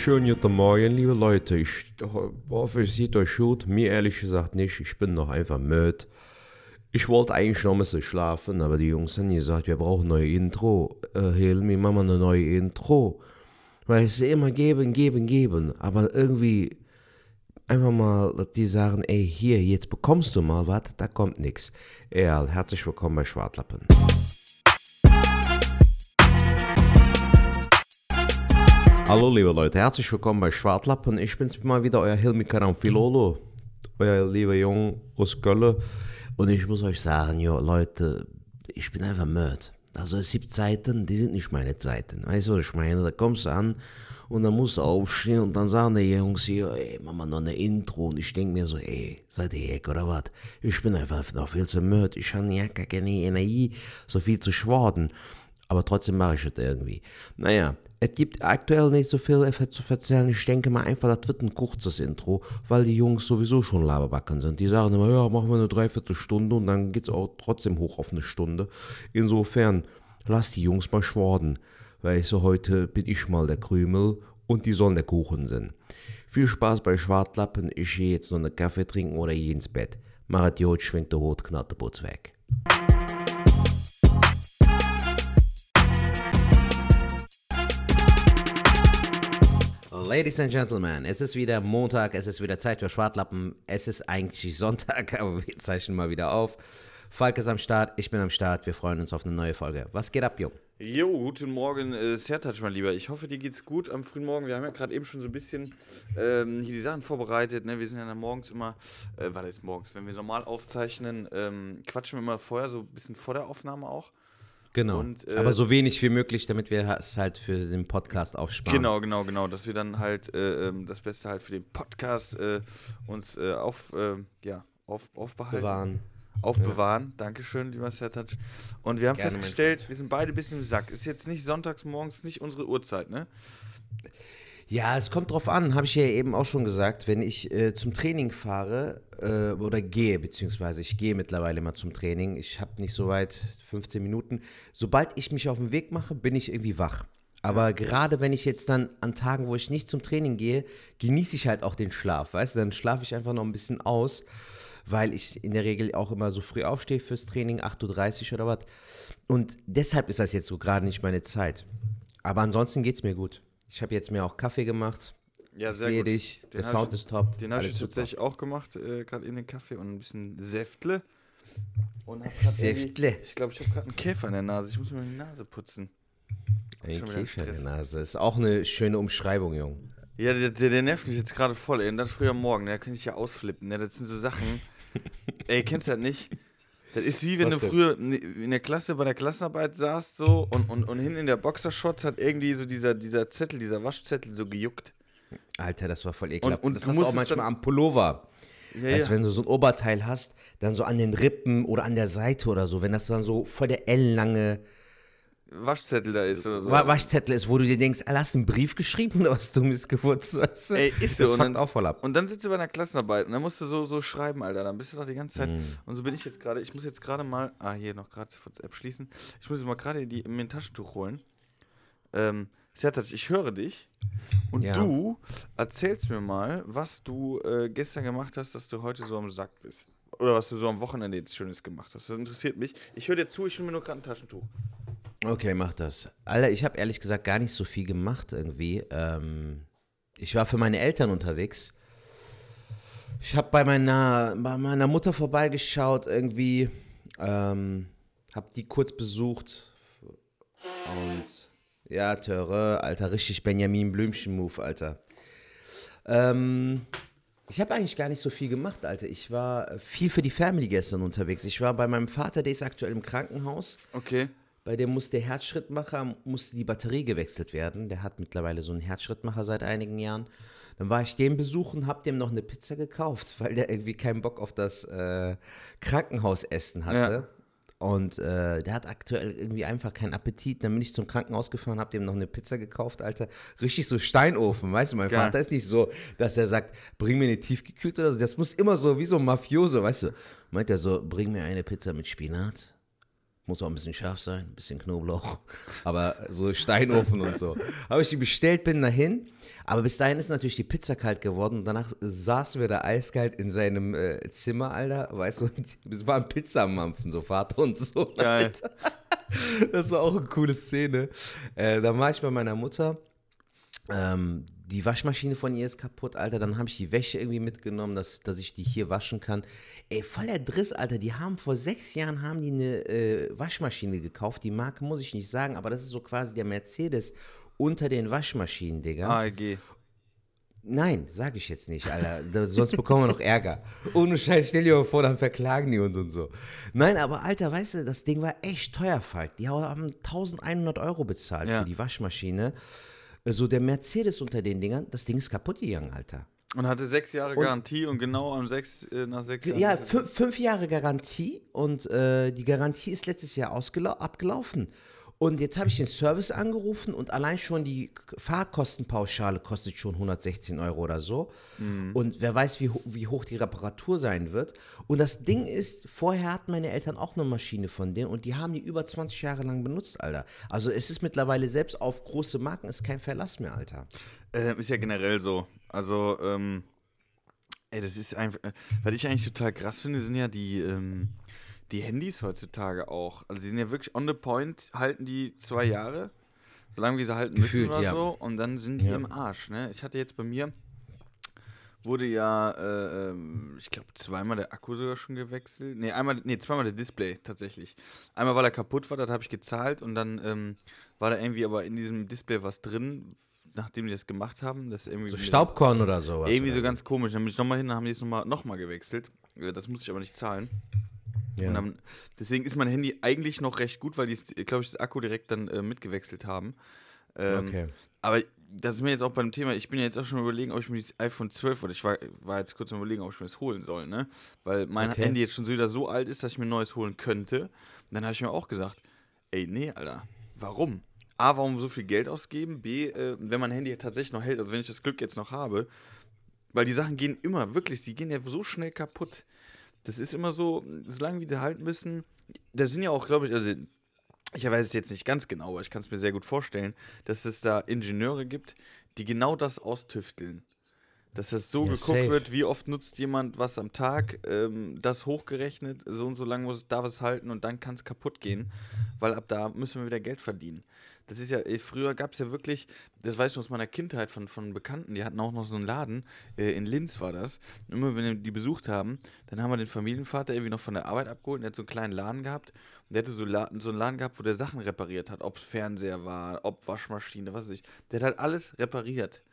Schönen guten Morgen, liebe Leute. Ich hoffe, es sieht euch gut. Mir ehrlich gesagt nicht. Ich bin noch einfach müde. Ich wollte eigentlich noch ein bisschen schlafen, aber die Jungs haben gesagt, wir brauchen ein neues Intro. Äh, Helmi, machen wir eine neue Intro. Weil es immer geben, geben, geben. Aber irgendwie einfach mal, die sagen, ey, hier, jetzt bekommst du mal was, da kommt nichts. Ja, herzlich willkommen bei Schwartlappen. Hallo liebe Leute, herzlich willkommen bei Schwartlappen. Ich bin's mal wieder, euer Hilmi Karamfilolo, euer lieber Jung aus Köln. Und ich muss euch sagen, jo, Leute, ich bin einfach müde. Also es gibt Zeiten, die sind nicht meine Zeiten. Weißt du, was ich meine? Da kommst du an und dann musst du aufstehen und dann sagen die Jungs hier, ey, mach mal noch eine Intro. Und ich denke mir so, ey, seid ihr heck oder was? Ich bin einfach noch viel zu müde. Ich habe ja gar keine Energie, so viel zu schwaden aber trotzdem mache ich es irgendwie. Naja, es gibt aktuell nicht so viel zu erzählen. Ich denke mal einfach, das wird ein kurzes Intro, weil die Jungs sowieso schon Laberbacken sind. Die sagen immer, ja, machen wir eine Dreiviertelstunde und dann geht es auch trotzdem hoch auf eine Stunde. Insofern, lass die Jungs mal schwaden, weil so heute bin ich mal der Krümel und die sollen der Kuchen sind. Viel Spaß bei Schwartlappen. Ich gehe jetzt noch einen Kaffee trinken oder gehe ins Bett. Jod, schwingt der Hut, Knatterputz weg. Ladies and Gentlemen, es ist wieder Montag, es ist wieder Zeit für Schwartlappen. Es ist eigentlich Sonntag, aber wir zeichnen mal wieder auf. Falk ist am Start, ich bin am Start. Wir freuen uns auf eine neue Folge. Was geht ab, Jung? Jo, guten Morgen, äh, Sertac, mein Lieber. Ich hoffe, dir geht's gut am frühen Morgen. Wir haben ja gerade eben schon so ein bisschen ähm, hier die Sachen vorbereitet. Ne? Wir sind ja dann morgens immer, äh, war das morgens, wenn wir normal aufzeichnen, ähm, quatschen wir immer vorher, so ein bisschen vor der Aufnahme auch. Genau. Und, äh, Aber so wenig wie möglich, damit wir es halt für den Podcast aufsparen. Genau, genau, genau. Dass wir dann halt äh, ähm, das Beste halt für den Podcast äh, uns äh, auf, äh, ja, auf, aufbehalten. Bewahren. Aufbewahren. Ja. Dankeschön, lieber Sertac. Und wir haben Gerne festgestellt, wir sind beide ein bisschen im Sack. Ist jetzt nicht sonntags morgens nicht unsere Uhrzeit, ne? Ja, es kommt drauf an, habe ich ja eben auch schon gesagt. Wenn ich äh, zum Training fahre äh, oder gehe, beziehungsweise ich gehe mittlerweile mal zum Training, ich habe nicht so weit 15 Minuten. Sobald ich mich auf den Weg mache, bin ich irgendwie wach. Aber gerade wenn ich jetzt dann an Tagen, wo ich nicht zum Training gehe, genieße ich halt auch den Schlaf. Weißt du, dann schlafe ich einfach noch ein bisschen aus, weil ich in der Regel auch immer so früh aufstehe fürs Training, 8.30 Uhr oder was. Und deshalb ist das jetzt so gerade nicht meine Zeit. Aber ansonsten geht es mir gut. Ich habe jetzt mir auch Kaffee gemacht. Ja, sehr ich sehe dich, den der Sound ich, ist top. Den habe ich tatsächlich auch gemacht, äh, gerade in den Kaffee und ein bisschen Säftle. Säftle? Ich glaube, ich habe gerade einen Käfer in der Nase. Ich muss mir die Nase putzen. Ein Käfer in der Nase. Ist auch eine schöne Umschreibung, Jung. Ja, der, der, der nervt mich jetzt gerade voll, ey. Und dann früher Morgen, da kann ich ja ausflippen. Ja, das sind so Sachen. ey, kennst du das nicht? Das ist wie wenn Was du denn? früher in der Klasse bei der Klassenarbeit saßt so und, und, und hinten in der Boxershorts hat irgendwie so dieser, dieser Zettel, dieser Waschzettel so gejuckt. Alter, das war voll ekelhaft. Und, und das hast du auch manchmal am Pullover. Ja, weißt du, ja. wenn du so ein Oberteil hast, dann so an den Rippen oder an der Seite oder so, wenn das dann so voll der ellenlange Waschzettel da ist oder so. Waschzettel ist, wo du dir denkst, ah, hast du einen Brief geschrieben oder was dummes weißt du? Ey, ist so. Das fuckt auch voll ab. Und dann sitzt du bei einer Klassenarbeit und dann musst du so, so schreiben, Alter. Dann bist du doch die ganze Zeit. Mm. Und so bin ich jetzt gerade. Ich muss jetzt gerade mal, ah, hier noch gerade WhatsApp schließen. Ich muss jetzt mal gerade mir ein Taschentuch holen. Ähm, Sertac, ich höre dich und ja. du erzählst mir mal, was du äh, gestern gemacht hast, dass du heute so am Sack bist. Oder was du so am Wochenende jetzt Schönes gemacht hast. Das interessiert mich. Ich höre dir zu, ich hole mir nur gerade ein Taschentuch. Okay, mach das. Alter, ich habe ehrlich gesagt gar nicht so viel gemacht irgendwie. Ähm, ich war für meine Eltern unterwegs. Ich habe bei meiner, bei meiner Mutter vorbeigeschaut irgendwie. Ähm, habe die kurz besucht. Und ja, Töre, Alter, richtig Benjamin Blümchen-Move, Alter. Ähm, ich habe eigentlich gar nicht so viel gemacht, Alter. Ich war viel für die Family gestern unterwegs. Ich war bei meinem Vater, der ist aktuell im Krankenhaus. Okay. Bei dem muss der Herzschrittmacher, musste die Batterie gewechselt werden. Der hat mittlerweile so einen Herzschrittmacher seit einigen Jahren. Dann war ich den besuchen, hab dem noch eine Pizza gekauft, weil der irgendwie keinen Bock auf das äh, Krankenhausessen hatte. Ja. Und äh, der hat aktuell irgendwie einfach keinen Appetit. Dann bin ich zum Krankenhaus gefahren, hab dem noch eine Pizza gekauft, Alter. Richtig so Steinofen, weißt du, mein Geil. Vater ist nicht so, dass er sagt, bring mir eine tiefgekühlte oder so. Das muss immer so, wie so ein Mafioso, weißt du. Meint er so, bring mir eine Pizza mit Spinat Muss auch ein bisschen scharf sein, ein bisschen Knoblauch. Aber so Steinofen und so. Habe ich die bestellt, bin dahin. Aber bis dahin ist natürlich die Pizza kalt geworden. Und danach saßen wir da eiskalt in seinem äh, Zimmer, Alter. Weißt du, es war ein Pizzamampfen, so Vater und so. Geil. Alter. Das war auch eine coole Szene. Äh, da war ich bei meiner Mutter. Ähm, die Waschmaschine von ihr ist kaputt, Alter. Dann habe ich die Wäsche irgendwie mitgenommen, dass, dass ich die hier waschen kann. Ey, voll der Driss, Alter. Die haben vor sechs Jahren haben die eine äh, Waschmaschine gekauft. Die Marke muss ich nicht sagen, aber das ist so quasi der Mercedes unter den Waschmaschinen, Digga. AEG. Nein, sage ich jetzt nicht, Alter. Sonst bekommen wir noch Ärger. Ohne Scheiß, stell dir mal vor, dann verklagen die uns und so. Nein, aber Alter, weißt du, das Ding war echt teuer, Falk. Die haben 1100 Euro bezahlt Ja. für die Waschmaschine. So der Mercedes unter den Dingern, das Ding ist kaputt gegangen, Alter. Und hatte sechs Jahre Und- Garantie und genau am sechs, äh, nach sechs Jahren. Ja, fün- fünf Jahre Garantie und äh, die Garantie ist letztes Jahr abgelaufen. Und jetzt habe ich den Service angerufen und allein schon die Fahrkostenpauschale kostet schon 116 Euro oder so. Und wer weiß, wie, wie hoch die Reparatur sein wird. Und das Ding ist, vorher hatten meine Eltern auch eine Maschine von denen und die haben die über 20 Jahre lang benutzt, Alter. Also es ist mittlerweile selbst auf große Marken ist kein Verlass mehr, Alter. Äh, ist ja generell so. Also, ähm, ey, das ist einfach. Äh, was ich eigentlich total krass finde, sind ja die, ähm, die Handys heutzutage auch. Also, die sind ja wirklich on the point, halten die zwei Jahre, solange wie sie halten Gefühlt, müssen oder ja. so, und dann sind die Ja. im Arsch, ne? Ich hatte jetzt bei mir. Wurde ja, äh, ähm, ich glaube, zweimal der Akku sogar schon gewechselt. Nee, einmal, nee, zweimal der Display tatsächlich. Einmal, weil er kaputt war, das habe ich gezahlt und dann ähm, war da irgendwie aber in diesem Display was drin, nachdem die das gemacht haben. Das irgendwie So Staubkorn oder sowas. irgendwie oder? so ganz komisch. Dann bin ich nochmal hin, dann haben die es nochmal noch mal gewechselt. Äh, Das musste ich aber nicht zahlen. Ja. Dann, deswegen ist mein Handy eigentlich noch recht gut, weil die, glaube ich, das Akku direkt dann äh, mitgewechselt haben. Ähm, Okay. Aber das ist mir jetzt auch beim Thema, ich bin ja jetzt auch schon überlegen, ob ich mir das iPhone 12 oder ich war, war jetzt kurz am überlegen, ob ich mir das holen soll, ne? Weil mein Okay. Handy jetzt schon so wieder so alt ist, dass ich mir ein neues holen könnte. Und dann habe ich mir auch gesagt, ey, nee, Alter, warum? A, warum so viel Geld ausgeben? B, äh, wenn mein Handy tatsächlich noch hält, also wenn ich das Glück jetzt noch habe, weil die Sachen gehen immer, wirklich, sie gehen ja so schnell kaputt. Das ist immer so, solange wir die halten müssen. Da sind ja auch, glaube ich, also ich weiß es jetzt nicht ganz genau, aber ich kann es mir sehr gut vorstellen, dass es da Ingenieure gibt, die genau das austüfteln. Dass das so Ja, geguckt safe. wird, wie oft nutzt jemand was am Tag, ähm, das hochgerechnet, so und so lange muss darf es halten und dann kann es kaputt gehen, weil ab da müssen wir wieder Geld verdienen. Das ist ja, äh, früher gab es ja wirklich, das weiß ich aus meiner Kindheit von, von Bekannten, die hatten auch noch so einen Laden, äh, in Linz war das. Und immer wenn wir die besucht haben, dann haben wir den Familienvater irgendwie noch von der Arbeit abgeholt und der hat so einen kleinen Laden gehabt. Und der hatte so, La so einen Laden gehabt, wo der Sachen repariert hat, ob es Fernseher war, ob Waschmaschine, was weiß ich. Der hat halt alles repariert.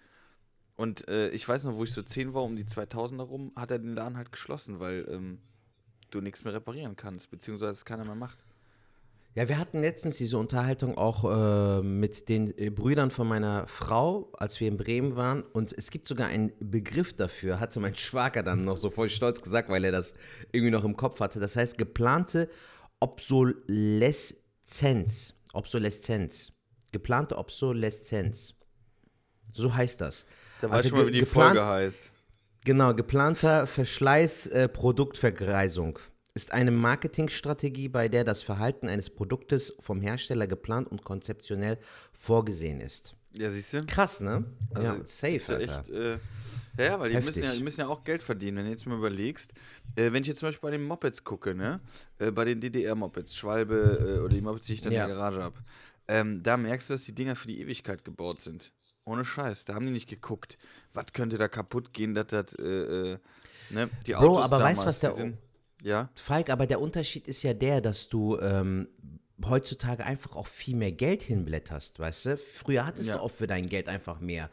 Und äh, ich weiß noch, wo ich so 10 war, um die 2000er rum, hat er den Laden halt geschlossen, weil ähm, du nichts mehr reparieren kannst, beziehungsweise es keiner mehr macht. Ja, wir hatten letztens diese Unterhaltung auch äh, mit den äh, Brüdern von meiner Frau, als wir in Bremen waren. Und es gibt sogar einen Begriff dafür, hatte mein Schwager dann noch so voll stolz gesagt, weil er das irgendwie noch im Kopf hatte. Das heißt geplante Obsoleszenz. Obsoleszenz. Geplante Obsoleszenz. So heißt das. Da weiß Also ich mal, wie die Folge heißt. Genau, geplanter Verschleiß, äh, Produktvergreisung ist eine Marketingstrategie, bei der das Verhalten eines Produktes vom Hersteller geplant und konzeptionell vorgesehen ist. Ja, siehst du? Krass, ne? ja, Also, safe, Ist ja Alter. echt, äh, ja, ja, weil die müssen ja, die müssen ja auch Geld verdienen. Wenn du jetzt mal überlegst, äh, wenn ich jetzt zum Beispiel bei den Mopeds gucke, ne, äh, bei den DDR-Mopeds, Schwalbe äh, oder die Mopeds, die ich dann Ja. in der Garage habe, ähm, da merkst du, dass die Dinger für die Ewigkeit gebaut sind. Ohne Scheiß. Da haben die nicht geguckt, was könnte da kaputt gehen, dass das, äh, äh, ne, die Bro, Autos aber weißt du, damals, was der- Ja, Falk, aber der Unterschied ist ja der, dass du ähm, heutzutage einfach auch viel mehr Geld hinblätterst, weißt du? Früher hattest Ja. du auch für dein Geld einfach mehr.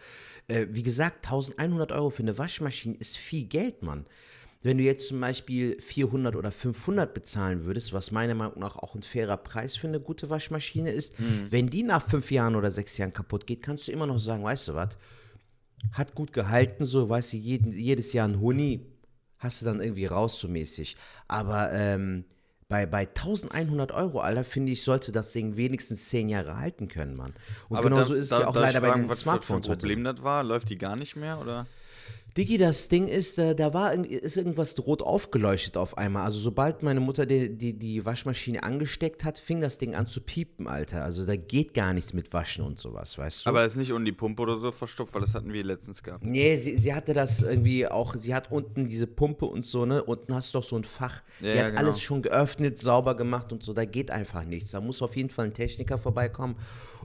Äh, wie gesagt, 1100 Euro für eine Waschmaschine ist viel Geld, Mann. Wenn du jetzt zum Beispiel 400 oder 500 bezahlen würdest, was meiner Meinung nach auch ein fairer Preis für eine gute Waschmaschine ist, wenn die nach fünf Jahren oder sechs Jahren kaputt geht, kannst du immer noch sagen, weißt du was, hat gut gehalten, so, weißt du, jeden, jedes Jahr ein Huni, hast du dann irgendwie raus so mäßig. Aber ähm, bei, bei 1100 Euro, Alter, finde ich, sollte das Ding wenigstens zehn Jahre halten können, Mann. Und aber genauso da- ist es da- ja auch leider bei fragen, den was, Smartphones Was für ein heute. Problem das war? Läuft die gar nicht mehr, oder? Digi, das Ding ist, da, da war ist irgendwas rot aufgeleuchtet auf einmal. Also sobald meine Mutter die, die, die Waschmaschine angesteckt hat, fing das Ding an zu piepen, Alter. Also da geht gar nichts mit Waschen und sowas, weißt du? Aber ist nicht unten die Pumpe oder so verstopft, weil das hatten wir letztens gehabt. Nee, sie, sie hatte das irgendwie auch, sie hat unten diese Pumpe und so, ne? Unten hast du doch so ein Fach. Ja, die ja, hat genau. alles schon geöffnet, sauber gemacht und so, da geht einfach nichts. Da muss auf jeden Fall ein Techniker vorbeikommen.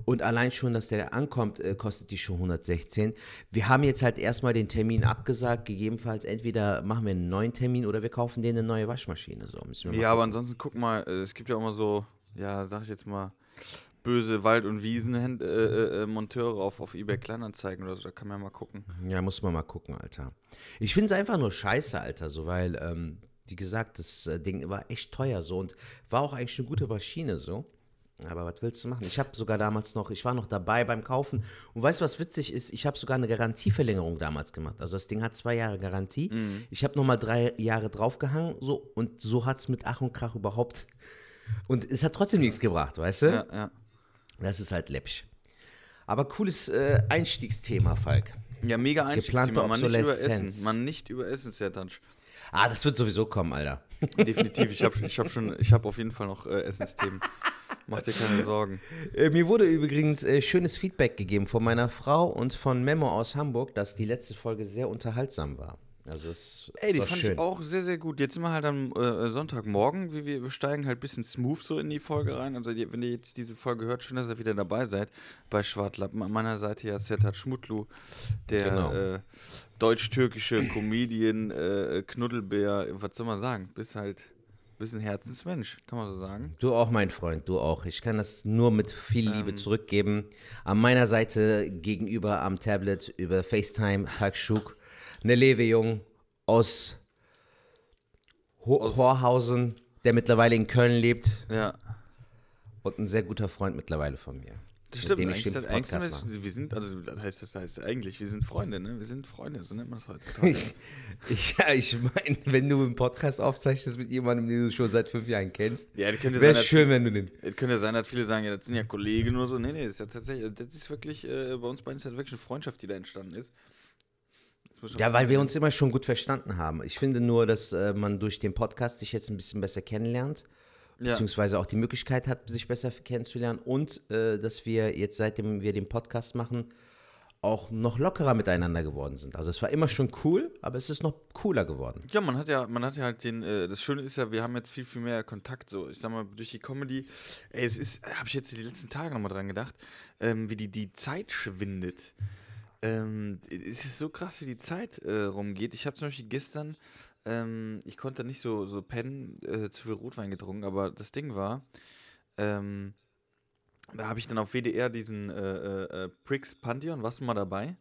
Und allein schon, dass der ankommt, äh, kostet die schon 116. Wir haben jetzt halt erstmal den Termin abgesagt, gegebenenfalls entweder machen wir einen neuen Termin oder wir kaufen denen eine neue Waschmaschine. So, Ja, aber ansonsten guck mal, äh, es gibt ja auch immer so, ja, sag ich jetzt mal, böse Wald- und Wiesenmonteure äh, äh, Monteure auf, auf eBay Kleinanzeigen oder so, da kann man ja mal gucken. Ja, muss man mal gucken, Alter. Ich finde es einfach nur scheiße, Alter, so, weil, ähm, wie gesagt, das äh, Ding war echt teuer so und war auch eigentlich eine gute Maschine so. Aber was willst du machen? Ich habe sogar damals noch, ich war noch dabei beim Kaufen und weißt du, was witzig ist? Ich habe sogar eine Garantieverlängerung damals gemacht. Also das Ding hat zwei Jahre Garantie. Ich habe nochmal drei Jahre draufgehangen so und so hat es mit Ach und Krach überhaupt. Und es hat trotzdem nichts gebracht, weißt du? Ja, ja. Das ist halt läppisch. Aber cooles äh, Einstiegsthema, Falk. Ja, mega Einstiegsthema. Man nicht über Obsoleszenz. Essen. Man nicht über Essen, Sertansch. Ah, das wird sowieso kommen, Alter. Definitiv. Ich habe ich hab schon, ich habe auf jeden Fall noch äh, Essensthemen. Mach dir keine Sorgen. Äh, mir wurde übrigens äh, schönes Feedback gegeben von meiner Frau und von Memo aus Hamburg, dass die letzte Folge sehr unterhaltsam war. Also es Ey, die fand schön. ich auch sehr, sehr gut. Jetzt sind wir halt am äh, Sonntagmorgen. Wir, wir wir steigen halt ein bisschen smooth so in die Folge rein. Also, die, wenn ihr jetzt diese Folge hört, schön, dass ihr wieder dabei seid bei Schwartlappen. An meiner Seite ja Sertat Schmutlu, der Genau. äh, deutsch-türkische Comedian, äh, Knuddelbär, was soll man sagen? Bist halt bist ein Herzensmensch, kann man so sagen. Du auch, mein Freund, du auch. Ich kann das nur mit viel Ähm. Liebe zurückgeben. An meiner Seite gegenüber am Tablet über FaceTime, Falk Schuk, eine Levejung aus, Ho Aus- Horhausen, der mittlerweile in Köln lebt Ja. und ein sehr guter Freund mittlerweile von mir. Das stimmt, dem ich eigentlich, den eigentlich sind wir, sind, also das heißt, das heißt eigentlich, wir sind Freunde, ne? Wir sind Freunde, so nennt man das heutzutage. Ich, ja, ich meine, wenn du einen Podcast aufzeichnest mit jemandem, den du schon seit fünf Jahren kennst, ja, wäre es schön, wenn du den. Es könnte sein, dass viele sagen, ja, das sind ja Kollegen oder so. Nee, nee, das ist ja tatsächlich, das ist wirklich, äh, bei uns beiden ist das wirklich eine Freundschaft, die da entstanden ist. Ja, weil wir uns immer schon gut verstanden haben. Ich finde nur, dass äh, man durch den Podcast sich jetzt ein bisschen besser kennenlernt, Ja. beziehungsweise auch die Möglichkeit hat, sich besser kennenzulernen und äh, dass wir jetzt, seitdem wir den Podcast machen, auch noch lockerer miteinander geworden sind. Also es war immer schon cool, aber es ist noch cooler geworden. Ja, man hat ja, man hat ja halt den, äh, das Schöne ist ja, wir haben jetzt viel, viel mehr Kontakt, so, ich sag mal, durch die Comedy, ey, es ist, habe ich jetzt die letzten Tage nochmal dran gedacht, ähm, wie die, die Zeit schwindet. Ähm, es ist so krass, wie die Zeit äh, rumgeht. Ich habe zum Beispiel gestern, ähm, ich konnte nicht so, so pennen, äh, zu viel Rotwein getrunken, aber das Ding war, ähm, da habe ich dann auf WDR diesen äh, äh, äh, Prix Pantheon, warst du mal dabei?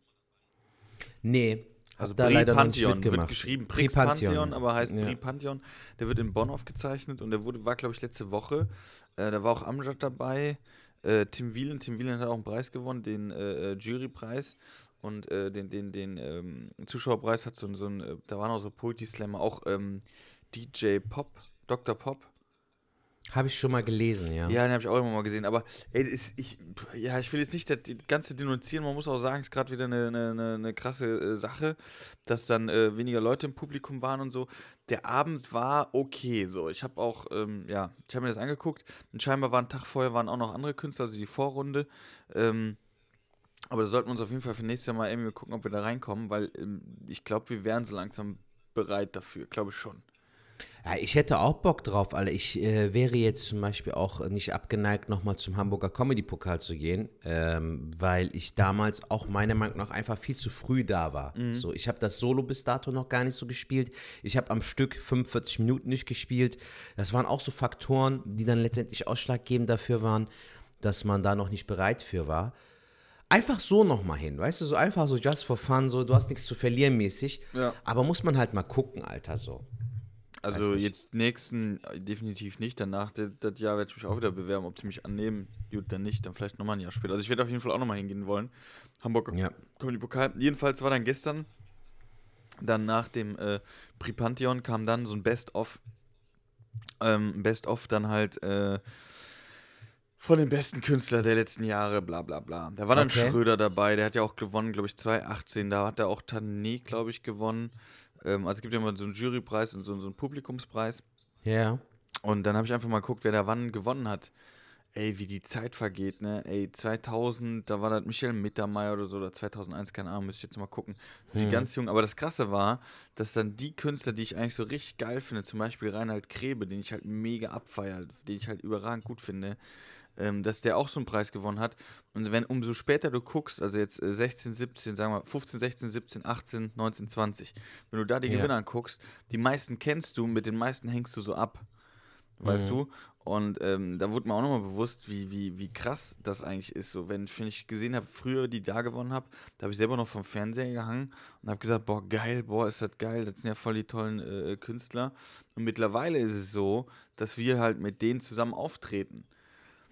Nee, Also da leider noch nicht Pantheon wird geschrieben Prix Prix Pantheon, aber heißt Ja. Prix Pantheon. Der wird in Bonn aufgezeichnet und der wurde, war, glaube ich, letzte Woche. Äh, da war auch Amjad dabei, äh, Tim Wieland. Tim Wieland hat auch einen Preis gewonnen, den äh, Jurypreis. Und äh, den, den, den ähm, Zuschauerpreis hat so, ein- so ein, äh, da waren auch so Poetry Slammer, auch ähm, DJ Pop, Dr. Pop. Habe ich schon mal gelesen, ja. Ja, den habe ich auch immer mal gesehen. Aber ey, ich, ja, ich will jetzt nicht das ganze denunzieren. Man muss auch sagen, es ist gerade wieder eine, eine, eine, krasse äh, Sache, dass dann äh, weniger Leute im Publikum waren und so. Der Abend war okay. So, ich habe auch, ähm, ja, ich habe mir das angeguckt. Und scheinbar waren einen Tag vorher waren auch noch andere Künstler, also die Vorrunde. Ähm, aber da sollten wir uns auf jeden Fall für nächstes Jahr mal irgendwie gucken, ob wir da reinkommen, weil ähm, ich glaube, wir wären so langsam bereit dafür. Glaube ich schon. Ja, ich hätte auch Bock drauf, Alter. Ich äh, wäre jetzt zum Beispiel auch nicht abgeneigt, nochmal zum Hamburger Comedy-Pokal zu gehen, ähm, weil ich damals auch meiner Meinung nach einfach viel zu früh da war. So, ich habe das Solo bis dato noch gar nicht so gespielt. Ich habe am Stück 45 Minuten nicht gespielt. Das waren auch so Faktoren, die dann letztendlich ausschlaggebend dafür waren, dass man da noch nicht bereit für war. Einfach so nochmal hin, weißt du, so einfach so just for fun, so du hast nichts zu verlieren mäßig. Ja. Aber muss man halt mal gucken, Alter, so. Also jetzt nächsten äh, definitiv nicht. Danach das, Jahr werde ich mich auch wieder bewerben, ob die mich annehmen. Gut, dann nicht, dann vielleicht nochmal ein Jahr später. Also ich werde auf jeden Fall auch nochmal hingehen wollen. Hamburg Ja. Comedy Pokal. Jedenfalls war dann gestern, dann nach dem äh, Prix Pantheon kam dann so ein Best-of. Ähm, Best-of dann halt äh, von den besten Künstlern der letzten Jahre, bla bla bla. Da war dann Okay. Schröder dabei, der hat ja auch gewonnen, glaube ich, 2018. Da hat er auch Tané, glaube ich, gewonnen. Ähm, also es gibt ja immer so einen Jurypreis und so, so einen Publikumspreis. Ja. Und dann habe ich einfach mal geguckt, wer da wann gewonnen hat. Ey, wie die Zeit vergeht, ne? Ey, 2000, da war das Michael Mittermeier oder so, oder 2001, keine Ahnung, müsste ich jetzt mal gucken. So Die ganz jung. Aber das Krasse war, dass dann die Künstler, die ich eigentlich so richtig geil finde, zum Beispiel Reinhard Krebe, den ich halt mega abfeier, den ich halt überragend gut finde, ähm, dass der auch so einen Preis gewonnen hat. Und wenn umso später du guckst, also jetzt äh, 16, 17, sagen wir 15, 16, 17, 18, 19, 20, wenn du da die Ja. Gewinner anguckst, die meisten kennst du, mit den meisten hängst du so ab. Weißt du? Und ähm, da wurde mir auch nochmal bewusst, wie, wie, wie krass das eigentlich ist. So, wenn, wenn ich gesehen habe, früher die da gewonnen habe, da habe ich selber noch vom Fernseher gehangen und habe gesagt, boah, geil, boah, ist das geil, das sind ja voll die tollen äh, Künstler. Und mittlerweile ist es so, dass wir halt mit denen zusammen auftreten.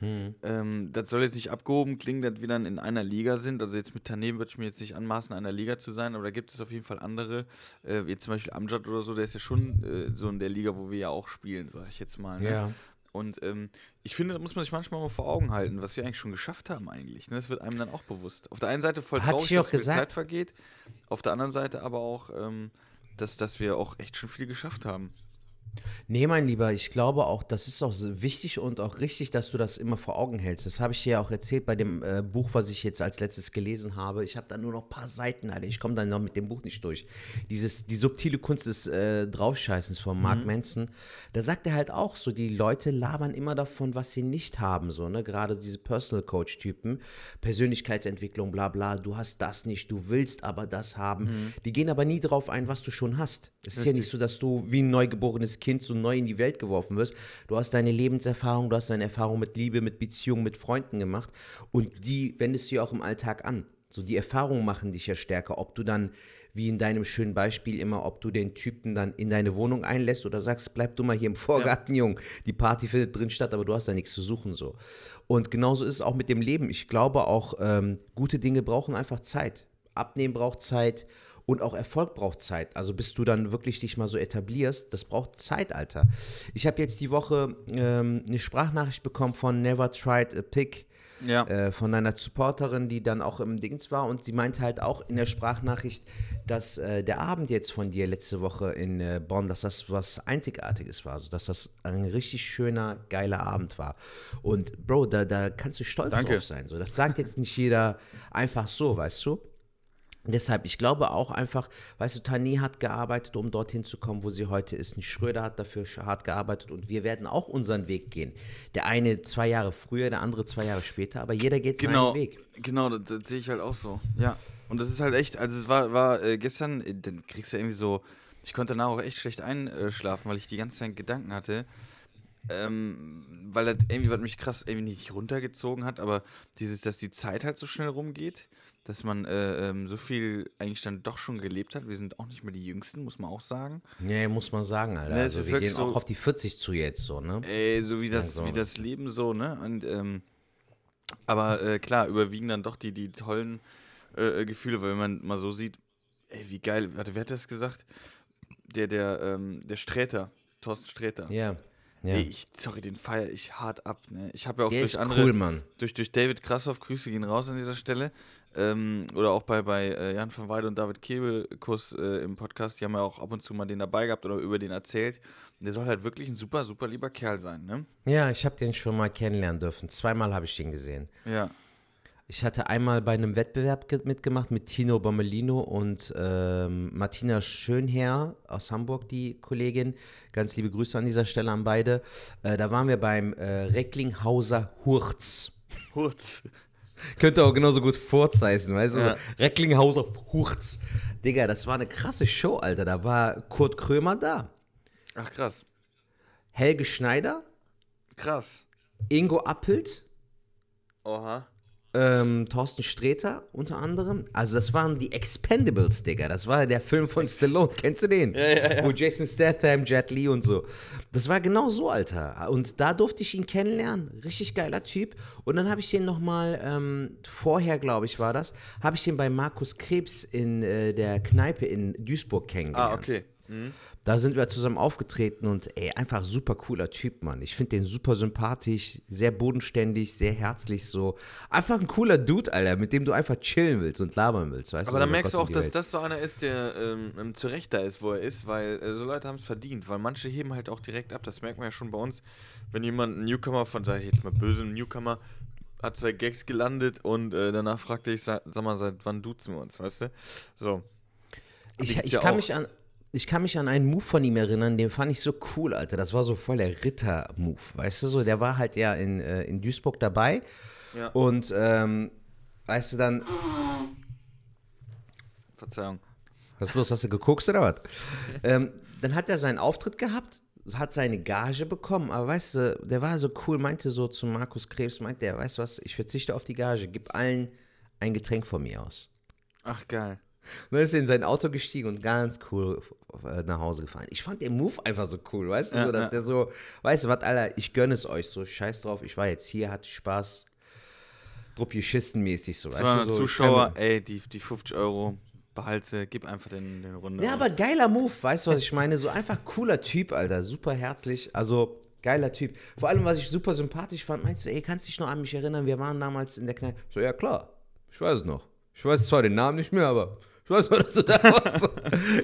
Ähm, das soll jetzt nicht abgehoben klingen, dass wir dann in einer Liga sind. Also jetzt mit Tanem würde ich mir jetzt nicht anmaßen, in einer Liga zu sein, aber da gibt es auf jeden Fall andere, äh, wie zum Beispiel Amjad oder so, der ist ja schon äh, so in der Liga, wo wir ja auch spielen, sag ich jetzt mal. Ne? Ja. Und ähm, ich finde, da muss man sich manchmal mal vor Augen halten, was wir eigentlich schon geschafft haben eigentlich. Ne? Das wird einem dann auch bewusst. Auf der einen Seite voll Hat traurig, dass viel. Zeit vergeht, auf der anderen Seite aber auch, ähm, dass, dass wir auch echt schon viel geschafft haben. Nee, mein Lieber, ich glaube auch, das ist auch so wichtig und auch richtig, dass du das immer vor Augen hältst. Das habe ich dir ja auch erzählt bei dem äh, Buch, was ich jetzt als letztes gelesen habe. Ich habe da nur noch ein paar Seiten, Alter. Ich komme dann noch mit dem Buch nicht durch. Dieses, die subtile Kunst des äh, Draufscheißens von Mark Manson. Da sagt er halt auch so, die Leute labern immer davon, was sie nicht haben. So, ne? Gerade diese Personal Coach-Typen, Persönlichkeitsentwicklung, bla bla. Du hast das nicht, du willst aber das haben. Die gehen aber nie drauf ein, was du schon hast. Es ist ja nicht so, dass du wie ein neugeborenes Kind so neu in die Welt geworfen wirst. Du hast deine Lebenserfahrung, du hast deine Erfahrung mit Liebe, mit Beziehung, mit Freunden gemacht und die wendest du ja auch im Alltag an. So die Erfahrungen machen dich ja stärker, ob du dann, wie in deinem schönen Beispiel immer, ob du den Typen dann in deine Wohnung einlässt oder sagst, bleib du mal hier im Vorgarten, Jung. Die Party findet drin statt, aber du hast da nichts zu suchen so. Und genauso ist es auch mit dem Leben. Ich glaube auch, ähm, gute Dinge brauchen einfach Zeit. Abnehmen braucht Zeit und auch Erfolg braucht Zeit. Also bis du dann wirklich dich mal so etablierst, das braucht Zeit, Alter. Ich habe jetzt die Woche ähm, eine Sprachnachricht bekommen von Never Tried a Pick Ja. äh, von einer Supporterin, die dann auch im Dings war und sie meinte halt auch in der Sprachnachricht, dass äh, der Abend jetzt von dir letzte Woche in äh, Bonn, dass das was Einzigartiges war, also dass das ein richtig schöner, geiler Abend war. Und Bro, da, da kannst du stolz Danke. drauf sein. So, das sagt jetzt nicht jeder einfach so, weißt du? Deshalb, ich glaube auch einfach, weißt du, Tani hat gearbeitet, um dorthin zu kommen, wo sie heute ist. Ein Schröder hat dafür hart gearbeitet und wir werden auch unseren Weg gehen. Der eine zwei Jahre früher, der andere zwei Jahre später, aber jeder geht Genau, seinen Weg. genau, das, das sehe ich halt auch so. Ja. Und das ist halt echt, also es war, war äh, gestern, äh, dann kriegst du irgendwie so, ich konnte danach auch echt schlecht einschlafen, weil ich die ganze Zeit Gedanken hatte. Ähm, weil das irgendwie, was mich krass irgendwie nicht runtergezogen hat, aber dieses, dass die Zeit halt so schnell rumgeht, dass man äh, ähm, so viel eigentlich dann doch schon gelebt hat. Wir sind auch nicht mehr die Jüngsten, muss man auch sagen. Nee, muss man sagen, Alter. Ne, also wir gehen auch so- auf die 40 zu jetzt, so, ne? Ey, so wie das, Also- wie das Leben so, ne? Und, ähm, aber äh, klar, überwiegen dann doch die, die tollen äh, äh, Gefühle, weil wenn man mal so sieht, ey, wie geil, warte, wer hat das gesagt? Der, der, ähm, der Sträter, Thorsten Sträter. Ja. ja. Ey, ich, sorry, den feiere ich hart ab, ne? Ich habe ja auch Der durch ist andere, cool, Mann. durch, durch David Krassoff, Grüße gehen raus an dieser Stelle. Ähm, oder auch bei, bei äh, Jan van Weide und David Kebekus äh, im Podcast, die haben ja auch ab und zu mal den dabei gehabt oder über den erzählt. Der soll halt wirklich ein super, super lieber Kerl sein, ne? Ja, ich habe den schon mal kennenlernen dürfen. Zweimal habe ich den gesehen. Ja. Ich hatte einmal bei einem Wettbewerb ge- mitgemacht mit Tino Bommelino und ähm, Martina Schönherr aus Hamburg, die Kollegin. Ganz liebe Grüße an dieser Stelle an beide. Äh, da waren wir beim äh, Recklinghauser Hurz. Hurz. Könnte auch genauso gut Furz heißen, weißt du? Ja. Recklinghauser Hurz. Digga, das war eine krasse Show, Alter. Da war Kurt Krömer da, Ach, krass. Helge Schneider, Krass. Ingo Appelt, Oha. Ähm, Thorsten Sträter unter anderem. Also das waren die Expendables, Digga. Das war der Film von Stallone. Kennst du den? Ja, ja, ja. Wo Jason Statham, Jet Li und so. Das war genau so, Alter. Und da durfte ich ihn kennenlernen. Richtig geiler Typ. Und dann habe ich den nochmal, ähm, vorher glaube ich war das, habe ich den bei Markus Krebs in äh, der Kneipe in Duisburg kennengelernt. Ah, okay. Mhm. Da sind wir zusammen aufgetreten und ey, einfach super cooler Typ, Mann. Ich finde den super sympathisch, sehr bodenständig, sehr herzlich so. Einfach ein cooler Dude, Alter, mit dem du einfach chillen willst und labern willst, weißt Aber dann merkst du auch, dass das so einer ist, der ähm, zu Recht da ist, wo er ist, weil äh, so Leute haben es verdient, weil manche heben halt auch direkt ab. Das merkt man ja schon bei uns, wenn jemand, ein Newcomer von, sag ich jetzt mal böse, ein Newcomer, hat zwei Gags gelandet und äh, danach fragte ich, sag, sag, mal, seit wann duzen wir uns, weißt du? So. Ich, ich ja kann mich an ich kann mich an einen Move von ihm erinnern, den fand ich so cool, Alter. Das war so voll der Ritter-Move, weißt du so? Der war halt ja in, äh, in Duisburg dabei. Ja. Und, ähm, weißt du, dann. Verzeihung. Was ist los? Hast du geguckt oder was? ähm, dann hat er seinen Auftritt gehabt, hat seine Gage bekommen, aber weißt du, der war so cool, meinte so zu Markus Krebs, meinte er, weißt du was, ich verzichte auf die Gage, gib allen ein Getränk von mir aus. Ach, geil. Und dann ist er in sein Auto gestiegen und ganz cool äh, nach Hause gefahren. Ich fand den Move einfach so cool, weißt du, ja, so, dass ja. der so, weißt du was, Alter, ich gönne es euch so, scheiß drauf, ich war jetzt hier, hatte Spaß, Druppjeschistenmäßig so, weißt du. So, Zuschauer, ey, die, die 50 Euro, behalte, gib einfach den, den Runde. Ja, aber geiler Move, weißt du, was ich meine? So einfach cooler Typ, Alter, super herzlich, also geiler Typ. Vor allem, was ich super sympathisch fand, meinst du, ey, kannst du dich noch an mich erinnern, wir waren damals in der Kneipe. So, ja klar, ich weiß es noch. Ich weiß zwar den Namen nicht mehr, aber ich weiß mal, dass du da warst.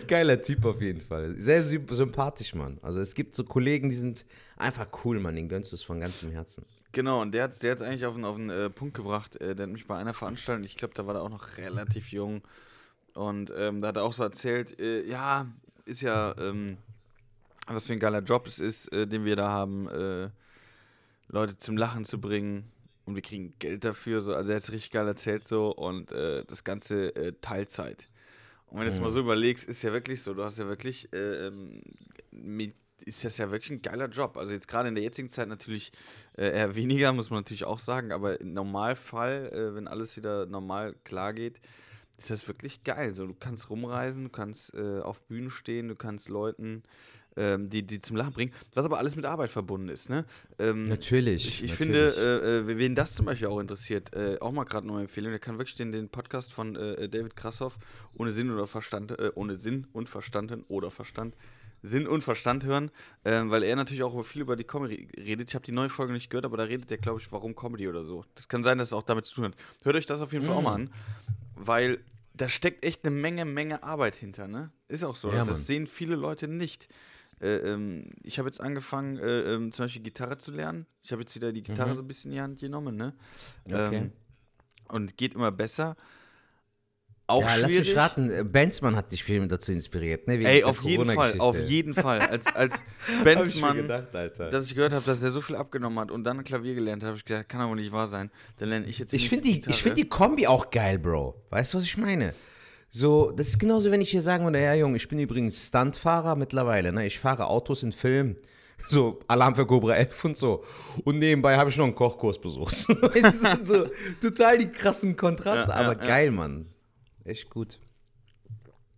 Geiler Typ auf jeden Fall. Sehr sympathisch, Mann. Also es gibt so Kollegen, die sind einfach cool, Mann. Den gönnst du es von ganzem Herzen. Genau, und der hat es der eigentlich auf einen, auf einen äh, Punkt gebracht. Äh, der hat mich bei einer Veranstaltung, ich glaube, da war er auch noch relativ jung. Und ähm, da hat er auch so erzählt, äh, ja, ist ja, ähm, was für ein geiler Job es ist, äh, den wir da haben, äh, Leute zum Lachen zu bringen und wir kriegen Geld dafür. So. Also er hat es richtig geil erzählt so und äh, das Ganze Teilzeit. Und wenn du es mal so überlegst, ist ja wirklich so, du hast ja wirklich, äh, ähm, ist das ja wirklich ein geiler Job. Also jetzt gerade in der jetzigen Zeit natürlich äh, eher weniger, muss man natürlich auch sagen, aber im Normalfall, äh, wenn alles wieder normal klar geht, ist das wirklich geil. So, du kannst rumreisen, du kannst äh, auf Bühnen stehen, du kannst Leuten ähm, die, die zum Lachen bringen, was aber alles mit Arbeit verbunden ist. Ne? Ähm, natürlich. Ich, ich natürlich. finde, äh, äh, wen das zum Beispiel auch interessiert, äh, auch mal gerade eine Empfehlung, der kann wirklich den, den Podcast von äh, David Krassoff ohne Sinn oder Verstand, äh, ohne Sinn und Verstanden oder Verstand. Sinn und Verstand hören, ähm, weil er natürlich auch viel über die Comedy redet. Ich habe die neue Folge nicht gehört, aber da redet er, glaube ich, warum Comedy oder so. Das kann sein, dass es auch damit zu tun hat. Hört euch das auf jeden Fall auch mal mm. an, weil da steckt echt eine Menge, Menge Arbeit hinter, ne? Ist auch so. Ja, das sehen viele Leute nicht. Äh, ähm, ich habe jetzt angefangen, äh, ähm, zum Beispiel Gitarre zu lernen. Ich habe jetzt wieder die Gitarre mhm. so ein bisschen in die Hand genommen, ne? Okay. Ähm, und geht immer besser. Auch ja, schwierig. lass mich raten, äh, Benzmann hat dich viel dazu inspiriert, ne? Wegen Ey, auf jeden Fall, auf jeden Fall. Als, als Benzmann, ich dass ich gehört habe, dass er so viel abgenommen hat und dann Klavier gelernt hat, habe ich gesagt, kann aber nicht wahr sein. Dann lerne ich jetzt Ich finde die, find die Kombi auch geil, Bro. Weißt du, was ich meine? So, das ist genauso, wenn ich hier sagen würde, ja, Junge, ich bin übrigens Stuntfahrer mittlerweile, ne? Ich fahre Autos in Filmen. So, Alarm für Cobra 11 und so. Und nebenbei habe ich noch einen Kochkurs besucht. es sind so total die krassen Kontraste, ja, aber ja, geil, ja. Mann. Echt gut.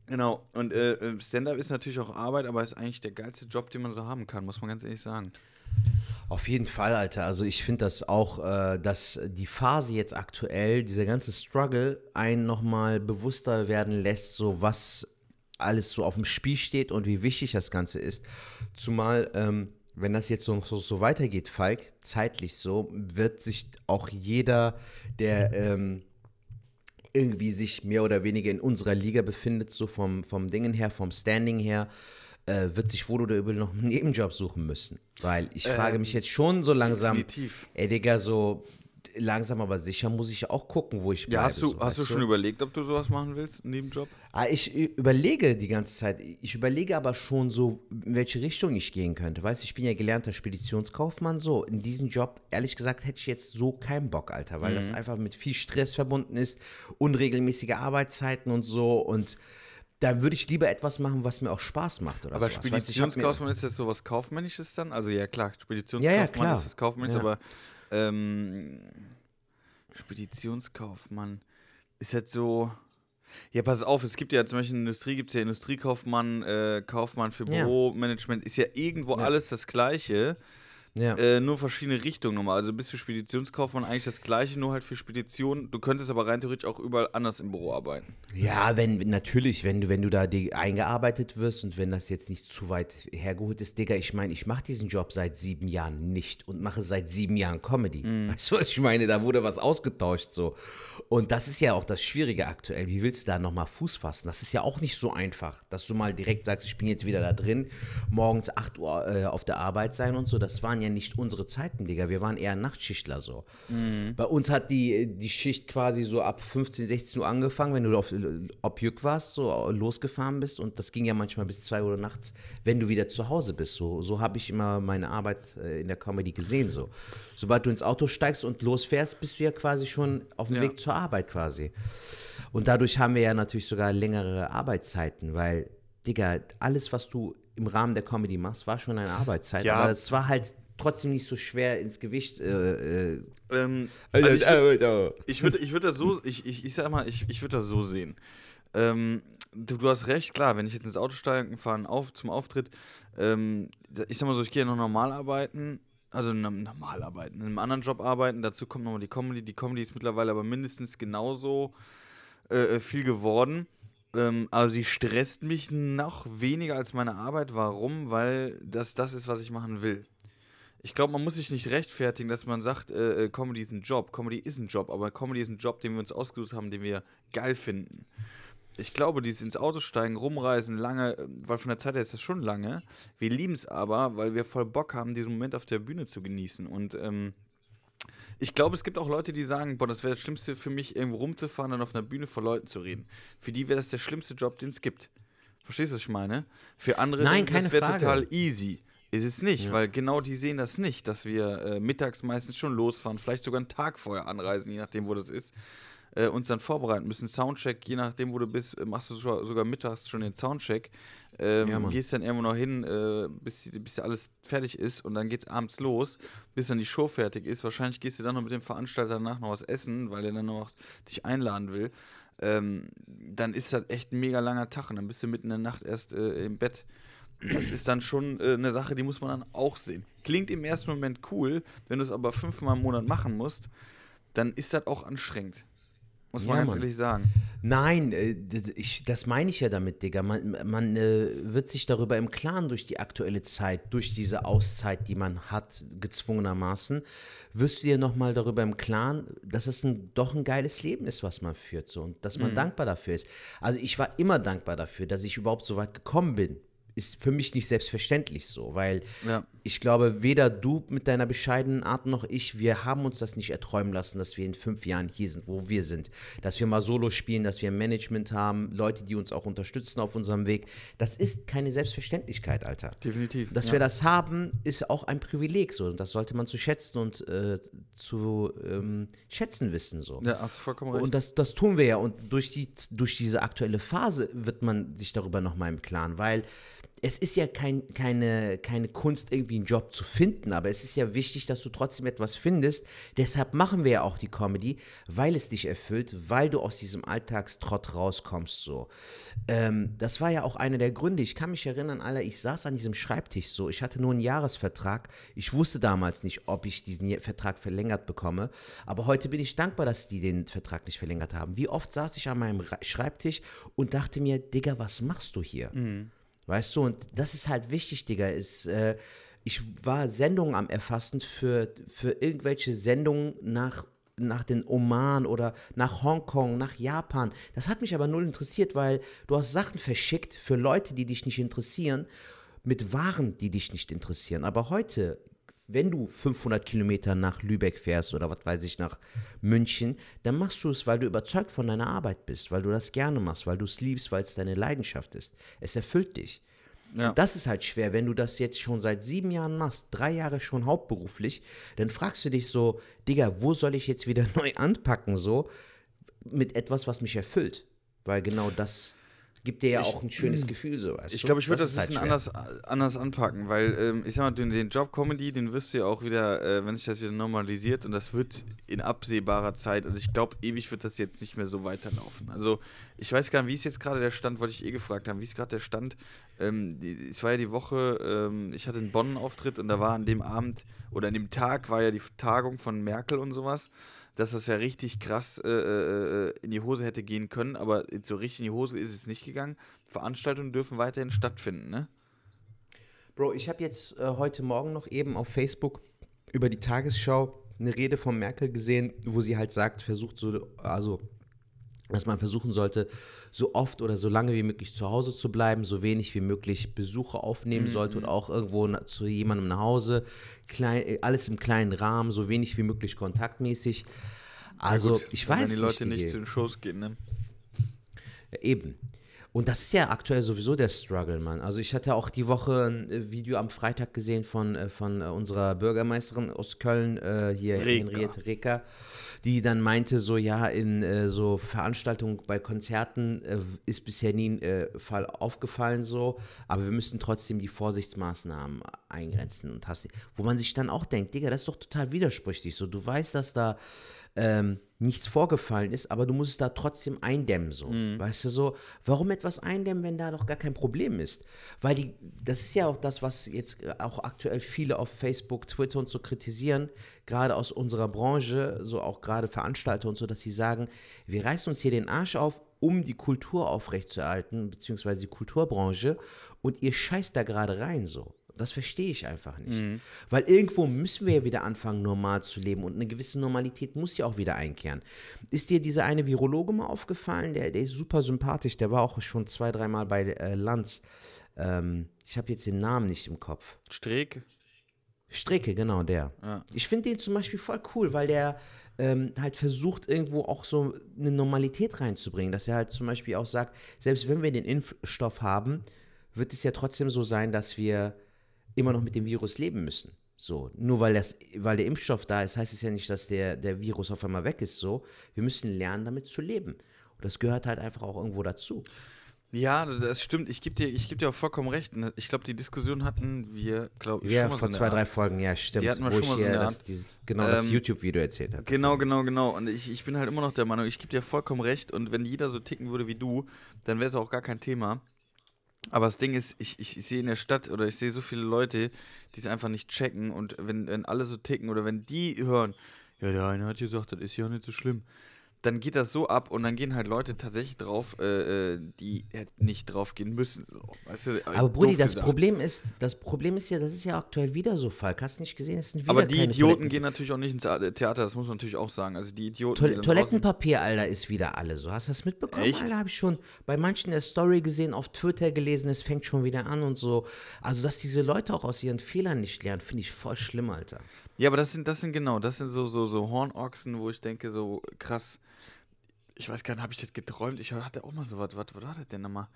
Genau, und äh, äh, Stand-up ist natürlich auch Arbeit, aber ist eigentlich der geilste Job, den man so haben kann, muss man ganz ehrlich sagen. Auf jeden Fall, Alter. Also ich finde das auch, äh, dass die Phase jetzt aktuell, dieser ganze Struggle, einen nochmal bewusster werden lässt, so was alles so auf dem Spiel steht und wie wichtig das Ganze ist. Zumal, ähm, wenn das jetzt so, so, so, weitergeht, Falk, zeitlich so, wird sich auch jeder, der ähm, irgendwie sich mehr oder weniger in unserer Liga befindet, so vom, vom Dingen her, vom Standing her, äh, wird sich wohl oder übel noch einen Nebenjob suchen müssen. Weil ich ähm, frage mich jetzt schon so langsam, definitiv. ey Digga, so langsam aber sicher muss ich auch gucken, wo ich bleibe. Ja, hast du, so, hast du schon du? überlegt, ob du sowas machen willst, einen Nebenjob? Ah, ich überlege die ganze Zeit. Ich überlege aber schon so, in welche Richtung ich gehen könnte. Weißt du, ich bin ja gelernter Speditionskaufmann. So, in diesen Job, ehrlich gesagt, hätte ich jetzt so keinen Bock, Alter, weil mhm. das einfach mit viel Stress verbunden ist, unregelmäßige Arbeitszeiten und so und da würde ich lieber etwas machen, was mir auch Spaß macht. Oder aber sowas. Speditionskaufmann ist das so was Kaufmännisches dann? Also ja, klar, Speditionskaufmann ja, ja, klar. ist was Kaufmännisches, ja. aber ähm, Speditionskaufmann ist halt so. Ja, pass auf, es gibt ja zum Beispiel in der Industrie, gibt es ja Industriekaufmann, äh, Kaufmann für Büromanagement, ist ja irgendwo alles das Gleiche. Ja. Äh, nur verschiedene Richtungen nochmal. Also bist du Speditionskaufmann eigentlich das gleiche, nur halt für Spedition. Du könntest aber rein theoretisch auch überall anders im Büro arbeiten. Ja, wenn natürlich, wenn du, wenn du da eingearbeitet wirst und wenn das jetzt nicht zu weit hergeholt ist, Digga, ich meine, ich mache diesen Job seit sieben Jahren nicht und mache seit sieben Jahren Comedy. Weißt du, was ich meine? Da wurde was ausgetauscht so. Und das ist ja auch das Schwierige aktuell. Wie willst du da nochmal Fuß fassen? Das ist ja auch nicht so einfach, dass du mal direkt sagst, ich bin jetzt wieder da drin, morgens 8 Uhr äh, auf der Arbeit sein und so. Das waren ja nicht unsere Zeiten, Digga. Wir waren eher Nachtschichtler so. Bei uns hat die, die Schicht quasi so ab 15, 16 Uhr angefangen, wenn du auf Objük warst, so losgefahren bist. Und das ging ja manchmal bis 2 Uhr nachts, wenn du wieder zu Hause bist. So, so habe ich immer meine Arbeit äh, in der Comedy gesehen. So. Sobald du ins Auto steigst und losfährst, bist du ja quasi schon auf dem Ja. Weg zur Arbeit quasi. Und dadurch haben wir ja natürlich sogar längere Arbeitszeiten, weil, Digga, alles, was du im Rahmen der Comedy machst, war schon eine Arbeitszeit. Ja. Aber es war halt trotzdem nicht so schwer ins Gewicht. Äh, äh, Ähm, also, ich, würd- äh, äh, ich würde ich würd das so, ich, ich, ich sag mal, ich, ich würde das so sehen. Ähm, du, du hast recht, klar, wenn ich jetzt ins Auto steige und fahre auf, zum Auftritt, ähm, ich sag mal so, ich gehe ja noch normal arbeiten, also normal arbeiten, in einem anderen Job arbeiten, dazu kommt nochmal die Comedy. Die Comedy ist mittlerweile aber mindestens genauso äh, viel geworden. Ähm, aber sie stresst mich noch weniger als meine Arbeit. Warum? Weil das das ist, was ich machen will. Ich glaube, man muss sich nicht rechtfertigen, dass man sagt, äh, äh, Comedy ist ein Job. Comedy ist ein Job, aber Comedy ist ein Job, den wir uns ausgesucht haben, den wir geil finden. Ich glaube, dieses ins Auto steigen, rumreisen, lange, äh, weil von der Zeit her ist das schon lange. Wir lieben es aber, weil wir voll Bock haben, diesen Moment auf der Bühne zu genießen. Und ähm, ich glaube, es gibt auch Leute, die sagen, boah, das wäre das Schlimmste für mich, irgendwo rumzufahren und auf einer Bühne vor Leuten zu reden. Für die wäre das der schlimmste Job, den es gibt. Verstehst du, was ich meine? Für andere Nein, keine das wäre total easy. Ist es nicht, weil genau die sehen das nicht, dass wir äh, mittags meistens schon losfahren, vielleicht sogar einen Tag vorher anreisen, je nachdem, wo das ist, äh, uns dann vorbereiten müssen. Soundcheck, je nachdem, wo du bist, äh, machst du sogar, sogar mittags schon den Soundcheck. Ähm, Ja, gehst dann irgendwo noch hin, äh, bis, bis alles fertig ist und dann geht's abends los, bis dann die Show fertig ist. Wahrscheinlich gehst du dann noch mit dem Veranstalter danach noch was essen, weil er dann noch dich einladen will. Ähm, dann ist das echt ein mega langer Tag und dann bist du mitten in der Nacht erst äh, im Bett. Das ist dann schon äh, eine Sache, die muss man dann auch sehen. Klingt im ersten Moment cool, wenn du es aber fünfmal im Monat machen musst, dann ist das auch anstrengend. Muss man Ja, ganz Mann. ehrlich sagen. Nein, äh, ich, das meine ich ja damit, Digga. Man, man äh, wird sich darüber im Klaren durch die aktuelle Zeit, durch diese Auszeit, die man hat, gezwungenermaßen, wirst du dir nochmal darüber im Klaren, dass es ein, doch ein geiles Leben ist, was man führt so, und dass man Mhm. dankbar dafür ist. Also ich war immer dankbar dafür, dass ich überhaupt so weit gekommen bin. Ist für mich nicht selbstverständlich so, weil Ja. Ich glaube, weder du mit deiner bescheidenen Art noch ich, wir haben uns das nicht erträumen lassen, dass wir in fünf Jahren hier sind, wo wir sind. Dass wir mal Solo spielen, dass wir ein Management haben, Leute, die uns auch unterstützen auf unserem Weg. Das ist keine Selbstverständlichkeit, Alter. Definitiv. Dass ja. wir das haben, ist auch ein Privileg so. Und das sollte man zu schätzen und äh, zu ähm, schätzen wissen so. Ja, hast du vollkommen recht. Und das, das tun wir ja. Und durch, die, durch diese aktuelle Phase wird man sich darüber nochmal im Klaren, weil es ist ja kein, keine, keine Kunst, irgendwie einen Job zu finden, aber es ist ja wichtig, dass du trotzdem etwas findest. Deshalb machen wir ja auch die Comedy, weil es dich erfüllt, weil du aus diesem Alltagstrott rauskommst. So. Ähm, das war ja auch einer der Gründe. Ich kann mich erinnern, Alter, ich saß an diesem Schreibtisch so. Ich hatte nur einen Jahresvertrag. Ich wusste damals nicht, ob ich diesen Vertrag verlängert bekomme. Aber heute bin ich dankbar, dass die den Vertrag nicht verlängert haben. Wie oft saß ich an meinem Schreibtisch und dachte mir, Digga, was machst du hier? Weißt du, und das ist halt wichtig, Digga. Ist, äh, ich war Sendungen am Erfassen für, für irgendwelche Sendungen nach, nach den Oman oder nach Hongkong, nach Japan. Das hat mich aber null interessiert, weil du hast Sachen verschickt für Leute, die dich nicht interessieren, mit Waren, die dich nicht interessieren. Aber heute, wenn du 500 Kilometer nach Lübeck fährst oder was weiß ich, nach München, dann machst du es, weil du überzeugt von deiner Arbeit bist, weil du das gerne machst, weil du es liebst, weil es deine Leidenschaft ist. Es erfüllt dich. Ja. Das ist halt schwer, wenn du das jetzt schon seit sieben Jahren machst, drei Jahre schon hauptberuflich, dann fragst du dich so, Digga, wo soll ich jetzt wieder neu anpacken, so, mit etwas, was mich erfüllt? Weil genau das gibt dir ja auch ein schönes Gefühl, so weißt Ich glaube, ich würde das, ist ein halt bisschen anders, anders anpacken, weil ähm, ich sag mal, den, den Job Comedy, den wirst du ja auch wieder, äh, wenn sich das wieder normalisiert und das wird in absehbarer Zeit, also ich glaube, ewig wird das jetzt nicht mehr so weiterlaufen. Also ich weiß gar nicht, wie ist jetzt gerade der Stand, wollte ich eh gefragt haben, wie ist gerade der Stand? Ähm, die, es war ja die Woche, ähm, ich hatte einen Bonn-Auftritt und da war an dem Abend oder an dem Tag war ja die Tagung von Merkel und sowas dass das ja richtig krass äh, äh, in die Hose hätte gehen können, aber so richtig in die Hose ist es nicht gegangen. Veranstaltungen dürfen weiterhin stattfinden, ne? Bro, ich habe jetzt äh, heute Morgen noch eben auf Facebook über die Tagesschau eine Rede von Merkel gesehen, wo sie halt sagt, versucht so, also, dass man versuchen sollte, so oft oder so lange wie möglich zu Hause zu bleiben, so wenig wie möglich Besuche aufnehmen sollte und auch irgendwo zu jemandem nach Hause, klein, äh, alles im kleinen Rahmen, so wenig wie möglich kontaktmäßig. Also, Gut, ich wenn weiß die Leute nicht, nicht zu den Shows gehen, ne? Ja, Eben. Und das ist ja aktuell sowieso der Struggle, Mann. Also ich hatte auch die Woche ein äh, Video am Freitag gesehen von, äh, von äh, unserer Bürgermeisterin aus Köln, äh, hier Reker. Henriette Reker, die dann meinte, so ja, in äh, so Veranstaltungen bei Konzerten äh, ist bisher nie ein Fall aufgefallen so, aber wir müssen trotzdem die Vorsichtsmaßnahmen eingrenzen. Und hast, wo man sich dann auch denkt, Digga, das ist doch total widersprüchlich. So, du weißt, dass da ähm, nichts vorgefallen ist, aber du musst es da trotzdem eindämmen, so. Weißt du so, warum etwas eindämmen, wenn da doch gar kein Problem ist? Weil die, das ist ja auch das, was jetzt auch aktuell viele auf Facebook, Twitter und so kritisieren, gerade aus unserer Branche, so auch gerade Veranstalter und so, dass sie sagen, wir reißen uns hier den Arsch auf, um die Kultur aufrechtzuerhalten, beziehungsweise die Kulturbranche, und ihr scheißt da gerade rein, so. Das verstehe ich einfach nicht. Weil irgendwo müssen wir ja wieder anfangen, normal zu leben und eine gewisse Normalität muss ja auch wieder einkehren. Ist dir dieser eine Virologe mal aufgefallen? Der, der ist super sympathisch. Der war auch schon zwei, dreimal bei äh, Lanz. Ähm, ich habe jetzt den Namen nicht im Kopf. Streeck? Strecke, genau, der. Ja. Ich finde den zum Beispiel voll cool, weil der ähm, halt versucht, irgendwo auch so eine Normalität reinzubringen. Dass er halt zum Beispiel auch sagt, selbst wenn wir den Impfstoff haben, wird es ja trotzdem so sein, dass wir immer noch mit dem Virus leben müssen. So, nur weil, das, weil der Impfstoff da ist, heißt es ja nicht, dass der, der Virus auf einmal weg ist. So, wir müssen lernen, damit zu leben. Und das gehört halt einfach auch irgendwo dazu. Ja, das stimmt. Ich gebe dir, ich geb dir auch vollkommen recht. Ne, Ich glaube, die Diskussion hatten wir, glaube ich, Ja, schon mal vor so zwei, der drei Art. Folgen, ja, stimmt. Die hatten wir wo schon ich mal so der das, Art. dieses, genau das Ähm, YouTube-Video erzählt habe. Genau, genau, genau. Und ich, ich bin halt immer noch der Meinung, ich gebe dir vollkommen recht. Und wenn jeder so ticken würde wie du, dann wäre es auch gar kein Thema. Aber das Ding ist, ich, ich, sehe in der Stadt oder ich sehe so viele Leute, die es einfach nicht checken. Und wenn, wenn alle so ticken oder wenn die hören, ja, der eine hat gesagt, das ist ja nicht so schlimm, dann geht das so ab und dann gehen halt Leute tatsächlich drauf, äh, äh, die hätten nicht drauf gehen müssen. So. Weißt du, Aber Brudi, das gesagt. Problem ist, das Problem ist ja, das ist ja aktuell wieder so Fall. Hast du nicht gesehen, es sind wieder Aber die Idioten Toiletten- gehen natürlich auch nicht ins Theater, das muss man natürlich auch sagen. Also die Idioten. Toil die Toilettenpapier, Alter, ist wieder alle so. Hast du das mitbekommen, Echt? Alter? Habe ich schon bei manchen der Story gesehen, auf Twitter gelesen, es fängt schon wieder an und so. Also, dass diese Leute auch aus ihren Fehlern nicht lernen, finde ich voll schlimm, Alter. Ja, aber das sind, das sind genau, das sind so, so, so Hornochsen, wo ich denke, so krass. Ich weiß gar nicht, habe ich das geträumt? Ich hatte auch mal so was, was, war das denn nochmal?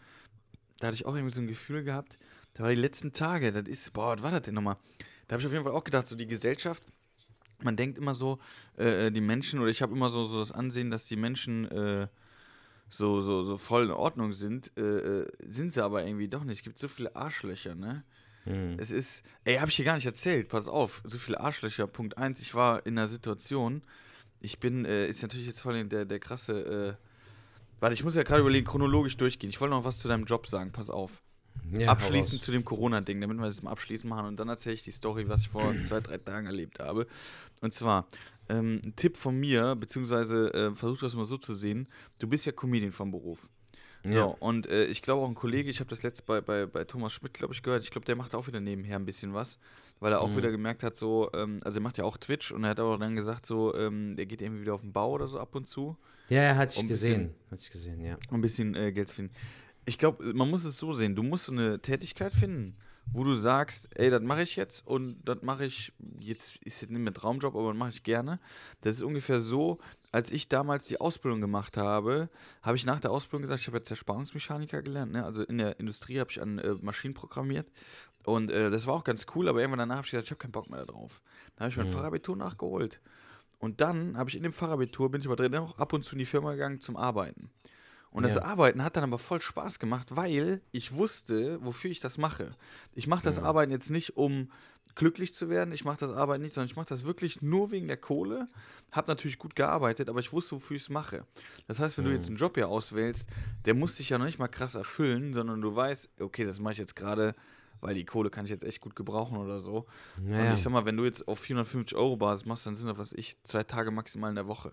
Da hatte ich auch irgendwie so ein Gefühl gehabt. Da war die letzten Tage, das ist, boah, was war das denn nochmal? Da habe ich auf jeden Fall auch gedacht, so die Gesellschaft, man denkt immer so, äh, die Menschen, oder ich habe immer so, so das Ansehen, dass die Menschen äh, so, so, so voll in Ordnung sind, äh, äh, sind sie aber irgendwie doch nicht. Es gibt so viele Arschlöcher, ne? Es ist, ey, habe ich dir gar nicht erzählt, pass auf, so viele Arschlöcher. Punkt eins, ich war in einer Situation, ich bin, äh, ist natürlich jetzt voll der, der krasse, äh, warte, ich muss ja gerade überlegen, chronologisch durchgehen. Ich wollte noch was zu deinem Job sagen, pass auf. Ja, abschließend zu dem Corona-Ding, damit wir das mal abschließend machen und dann erzähle ich die Story, was ich vor zwei, drei Tagen erlebt habe. Und zwar, ähm, ein Tipp von mir, beziehungsweise äh, versuch das mal so zu sehen, du bist ja Comedian vom Beruf. Ja. So, und äh, ich glaube auch ein Kollege, ich habe das letzte bei, bei, bei Thomas Schmidt, glaube ich, gehört, ich glaube, der macht auch wieder nebenher ein bisschen was, weil er auch wieder gemerkt hat, so, ähm, also er macht ja auch Twitch und er hat auch dann gesagt, so, ähm, der geht irgendwie wieder auf den Bau oder so ab und zu Ja, ja, hatte ich Um gesehen. Hatte ich gesehen, ja. um ein bisschen äh, Geld zu finden. Ich glaube, man muss es so sehen. Du musst so eine Tätigkeit finden, wo du sagst, ey, das mache ich jetzt und das mache ich, jetzt ist jetzt nicht mehr Traumjob, aber das mache ich gerne. Das ist ungefähr so, als ich damals die Ausbildung gemacht habe, habe ich nach der Ausbildung gesagt, ich habe jetzt Zerspannungsmechaniker gelernt. Ne? Also in der Industrie habe ich an äh, Maschinen programmiert. Und äh, das war auch ganz cool, aber irgendwann danach habe ich gesagt, ich habe keinen Bock mehr darauf. Dann habe ich mein Fachabitur nachgeholt. Und dann habe ich in dem Fachabitur, bin ich aber drin auch ab und zu in die Firma gegangen zum Arbeiten. Und das Ja. Arbeiten hat dann aber voll Spaß gemacht, weil ich wusste, wofür ich das mache. Ich mache das Arbeiten jetzt nicht, um glücklich zu werden. Ich mache das Arbeiten nicht, sondern ich mache das wirklich nur wegen der Kohle. Habe natürlich gut gearbeitet, aber ich wusste, wofür ich es mache. Das heißt, wenn du jetzt einen Job hier auswählst, der muss dich ja noch nicht mal krass erfüllen, sondern du weißt, okay, das mache ich jetzt gerade, weil die Kohle kann ich jetzt echt gut gebrauchen oder so. Naja. Und ich sag mal, wenn du jetzt auf 450 Euro Basis machst, dann sind das, was ich, zwei Tage maximal in der Woche.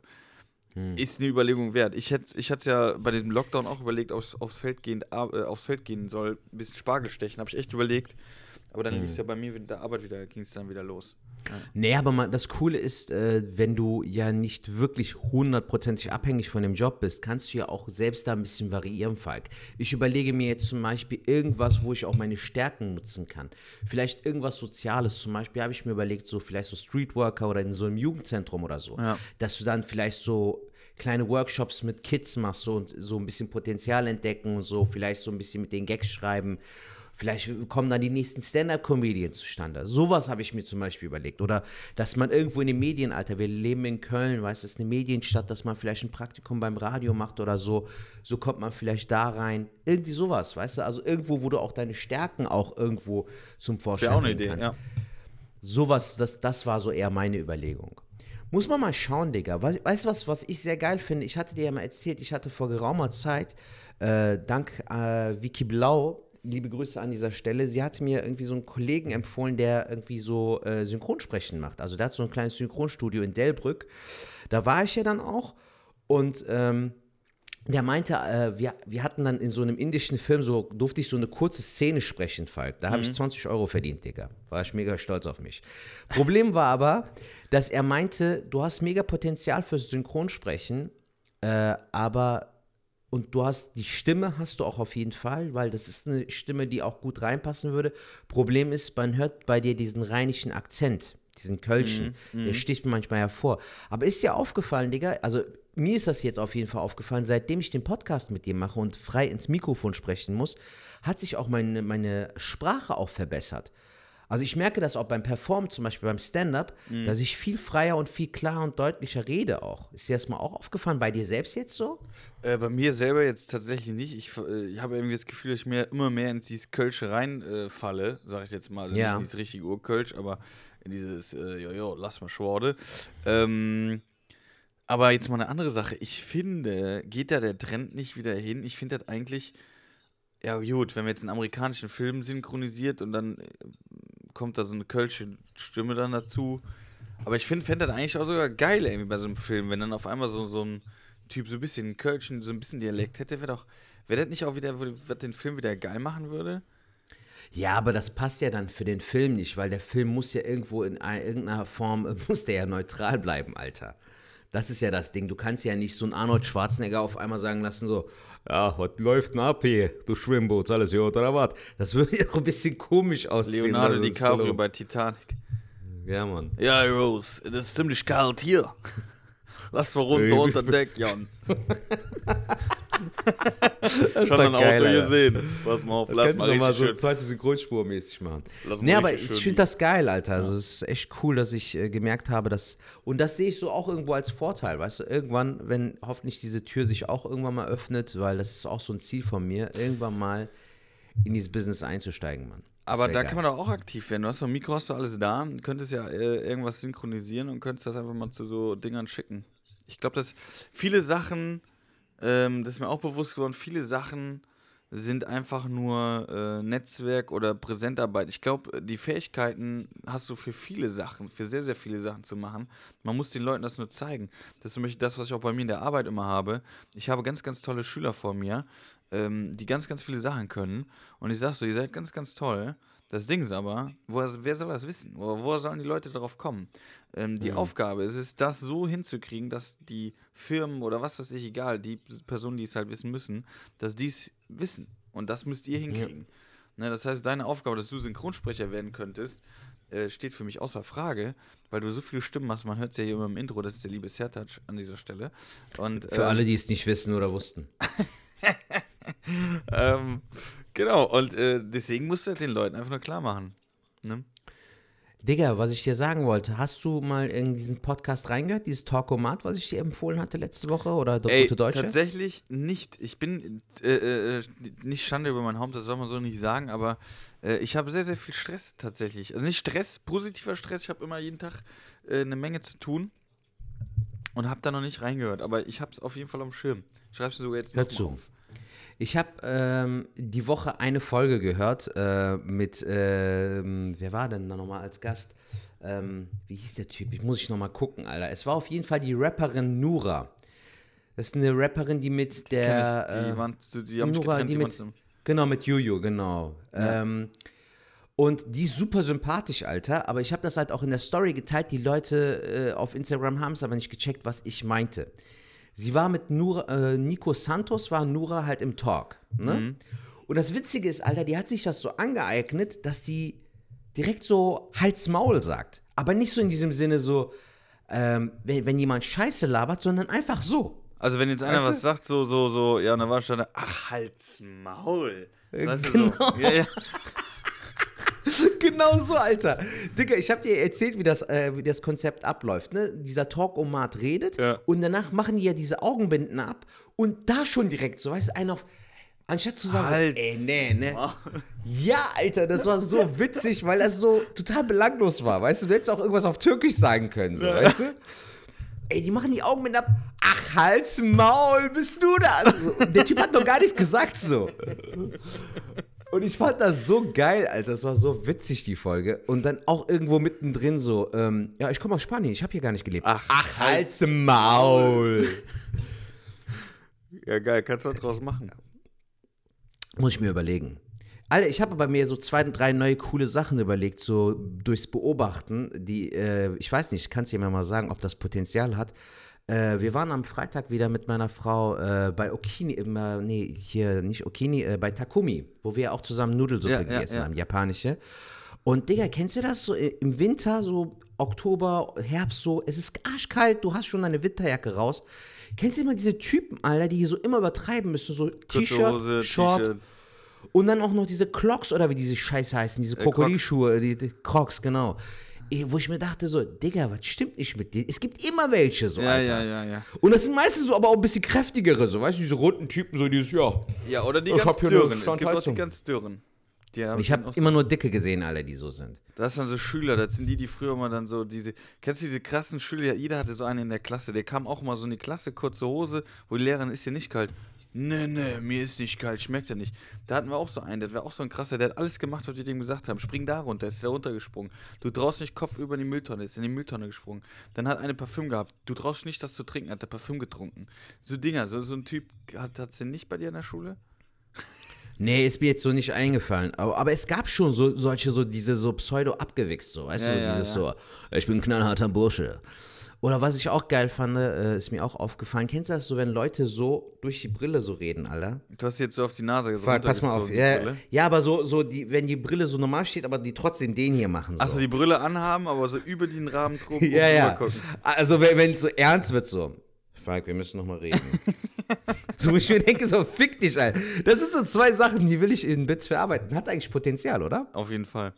Hm. Ist eine Überlegung wert. Ich hätte ich es ja bei diesem Lockdown auch überlegt, aufs, aufs, Feld gehen, äh, aufs Feld gehen soll, ein bisschen Spargel stechen. Habe ich echt überlegt. Aber dann Hm. lief es ja bei mir mit der Arbeit wieder, ging es dann wieder los. Nee, aber man, das Coole ist, äh, wenn du ja nicht wirklich hundertprozentig abhängig von dem Job bist, kannst du ja auch selbst da ein bisschen variieren, Falk. Ich überlege mir jetzt zum Beispiel irgendwas, wo ich auch meine Stärken nutzen kann. Vielleicht irgendwas Soziales. Zum Beispiel habe ich mir überlegt, so vielleicht so Streetworker oder in so einem Jugendzentrum oder so. Ja. Dass du dann vielleicht so kleine Workshops mit Kids machst so, und so ein bisschen Potenzial entdecken und so, vielleicht so ein bisschen mit den Gags schreiben. Vielleicht kommen dann die nächsten Stand-Up-Comedians zustande. Sowas habe ich mir zum Beispiel überlegt. Oder dass man irgendwo in den Medien, Alter, wir leben in Köln, weißt du, es ist eine Medienstadt, dass man vielleicht ein Praktikum beim Radio macht oder so. So kommt man vielleicht da rein. Irgendwie sowas, weißt du? Also irgendwo, wo du auch deine Stärken auch irgendwo zum Vorschein Wäre auch eine Idee, kannst. ja. Sowas, das, das war so eher meine Überlegung. Muss man mal schauen, Digga. Weißt du was, was ich sehr geil finde? Ich hatte dir ja mal erzählt, ich hatte vor geraumer Zeit, äh, dank äh, Vicky Blau, liebe Grüße an dieser Stelle, sie hatte mir irgendwie so einen Kollegen empfohlen, der irgendwie so äh, Synchronsprechen macht. Also der hat so ein kleines Synchronstudio in Delbrück. Da war ich ja dann auch und ähm, der meinte, äh, wir, wir hatten dann in so einem indischen Film, so durfte ich so eine kurze Szene sprechen, Falk. Da habe ich 20 Euro verdient, Digga. War ich mega stolz auf mich. Problem war aber, dass er meinte, du hast mega Potenzial fürs Synchronsprechen, äh, aber und du hast die Stimme hast du auch auf jeden Fall, weil das ist eine Stimme, die auch gut reinpassen würde. Problem ist, man hört bei dir diesen rheinischen Akzent, diesen Kölschen, der sticht mir manchmal hervor. Aber ist dir aufgefallen, Digga, also mir ist das jetzt auf jeden Fall aufgefallen, seitdem ich den Podcast mit dir mache und frei ins Mikrofon sprechen muss, hat sich auch meine, meine Sprache auch verbessert. Also ich merke das auch beim Performen, zum Beispiel beim Stand-up, dass ich viel freier und viel klarer und deutlicher rede auch. Ist dir das mal auch aufgefallen, bei dir selbst jetzt so? Äh, bei mir selber jetzt tatsächlich nicht. Ich, äh, ich habe irgendwie das Gefühl, dass ich mir immer mehr in dieses Kölsche reinfalle, äh, falle, sag ich jetzt mal. Also Ja. nicht in dieses richtige Urkölsch, aber in dieses, äh, jojo, lass mal Schworde. Ähm, aber jetzt mal eine andere Sache. Ich finde, geht da der Trend nicht wieder hin? Ich finde das eigentlich, ja gut, wenn wir jetzt einen amerikanischen Film synchronisiert und dann äh, kommt da so eine kölsche Stimme dann dazu. Aber ich finde, fände das eigentlich auch sogar geil, irgendwie bei so einem Film, wenn dann auf einmal so, so ein Typ so ein bisschen Kölschen, so ein bisschen Dialekt hätte, wäre doch, wäre das nicht auch wieder, was den Film wieder geil machen würde? Ja, aber das passt ja dann für den Film nicht, weil der Film muss ja irgendwo in ein- irgendeiner Form, muss der ja neutral bleiben, Alter. Das ist ja das Ding. Du kannst ja nicht so einen Arnold Schwarzenegger auf einmal sagen lassen, so, ja, was läuft denn ab hier? Du Schwimmboot, alles ja oder was? Das würde ja auch ein bisschen komisch aussehen. Leonardo DiCaprio bei Titanic. Ja, Mann. Ja, Rose, das ist ziemlich kalt hier. Lass mal runter unter Deck, Jan. Das Schon ein geil, Auto Alter. gesehen. Pass mal auf, lass Kannst mal du noch mal so schön. zweite Synchronspur mäßig machen. Lass Nee, aber ich finde das geil, Alter. Also es ist echt cool, dass ich äh, gemerkt habe, dass und das sehe ich so auch irgendwo als Vorteil, weißt du, irgendwann, wenn hoffentlich diese Tür sich auch irgendwann mal öffnet, weil das ist auch so ein Ziel von mir, irgendwann mal in dieses Business einzusteigen, Mann. Das Aber da geil. kann man doch auch aktiv werden. Du hast doch ein Mikro, hast du alles da, könntest ja äh, irgendwas synchronisieren und könntest das einfach mal zu so Dingern schicken. Ich glaube, dass viele Sachen, ähm, das ist mir auch bewusst geworden, viele Sachen sind einfach nur äh, Netzwerk oder Präsentarbeit. Ich glaube, die Fähigkeiten hast du für viele Sachen, für sehr, sehr viele Sachen zu machen. Man muss den Leuten das nur zeigen. Das ist zum Beispiel das, was ich auch bei mir in der Arbeit immer habe. Ich habe ganz, ganz tolle Schüler vor mir, ähm, die ganz, ganz viele Sachen können. Und ich sag so, ihr seid ganz, ganz toll. Das Ding ist aber, woher, wer soll das wissen? Oder woher sollen die Leute darauf kommen? Ähm, die Aufgabe ist es, das so hinzukriegen, dass die Firmen oder was weiß ich, egal, die Personen, die es halt wissen müssen, dass die es wissen. Und das müsst ihr hinkriegen. Ne, das heißt, deine Aufgabe, dass du Synchronsprecher werden könntest, äh, steht für mich außer Frage, weil du so viele Stimmen hast. Man hört es ja hier immer im Intro, das ist der liebe Sertac an dieser Stelle. Und, Für ähm, alle, die es nicht wissen oder wussten. ähm, genau, und äh, deswegen musst du halt den Leuten einfach nur klar machen. Ne? Digga, was ich dir sagen wollte, hast du mal in diesen Podcast reingehört, dieses Talkomat, was ich dir empfohlen hatte letzte Woche oder das Ey, gute Deutsche? tatsächlich nicht. Ich bin äh, äh, nicht Schande über mein Haupt, das soll man so nicht sagen, aber äh, ich habe sehr, sehr viel Stress tatsächlich. Also nicht Stress, positiver Stress. Ich habe immer jeden Tag äh, eine Menge zu tun und habe da noch nicht reingehört, aber ich habe es auf jeden Fall am Schirm. Schreibst du sogar jetzt Hör zu. auf. Ich habe ähm, die Woche eine Folge gehört äh, mit, ähm, wer war denn da nochmal als Gast? Ähm, wie hieß der Typ? Ich muss ich nochmal gucken, Alter. Es war auf jeden Fall die Rapperin Nura. Das ist eine Rapperin, die mit der. Die, äh, waren, die haben Nura, getrennt, die die mit, genau, mit Juju, genau. Ja. Ähm, und die ist super sympathisch, Alter. Aber ich habe das halt auch in der Story geteilt. Die Leute äh, auf Instagram haben es aber nicht gecheckt, was ich meinte. Sie war mit Nura, äh, Nico Santos, war Nura halt im Talk. Ne? Und das Witzige ist, Alter, die hat sich das so angeeignet, dass sie direkt so Hals-Maul sagt. Aber nicht so in diesem Sinne so, ähm, wenn, wenn jemand Scheiße labert, sondern einfach so. Also wenn jetzt einer Weißt du? was sagt, so, so, so, ja, und dann war schon, ach, halt's Maul. Weißt du, genau. so. Ja, ja. Genau so, Alter. Digga, ich hab dir erzählt, wie das, äh, wie das Konzept abläuft. Ne? Dieser Talk-O-Mat redet Ja. und danach machen die ja diese Augenbinden ab und da schon direkt so, weißt du, einen auf. Anstatt zu sagen, Halt's so, ey, nee, ne? Ja, Alter, das war so witzig, weil das so total belanglos war. Weißt du, du hättest auch irgendwas auf Türkisch sagen können, so, weißt du? Ey, die machen die Augenbinden ab. Ach, Hals, Maul, bist du da? Also, der Typ hat noch gar nichts gesagt, so. Und ich fand das so geil, Alter. Das war so witzig, die Folge. Und dann auch irgendwo mittendrin so, ähm, ja, ich komme aus Spanien, ich habe hier gar nicht gelebt. Ach, Ach Hals, Maul. ja, geil, kannst du was draus machen. Muss ich mir überlegen. Alter, ich habe bei mir so zwei, drei neue coole Sachen überlegt, so durchs Beobachten, die, äh, ich weiß nicht, kannst du mir mal sagen, ob das Potenzial hat. Äh, wir waren am Freitag wieder mit meiner Frau äh, bei Okini, immer, nee, hier nicht Okini, äh, bei Takumi, wo wir auch zusammen Nudelsuppe Ja, gegessen ja. haben, japanische. Und Digga, kennst du das so im Winter, so Oktober, Herbst, so, es ist arschkalt, du hast schon deine Winterjacke raus. Kennst du immer diese Typen, Alter, die so immer übertreiben müssen, so T-Shirt, Short, und dann auch noch diese Crocs oder wie diese Scheiße heißen, diese Crocs. Krokodilschuhe, die, die Crocs, genau. Wo ich mir dachte so, Digga, was stimmt nicht mit dir? Es gibt immer welche so, Ja, Alter. ja, ja, ja. Und das sind meistens so, aber auch ein bisschen kräftigere, so, weißt du, diese runden Typen, so dieses, ja. Ja, oder die Ich ganz dürren. Es gibt auch die ganz dürren. Haben Ich habe immer so, nur dicke gesehen, alle, die so sind. Das sind so Schüler, das sind die, die früher mal dann so diese. Kennst du diese krassen Schüler? Jeder hatte so einen in der Klasse, der kam auch mal so in die Klasse, kurze Hose, wo die Lehrerin ist hier nicht kalt. Nee, nee, mir ist nicht kalt, schmeckt ja nicht. Da hatten wir auch so einen, der war auch so ein krasser, der hat alles gemacht, was wir dem gesagt haben. Spring da runter, ist der runtergesprungen. Du traust nicht Kopf über die Mülltonne, ist in die Mülltonne gesprungen. Dann hat eine Parfüm gehabt. Du traust nicht, das zu trinken, hat der Parfüm getrunken. So Dinger, so, so ein Typ hat es denn nicht bei dir in der Schule? Nee, ist mir jetzt so nicht eingefallen. Aber, aber es gab schon so solche, so diese so pseudo-abgewichst, so, weißt Ja, du, ja, dieses ja. so, ich bin ein knallharter Bursche. Oder was ich auch geil fand, äh, ist mir auch aufgefallen, kennst du das so, wenn Leute so durch die Brille so reden, Alter? Du hast jetzt so auf die Nase so pass mal auf. Ja, ja, aber so, so die, wenn die Brille so normal steht, aber die trotzdem den hier machen. So. Achso, die Brille anhaben, aber so über den Rahmen drum ja, ja. gucken. Also wenn es so ernst wird, so, Fuck, wir müssen noch mal reden. so, wo ich mir denke, so, fick dich, Alter. Das sind so zwei Sachen, die will ich in Bits verarbeiten. Hat eigentlich Potenzial, oder? Auf jeden Fall.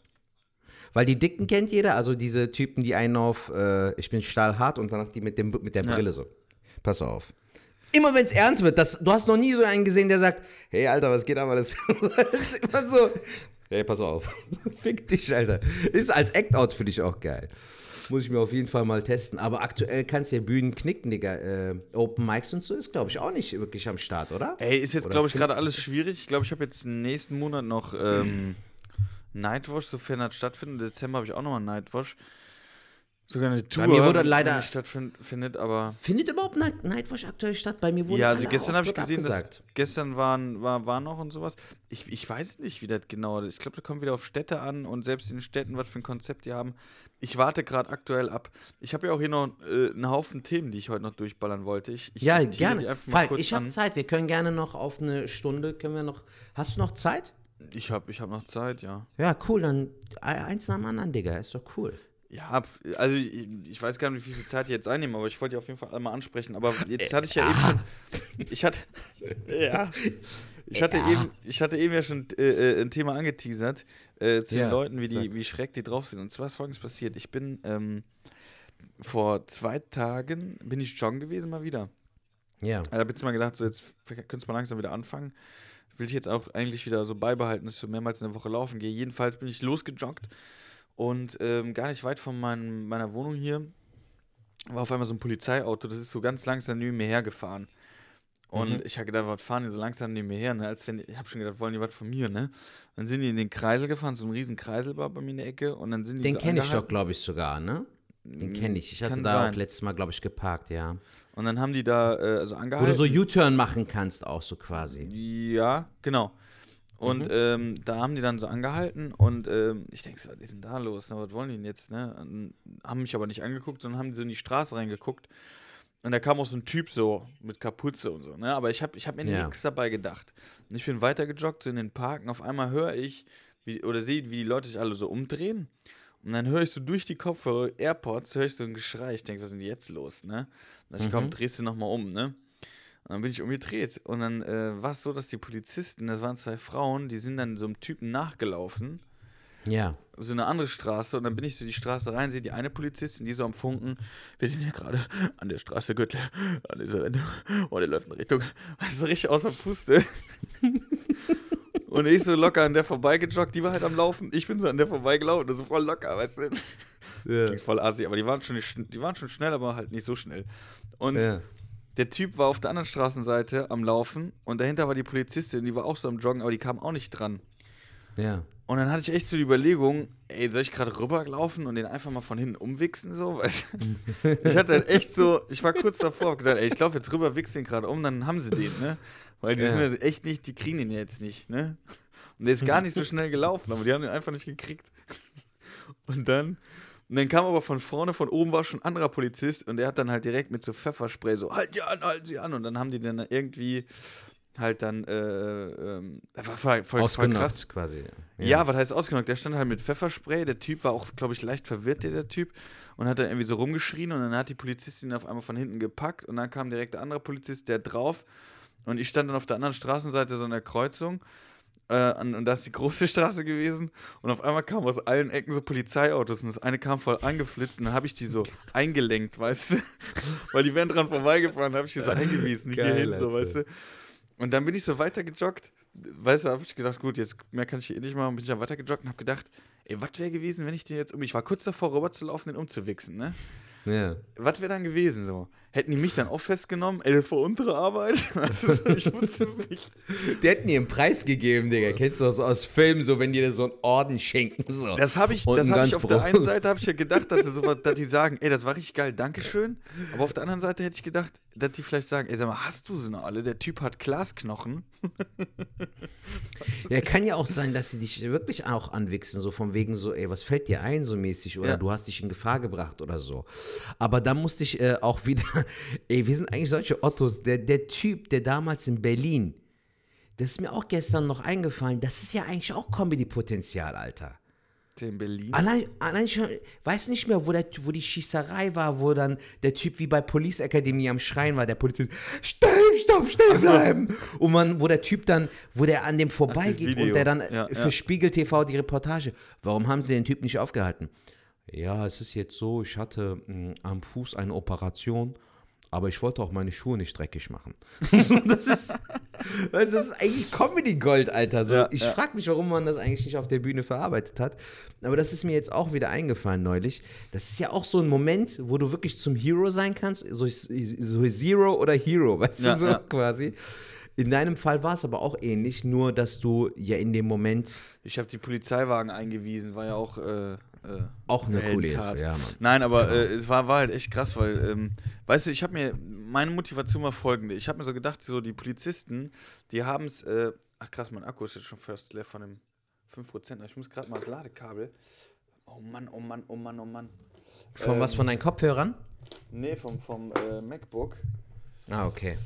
Weil die Dicken kennt jeder, also diese Typen, die einen auf, äh, ich bin stahlhart und danach die mit, dem, mit der Ja. Brille so. Pass auf. Immer wenn es ernst wird, das, du hast noch nie so einen gesehen, der sagt, hey Alter, was geht aber das? das ist immer so, hey, pass auf. Fick dich, Alter. Ist als Act-Out für dich auch geil. Muss ich mir auf jeden Fall mal testen. Aber aktuell kannst du ja Bühnen knicken, Digga. Äh, Open Mics und so ist, glaube ich, auch nicht wirklich am Start, oder? Ey, ist jetzt, glaube ich, gerade alles schwierig. Ich glaube, ich habe jetzt nächsten Monat noch ähm, Nightwash, sofern das stattfindet. Im Dezember habe ich auch nochmal Nightwash. Sogar eine Tour, mir wurde leider- nicht stattfindet, aber. Findet überhaupt Night Nightwash aktuell statt? Bei mir wurde Ja, also alle gestern habe ich gesehen, dass abgesagt. gestern waren, war, war noch und sowas. Ich, ich weiß nicht, wie das genau ist. Ich glaube, das kommt wieder auf Städte an und selbst in den Städten, was für ein Konzept die haben. Ich warte gerade aktuell ab. Ich habe ja auch hier noch äh, einen Haufen Themen, die ich heute noch durchballern wollte. Ich, ich Ja, gerne. einfach mal Fall, kurz ich habe. Zeit. Wir können gerne noch auf eine Stunde, können wir noch. Hast du noch Zeit? Ich habe ich hab noch Zeit, ja. Ja, cool. Dann eins nach dem anderen, Digga. Ist doch cool. Ja, also ich, ich weiß gar nicht, wie viel Zeit ich jetzt einnehmen, aber ich wollte die auf jeden Fall einmal ansprechen. Aber jetzt hatte ich ja eben schon. Ich hatte. Ja. Ich hatte, Ja. eben, ich hatte eben ja schon äh, äh, ein Thema angeteasert äh, zu Ja, den Leuten, wie, die, sag. wie schreck die drauf sind. Und zwar ist folgendes passiert. Ich bin ähm, vor zwei Tagen, bin ich joggen gewesen mal wieder. Ja. Da habe ich mal gedacht, so jetzt könntest du mal langsam wieder anfangen. Will ich jetzt auch eigentlich wieder so beibehalten, dass ich so mehrmals in der Woche laufen gehe. Jedenfalls bin ich losgejoggt und ähm, gar nicht weit von meinem, meiner Wohnung hier war auf einmal so ein Polizeiauto, das ist so ganz langsam neben mir hergefahren. Und Mhm. ich habe gedacht, was fahren die so langsam neben mir her, ne? Als wenn, ich habe schon gedacht, wollen die was von mir, ne? Dann sind die in den Kreisel gefahren, so ein riesen Kreisel war bei mir in der Ecke und dann sind die Den so kenne ich doch, glaube ich, sogar, ne? Den kenne ich. Ich hatte da sein. auch letztes Mal, glaube ich, geparkt, ja. Und dann haben die da äh, also Wo angehalten. du so U-Turn machen kannst, auch so quasi. Ja, genau. Und Mhm. ähm, da haben die dann so angehalten und ähm, ich denke so, was ist denn da los? Na, was wollen die denn jetzt? Ne? Und haben mich aber nicht angeguckt, sondern haben so in die Straße reingeguckt. Und da kam auch so ein Typ so mit Kapuze und so. Ne? Aber ich habe ich hab mir Ja. nichts dabei gedacht. Und ich bin weitergejoggt so in den Park und auf einmal höre ich wie, oder sehe, wie die Leute sich alle so umdrehen. Und dann höre ich so durch die Kopfhörer, AirPods, höre ich so ein Geschrei. Ich denke, was ist denn jetzt los? Ne? Und ich komm, Mhm. drehst du nochmal um, ne? Und dann bin ich umgedreht. Und dann äh, war es so, dass die Polizisten, das waren zwei Frauen, die sind dann so einem Typen nachgelaufen, Ja. so eine andere Straße. Und dann bin ich so die Straße rein, sehe die eine Polizistin, die so am Funken, wir sind hier gerade an der Straße Gürtel, an dieser Wende. Und der läuft in Richtung, das ist richtig außer Puste. Und ich so locker an der vorbeigejoggt, die war halt am Laufen. Ich bin so an der vorbeigelaufen, so voll locker, weißt du? Klingt voll assi, aber die waren, schon nicht, die waren schon schnell, aber halt nicht so schnell. Und ja. der Typ war auf der anderen Straßenseite am Laufen und dahinter war die Polizistin, die war auch so am Joggen, aber die kam auch nicht dran. Ja. Und dann hatte ich echt so die Überlegung, ey, soll ich gerade rüberlaufen und den einfach mal von hinten umwichsen, so, weißt du? Ich hatte halt echt so, ich war kurz davor, hab gedacht, ey, ich laufe jetzt rüber, wichse den gerade um, dann haben sie den, ne? Weil die Ja. sind ja echt nicht, die kriegen den jetzt nicht, ne? Und der ist gar nicht so schnell gelaufen, aber die haben den einfach nicht gekriegt. Und dann, und dann kam aber von vorne, von oben war schon ein anderer Polizist und der hat dann halt direkt mit so Pfefferspray so, halt sie an, halten sie an. Und dann haben die dann irgendwie halt dann, äh, ähm, war voll, voll, voll krass. Quasi. Ja. was heißt ausgenockt? Der stand halt mit Pfefferspray. Der Typ war auch, glaube ich, leicht verwirrt, der, der Typ. Und hat dann irgendwie so rumgeschrien und dann hat die Polizistin ihn auf einmal von hinten gepackt und dann kam direkt der andere Polizist, der drauf. Und ich stand dann auf der anderen Straßenseite so in der Kreuzung. Äh, und, und da ist die große Straße gewesen. Und auf einmal kamen aus allen Ecken so Polizeiautos. Und das eine kam voll angeflitzt. Und dann habe ich die so eingelenkt, weißt du? Weil die wären dran vorbeigefahren, habe ich die so eingewiesen, hier Geil, hin, so, weißt du? Und dann bin ich so weitergejoggt. Weißt du, habe ich gedacht, gut, jetzt mehr kann ich hier eh nicht machen. Bin ich dann weitergejoggt und habe gedacht, ey, was wäre gewesen, wenn ich den jetzt um. Ich war kurz davor, rüber zu laufen, den umzuwichsen, ne? Ja. Was wäre dann gewesen so? Hätten die mich dann auch festgenommen? Elf vor untere Arbeit? Weißt du, so, ich wusste es nicht. Die hätten ihr einen Preis gegeben, Digga. Kennst du das aus Filmen, so wenn die dir so einen Orden schenken? So. Das habe ich, das hab ich auf der einen Seite habe ich ja gedacht, dass, so, dass die sagen, ey, das war richtig geil, Dankeschön. Aber auf der anderen Seite hätte ich gedacht, dass die vielleicht sagen, ey, sag mal, hast du sie noch alle? Der Typ hat Glasknochen. Ja, kann ja auch sein, dass sie dich wirklich auch anwichsen, so von wegen so, ey, was fällt dir ein, so mäßig, oder Ja. du hast dich in Gefahr gebracht oder so. Aber dann musste ich äh, auch wieder, ey, wir sind eigentlich solche Ottos. Der, der Typ, der damals in Berlin, das ist mir auch gestern noch eingefallen, das ist ja eigentlich auch Comedy-Potenzial, Alter. Der in Berlin. Allein, allein schon, weiß nicht mehr, wo, der, wo die Schießerei war, wo dann der Typ wie bei Police Academy am Schreien war, der Polizist, stopp, stopp, stehen bleiben. Und man, wo der Typ dann, wo der an dem vorbeigeht und der dann Ja, für ja. Spiegel TV die Reportage, warum haben sie den Typ nicht aufgehalten? Ja, es ist jetzt so, ich hatte mh, am Fuß eine Operation, aber ich wollte auch meine Schuhe nicht dreckig machen. das ist, weißt, das ist eigentlich Comedy Gold, Alter. So, Ja, ich ja. frage mich, warum man das eigentlich nicht auf der Bühne verarbeitet hat. Aber das ist mir jetzt auch wieder eingefallen neulich. Das ist ja auch so ein Moment, wo du wirklich zum Hero sein kannst. So, so Zero oder Hero, weißt Ja, du, so quasi. In deinem Fall war es aber auch ähnlich, nur dass du ja in dem Moment Ich habe die Polizeiwagen eingewiesen, war ja auch äh, äh, auch eine coole Heldentat. Hilfe. Ja, Mann. Nein, aber äh, es war, war halt echt krass, weil, ähm, weißt du, ich habe mir, meine Motivation war folgende. Ich habe mir so gedacht, so die Polizisten, die haben es, äh, ach krass, mein Akku ist jetzt schon fast leer von dem 5%. Ich muss gerade mal das Ladekabel. Oh Mann, oh Mann, oh Mann, oh Mann. Von was, Ähm, von deinen Kopfhörern? Nee, vom, vom äh, MacBook. Ah, okay.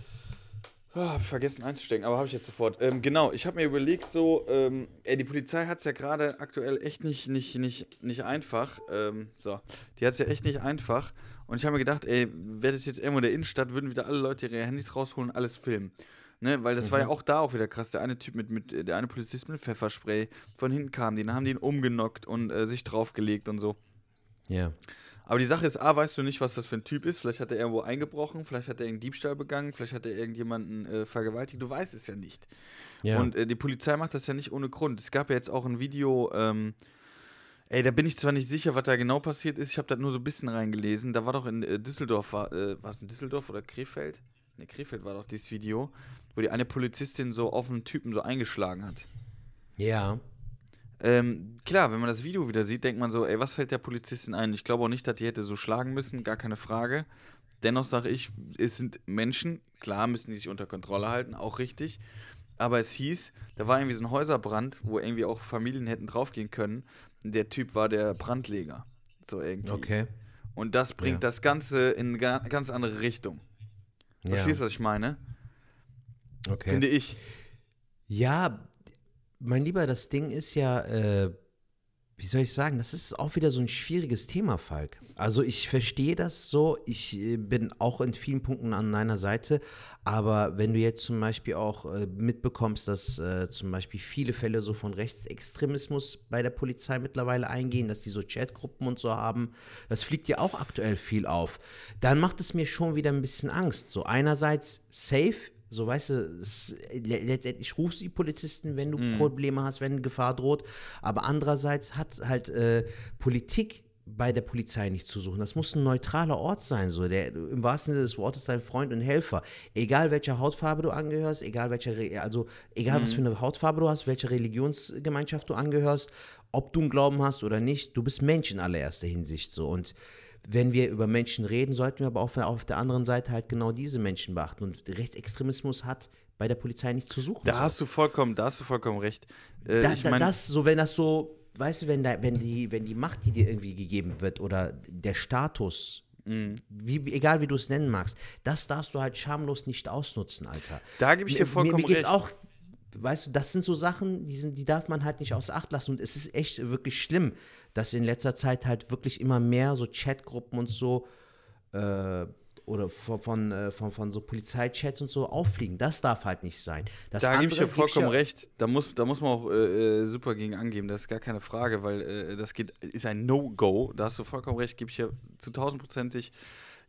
Ah, hab ich vergessen einzustecken, aber habe ich jetzt sofort. Ähm, genau, ich habe mir überlegt, so, ähm, ey, die Polizei hat es ja gerade aktuell echt nicht, nicht, nicht, nicht einfach. Ähm, so, die hat es ja echt nicht einfach. Und ich habe mir gedacht, ey, wäre das jetzt irgendwo in der Innenstadt, würden wieder alle Leute ihre Handys rausholen und alles filmen. Ne, weil das mhm. war ja mhm. auch da auch wieder krass. Der eine Typ mit, mit der eine Polizist mit Pfefferspray von hinten kam, den haben den umgenockt und äh, sich draufgelegt und so. Ja. Aber die Sache ist, A, weißt du nicht, was das für ein Typ ist. Vielleicht hat er irgendwo eingebrochen, vielleicht hat er einen Diebstahl begangen, vielleicht hat er irgendjemanden äh, vergewaltigt. Du weißt es ja nicht. Ja. Und äh, die Polizei macht das ja nicht ohne Grund. Es gab ja jetzt auch ein Video, ähm, ey, da bin ich zwar nicht sicher, was da genau passiert ist. Ich habe da nur so ein bisschen reingelesen. Da war doch in äh, Düsseldorf, war, äh, war es in Düsseldorf oder Krefeld? Ne, Krefeld war doch dieses Video, wo die eine Polizistin so auf einen Typen so eingeschlagen hat. Ja. Ähm, klar, wenn man das Video wieder sieht, denkt man so, ey, was fällt der Polizistin ein? Ich glaube auch nicht, dass die hätte so schlagen müssen, gar keine Frage. Dennoch sage ich, es sind Menschen, klar müssen die sich unter Kontrolle halten, auch richtig. Aber es hieß, da war irgendwie so ein Häuserbrand, wo irgendwie auch Familien hätten draufgehen können. Der Typ war der Brandleger. So irgendwie. Okay. Und das bringt ja. das Ganze in eine ganz andere Richtung. Verstehst du, ja. was ich meine? Okay. Finde ich. Ja, mein Lieber, das Ding ist ja, äh, wie soll ich sagen, das ist auch wieder so ein schwieriges Thema, Falk. Also ich verstehe das so, ich äh, bin auch in vielen Punkten an deiner Seite, aber wenn du jetzt zum Beispiel auch äh, mitbekommst, dass äh, zum Beispiel viele Fälle so von Rechtsextremismus bei der Polizei mittlerweile eingehen, dass die so Chatgruppen und so haben, das fliegt ja auch aktuell viel auf, dann macht es mir schon wieder ein bisschen Angst. So einerseits safe, so, weißt du, es, letztendlich rufst du die Polizisten, wenn du mm. Probleme hast, wenn Gefahr droht. Aber andererseits hat halt äh, Politik bei der Polizei nicht zu suchen. Das muss ein neutraler Ort sein, so der im wahrsten Sinne des Wortes dein Freund und Helfer. Egal welcher Hautfarbe du angehörst, egal welcher, also egal mhm. was für eine Hautfarbe du hast, welche Religionsgemeinschaft du angehörst, ob du einen Glauben hast oder nicht, du bist Mensch in allererster Hinsicht so und wenn wir über Menschen reden, sollten wir aber auch auf der anderen Seite halt genau diese Menschen beachten. Und Rechtsextremismus hat bei der Polizei nicht zu suchen. Da so. hast du vollkommen, da hast du vollkommen recht. Äh, da, ich mein, das, so wenn das so, weißt du, wenn, da, wenn, die, wenn die Macht, die dir irgendwie gegeben wird oder der Status, mhm. wie, egal wie du es nennen magst, das darfst du halt schamlos nicht ausnutzen, Alter. Da gebe ich dir vollkommen mir, mir geht's recht. auch weißt du, das sind so Sachen, die, sind, die darf man halt nicht außer Acht lassen. Und es ist echt wirklich schlimm, dass in letzter Zeit halt wirklich immer mehr so Chatgruppen und so äh, oder von, von, äh, von, von, so Polizeichats und so auffliegen. Das darf halt nicht sein. Das da gebe ich dir vollkommen ja recht. Da muss, da muss man auch äh, äh, super gegen angeben. Das ist gar keine Frage, weil äh, das geht, ist ein No-Go. Da hast du vollkommen recht, gebe ich ja zu tausendprozentig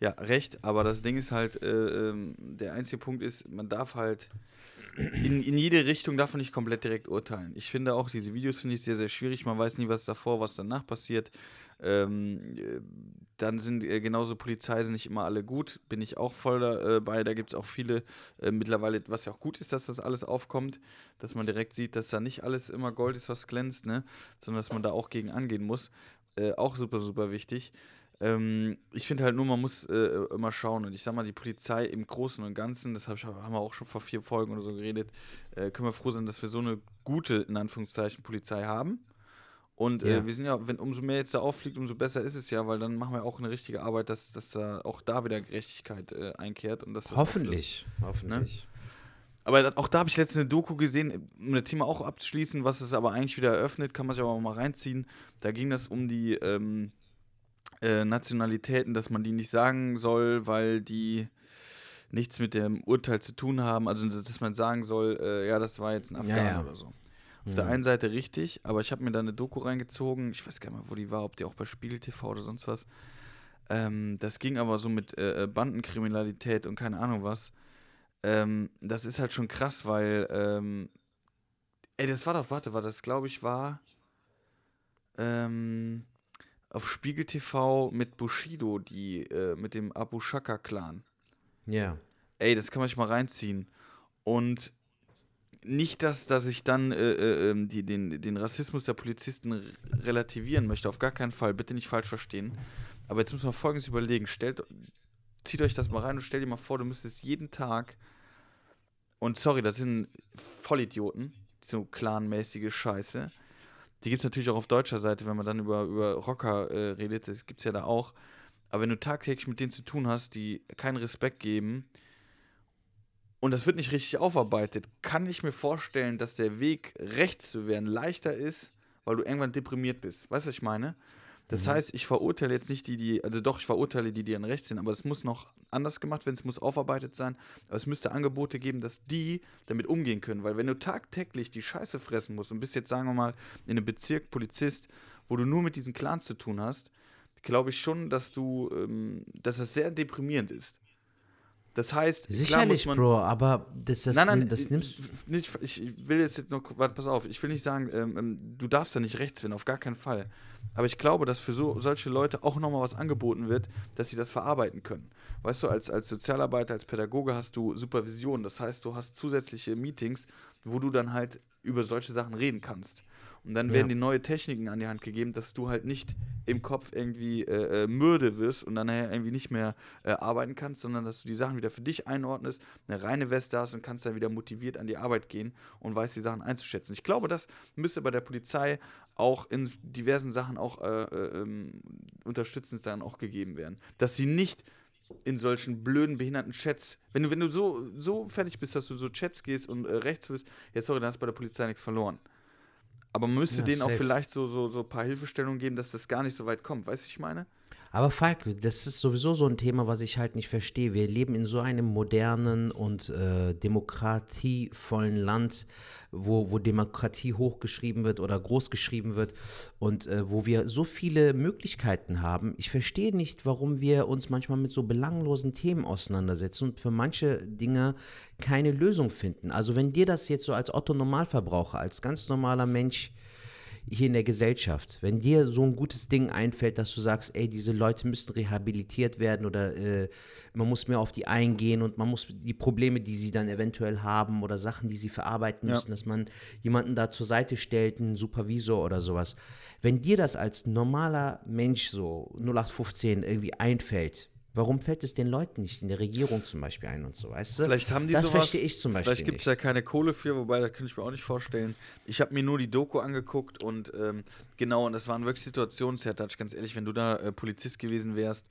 ja, recht. Aber das Ding ist halt, äh, ähm, der einzige Punkt ist, man darf halt in, in jede Richtung man nicht komplett direkt urteilen. Ich finde auch, diese Videos finde ich sehr, sehr schwierig. Man weiß nie, was davor, was danach passiert. Ähm, äh, dann sind äh, genauso Polizei sind nicht immer alle gut, bin ich auch voll dabei. Äh, da gibt es auch viele äh, mittlerweile, was ja auch gut ist, dass das alles aufkommt, dass man direkt sieht, dass da nicht alles immer Gold ist, was glänzt, ne? sondern dass man da auch gegen angehen muss. Äh, auch super, super wichtig. Ähm, ich finde halt nur, man muss äh, immer schauen. Und ich sag mal, die Polizei im Großen und Ganzen, das hab ich, haben wir auch schon vor vier Folgen oder so geredet, äh, können wir froh sein, dass wir so eine gute, in Anführungszeichen, Polizei haben. Und äh, ja. wir sind ja, wenn umso mehr jetzt da auffliegt, umso besser ist es ja, weil dann machen wir auch eine richtige Arbeit, dass, dass da auch da wieder Gerechtigkeit äh, einkehrt. Und dass das hoffentlich, hoffentlich. Ne? Aber auch da habe ich letztens eine Doku gesehen, um das Thema auch abzuschließen, was es aber eigentlich wieder eröffnet, kann man sich aber mal reinziehen. Da ging das um die ähm, äh, Nationalitäten, dass man die nicht sagen soll, weil die nichts mit dem Urteil zu tun haben. Also, dass man sagen soll, äh, ja, das war jetzt ein Afghan ja, ja. oder so. Auf mhm. der einen Seite richtig, aber ich habe mir da eine Doku reingezogen. Ich weiß gar nicht mehr, wo die war, ob die auch bei Spiegel TV oder sonst was. Ähm, das ging aber so mit äh, äh, Bandenkriminalität und keine Ahnung was. Ähm, das ist halt schon krass, weil, ähm, ey, das war doch, warte, war das, glaube ich, war, ähm, auf Spiegel TV mit Bushido, die äh, mit dem Abu Shaka Clan. Ja. Ey, das kann man sich mal reinziehen. Und nicht, dass, dass ich dann äh, äh, ähm, die, den, den Rassismus der Polizisten relativieren möchte, auf gar keinen Fall, bitte nicht falsch verstehen. Aber jetzt muss man folgendes überlegen: stellt, Zieht euch das mal rein und stellt dir mal vor, du müsstest jeden Tag, und sorry, das sind Vollidioten, so clanmäßige Scheiße, die gibt es natürlich auch auf deutscher Seite, wenn man dann über, über Rocker äh, redet. Das gibt es ja da auch. Aber wenn du tagtäglich mit denen zu tun hast, die keinen Respekt geben und das wird nicht richtig aufarbeitet, kann ich mir vorstellen, dass der Weg, rechts zu werden, leichter ist, weil du irgendwann deprimiert bist. Weißt du, was ich meine? Das mhm. heißt, ich verurteile jetzt nicht die, die, also doch, ich verurteile die, die an Recht sind, aber es muss noch anders gemacht werden, es muss aufarbeitet sein, aber es müsste Angebote geben, dass die damit umgehen können, weil wenn du tagtäglich die Scheiße fressen musst und bist jetzt, sagen wir mal, in einem Bezirk Polizist, wo du nur mit diesen Clans zu tun hast, glaube ich schon, dass du, ähm, dass das sehr deprimierend ist. Das heißt, sicherlich, man, Bro, aber das, das, nein, nein, das nimmst nicht, ich will jetzt noch, warte, pass auf, ich will nicht sagen, ähm, ähm, du darfst da nicht rechts werden, auf gar keinen Fall. Aber ich glaube, dass für so, solche Leute auch nochmal was angeboten wird, dass sie das verarbeiten können. Weißt du, als, als Sozialarbeiter, als Pädagoge hast du Supervision. Das heißt, du hast zusätzliche Meetings, wo du dann halt über solche Sachen reden kannst. Und dann werden ja. die neue Techniken an die Hand gegeben, dass du halt nicht im Kopf irgendwie äh, äh, mürde wirst und dann irgendwie nicht mehr äh, arbeiten kannst, sondern dass du die Sachen wieder für dich einordnest, eine reine Weste hast und kannst dann wieder motiviert an die Arbeit gehen und weißt die Sachen einzuschätzen. Ich glaube, das müsste bei der Polizei auch in diversen Sachen auch äh, äh ähm, unterstützend dann auch gegeben werden. Dass sie nicht in solchen blöden, behinderten Chats. Wenn du, wenn du so, so fertig bist, dass du so Chats gehst und äh, rechts wirst, ja sorry, dann hast du bei der Polizei nichts verloren. Aber man müsste ja, denen safe. auch vielleicht so, so, so ein paar Hilfestellungen geben, dass das gar nicht so weit kommt. Weißt du, wie ich meine? Aber Falk, das ist sowieso so ein Thema, was ich halt nicht verstehe. Wir leben in so einem modernen und äh, demokratievollen Land, wo, wo Demokratie hochgeschrieben wird oder großgeschrieben wird und äh, wo wir so viele Möglichkeiten haben. Ich verstehe nicht, warum wir uns manchmal mit so belanglosen Themen auseinandersetzen und für manche Dinge keine Lösung finden. Also wenn dir das jetzt so als Otto Normalverbraucher, als ganz normaler Mensch hier in der Gesellschaft. Wenn dir so ein gutes Ding einfällt, dass du sagst, ey, diese Leute müssen rehabilitiert werden oder äh, man muss mehr auf die eingehen und man muss die Probleme, die sie dann eventuell haben oder Sachen, die sie verarbeiten müssen, ja. dass man jemanden da zur Seite stellt, einen Supervisor oder sowas. Wenn dir das als normaler Mensch so 0815 irgendwie einfällt, Warum fällt es den Leuten nicht in der Regierung zum Beispiel ein und so, weißt du? Vielleicht haben die Das sowas, verstehe ich zum Beispiel Vielleicht gibt es ja keine Kohle für, wobei, das kann ich mir auch nicht vorstellen. Ich habe mir nur die Doku angeguckt und ähm, genau, und das waren wirklich Situationen, Sertac, ganz ehrlich, wenn du da äh, Polizist gewesen wärst,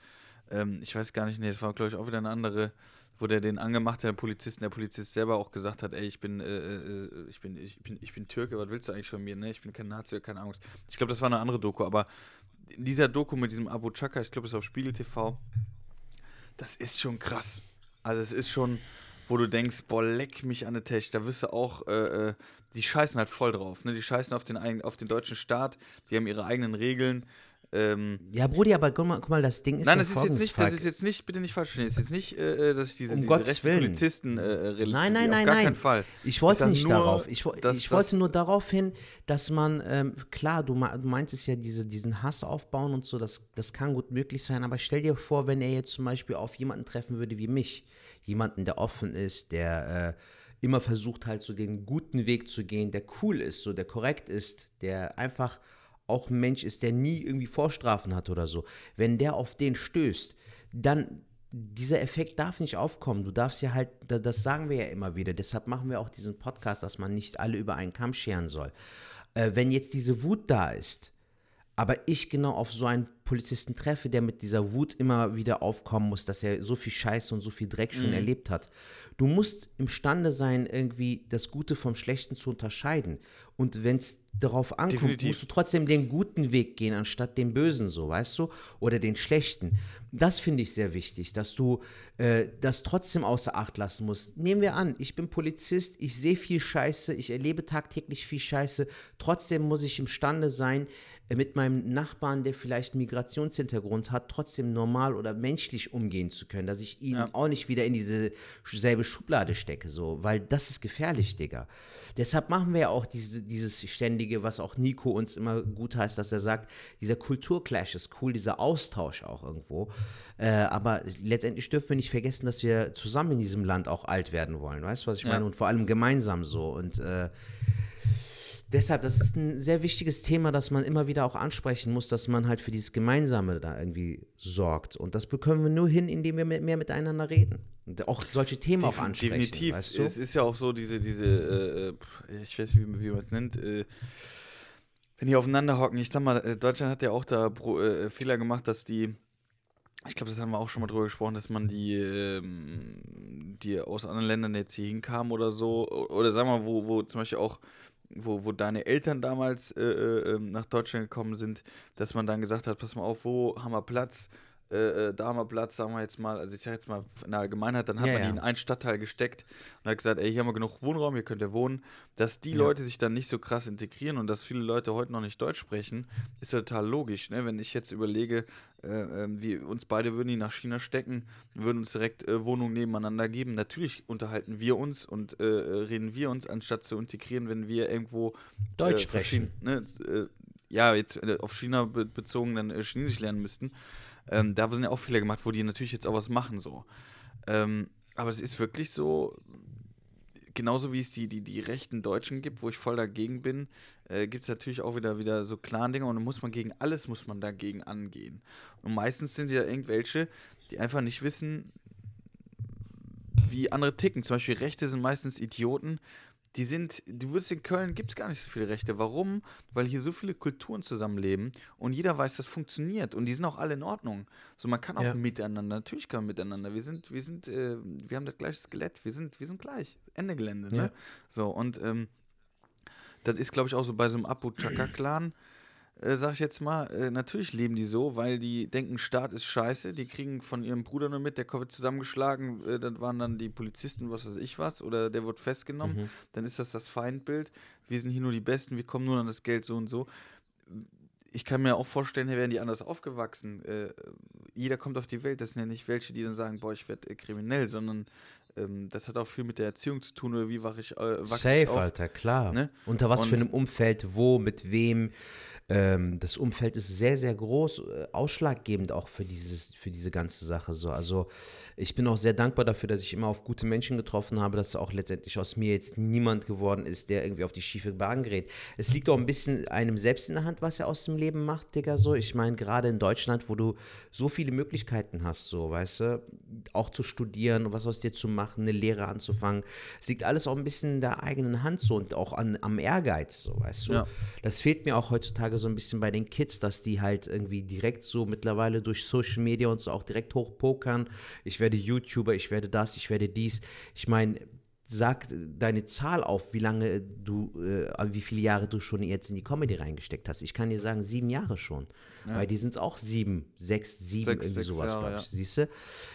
ähm, ich weiß gar nicht, nee, das war glaube ich auch wieder eine andere, wo der den angemacht hat, der Polizisten, der Polizist selber auch gesagt hat, ey, ich bin, äh, äh, ich bin, ich bin, ich bin Türke, was willst du eigentlich von mir, ne? Ich bin kein Nazi, keine Ahnung. Ich glaube, das war eine andere Doku, aber in dieser Doku mit diesem Abu Chaka, ich glaube, das ist auf Spiegel TV, das ist schon krass. Also es ist schon, wo du denkst, boah, leck mich an der Tech. Da wirst du auch, äh, äh, die scheißen halt voll drauf. Ne? Die scheißen auf den, auf den deutschen Staat, die haben ihre eigenen Regeln. Ähm, ja, Brudi, aber guck mal, guck mal, das Ding ist Nein, das ist jetzt nicht, das ist jetzt nicht, bitte nicht falsch verstehen, es ist jetzt nicht, äh, äh dass ich diese, um diese Gottes Polizisten äh, äh Nein, nein, nein, nein. Fall. Ich wollte nicht nur, darauf. Ich, dass, ich wollte nur darauf hin, dass man, ähm, klar, du, du meintest ja, diese, diesen Hass aufbauen und so, das, das kann gut möglich sein, aber stell dir vor, wenn er jetzt zum Beispiel auf jemanden treffen würde wie mich, jemanden, der offen ist, der äh, immer versucht halt so den guten Weg zu gehen, der cool ist, so der korrekt ist, der einfach auch ein Mensch ist, der nie irgendwie Vorstrafen hat oder so, wenn der auf den stößt, dann dieser Effekt darf nicht aufkommen. Du darfst ja halt, das sagen wir ja immer wieder, deshalb machen wir auch diesen Podcast, dass man nicht alle über einen Kamm scheren soll. Äh, wenn jetzt diese Wut da ist, aber ich genau auf so einen Polizisten treffe, der mit dieser Wut immer wieder aufkommen muss, dass er so viel Scheiße und so viel Dreck schon mhm. erlebt hat. Du musst imstande sein, irgendwie das Gute vom Schlechten zu unterscheiden. Und wenn es darauf ankommt, Definitiv. musst du trotzdem den guten Weg gehen, anstatt den bösen, so, weißt du? Oder den schlechten. Das finde ich sehr wichtig, dass du äh, das trotzdem außer Acht lassen musst. Nehmen wir an, ich bin Polizist, ich sehe viel Scheiße, ich erlebe tagtäglich viel Scheiße. Trotzdem muss ich imstande sein, mit meinem Nachbarn, der vielleicht einen Migrationshintergrund hat, trotzdem normal oder menschlich umgehen zu können, dass ich ihn ja. auch nicht wieder in diese selbe Schublade stecke, so, weil das ist gefährlich, Digga. Deshalb machen wir ja auch diese, dieses ständige, was auch Nico uns immer gut heißt, dass er sagt, dieser Kulturclash ist cool, dieser Austausch auch irgendwo. Äh, aber letztendlich dürfen wir nicht vergessen, dass wir zusammen in diesem Land auch alt werden wollen. Weißt du, was ich ja. meine? Und vor allem gemeinsam so. Und äh, Deshalb, das ist ein sehr wichtiges Thema, das man immer wieder auch ansprechen muss, dass man halt für dieses Gemeinsame da irgendwie sorgt. Und das bekommen wir nur hin, indem wir mehr miteinander reden. Und auch solche Themen Def auch ansprechen. Definitiv. Weißt du? Es ist ja auch so, diese, diese, äh, äh ich weiß nicht, wie, wie man es nennt, äh, wenn die aufeinander hocken. Ich sag mal, äh, Deutschland hat ja auch da Pro, äh, Fehler gemacht, dass die ich glaube, das haben wir auch schon mal drüber gesprochen, dass man die, ähm, die aus anderen Ländern jetzt hier hinkamen oder so, oder sagen wir mal, wo, wo zum Beispiel auch wo, wo deine Eltern damals äh, äh, ähm, nach Deutschland gekommen sind, dass man dann gesagt hat, pass mal auf, wo haben wir Platz? Äh, äh, da haben wir Platz, sagen wir jetzt mal, also ich sage jetzt mal in der Allgemeinheit, dann hat Ja, man ja. die in einen Stadtteil gesteckt und hat gesagt, ey, hier haben wir genug Wohnraum, hier könnt ihr wohnen. Dass die Ja. Leute sich dann nicht so krass integrieren und dass viele Leute heute noch nicht Deutsch sprechen, ist total logisch. Ne? Wenn ich jetzt überlege, äh, ähm, wir uns beide würden die nach China stecken, würden uns direkt äh, Wohnungen nebeneinander geben. Natürlich unterhalten wir uns und äh, äh, reden wir uns, anstatt zu integrieren, wenn wir irgendwo Deutsch äh, sprechen. verschieden- Ne, ja, jetzt auf China be bezogen dann Chinesisch lernen müssten. Ähm, da sind ja auch Fehler gemacht, wo die natürlich jetzt auch was machen so. Ähm, aber es ist wirklich so, genauso wie es die, die, die rechten Deutschen gibt, wo ich voll dagegen bin, äh, gibt es natürlich auch wieder, wieder so klaren Dinge und dann muss man gegen alles muss man dagegen angehen. Und meistens sind sie ja irgendwelche, die einfach nicht wissen, wie andere ticken. Zum Beispiel Rechte sind meistens Idioten. Die sind, du würdest in Köln gibt es gar nicht so viele Rechte. Warum? Weil hier so viele Kulturen zusammenleben und jeder weiß, das funktioniert und die sind auch alle in Ordnung. So, man kann auch Ja. miteinander, natürlich kann man miteinander. Wir sind, wir sind, äh, wir haben das gleiche Skelett, wir sind, wir sind gleich. Ende Gelände, ne? Ja. So, und ähm, das ist, glaube ich, auch so bei so einem Abu Chaka-Clan, äh, sag ich jetzt mal, äh, natürlich leben die so, weil die denken, Staat ist scheiße, die kriegen von ihrem Bruder nur mit, der wird zusammengeschlagen, äh, das waren dann die Polizisten, was weiß ich was, oder der wird festgenommen, Mhm. dann ist das das Feindbild, wir sind hier nur die Besten, wir kommen nur an das Geld so und so. Ich kann mir auch vorstellen, hier wären die anders aufgewachsen. Äh, jeder kommt auf die Welt, das sind ja nicht welche, die dann sagen, boah, ich werde äh, kriminell, sondern ähm, das hat auch viel mit der Erziehung zu tun, oder wie wache ich, äh, wachse ich Safe, auf. Alter, klar. ne? Unter was für Und- einem Umfeld, wo, mit wem. Ähm, das Umfeld ist sehr, sehr groß, äh, ausschlaggebend auch für, dieses, für diese ganze Sache. So. Also ich bin auch sehr dankbar dafür, dass ich immer auf gute Menschen getroffen habe, dass auch letztendlich aus mir jetzt niemand geworden ist, der irgendwie auf die schiefe Bahn gerät. Es liegt auch ein bisschen einem selbst in der Hand, was er aus dem Leben macht, Digga. So. Ich meine, gerade in Deutschland, wo du so viele Möglichkeiten hast, so, weißt du, auch zu studieren, was aus dir zu machen, eine Lehre anzufangen. Es liegt alles auch ein bisschen in der eigenen Hand so und auch an, am Ehrgeiz, so, weißt du. Ja. Das fehlt mir auch heutzutage so ein bisschen bei den Kids, dass die halt irgendwie direkt so mittlerweile durch Social Media und so auch direkt hochpokern. Ich werde YouTuber, ich werde das, ich werde dies. Ich meine, sag deine Zahl auf, wie lange du, äh, wie viele Jahre du schon jetzt in die Comedy reingesteckt hast. Ich kann dir sagen, sieben Jahre schon. Weil die sind es auch sieben, sechs, sieben, Sechs, irgendwie sechs sowas, glaube ich. ja. Siehst du?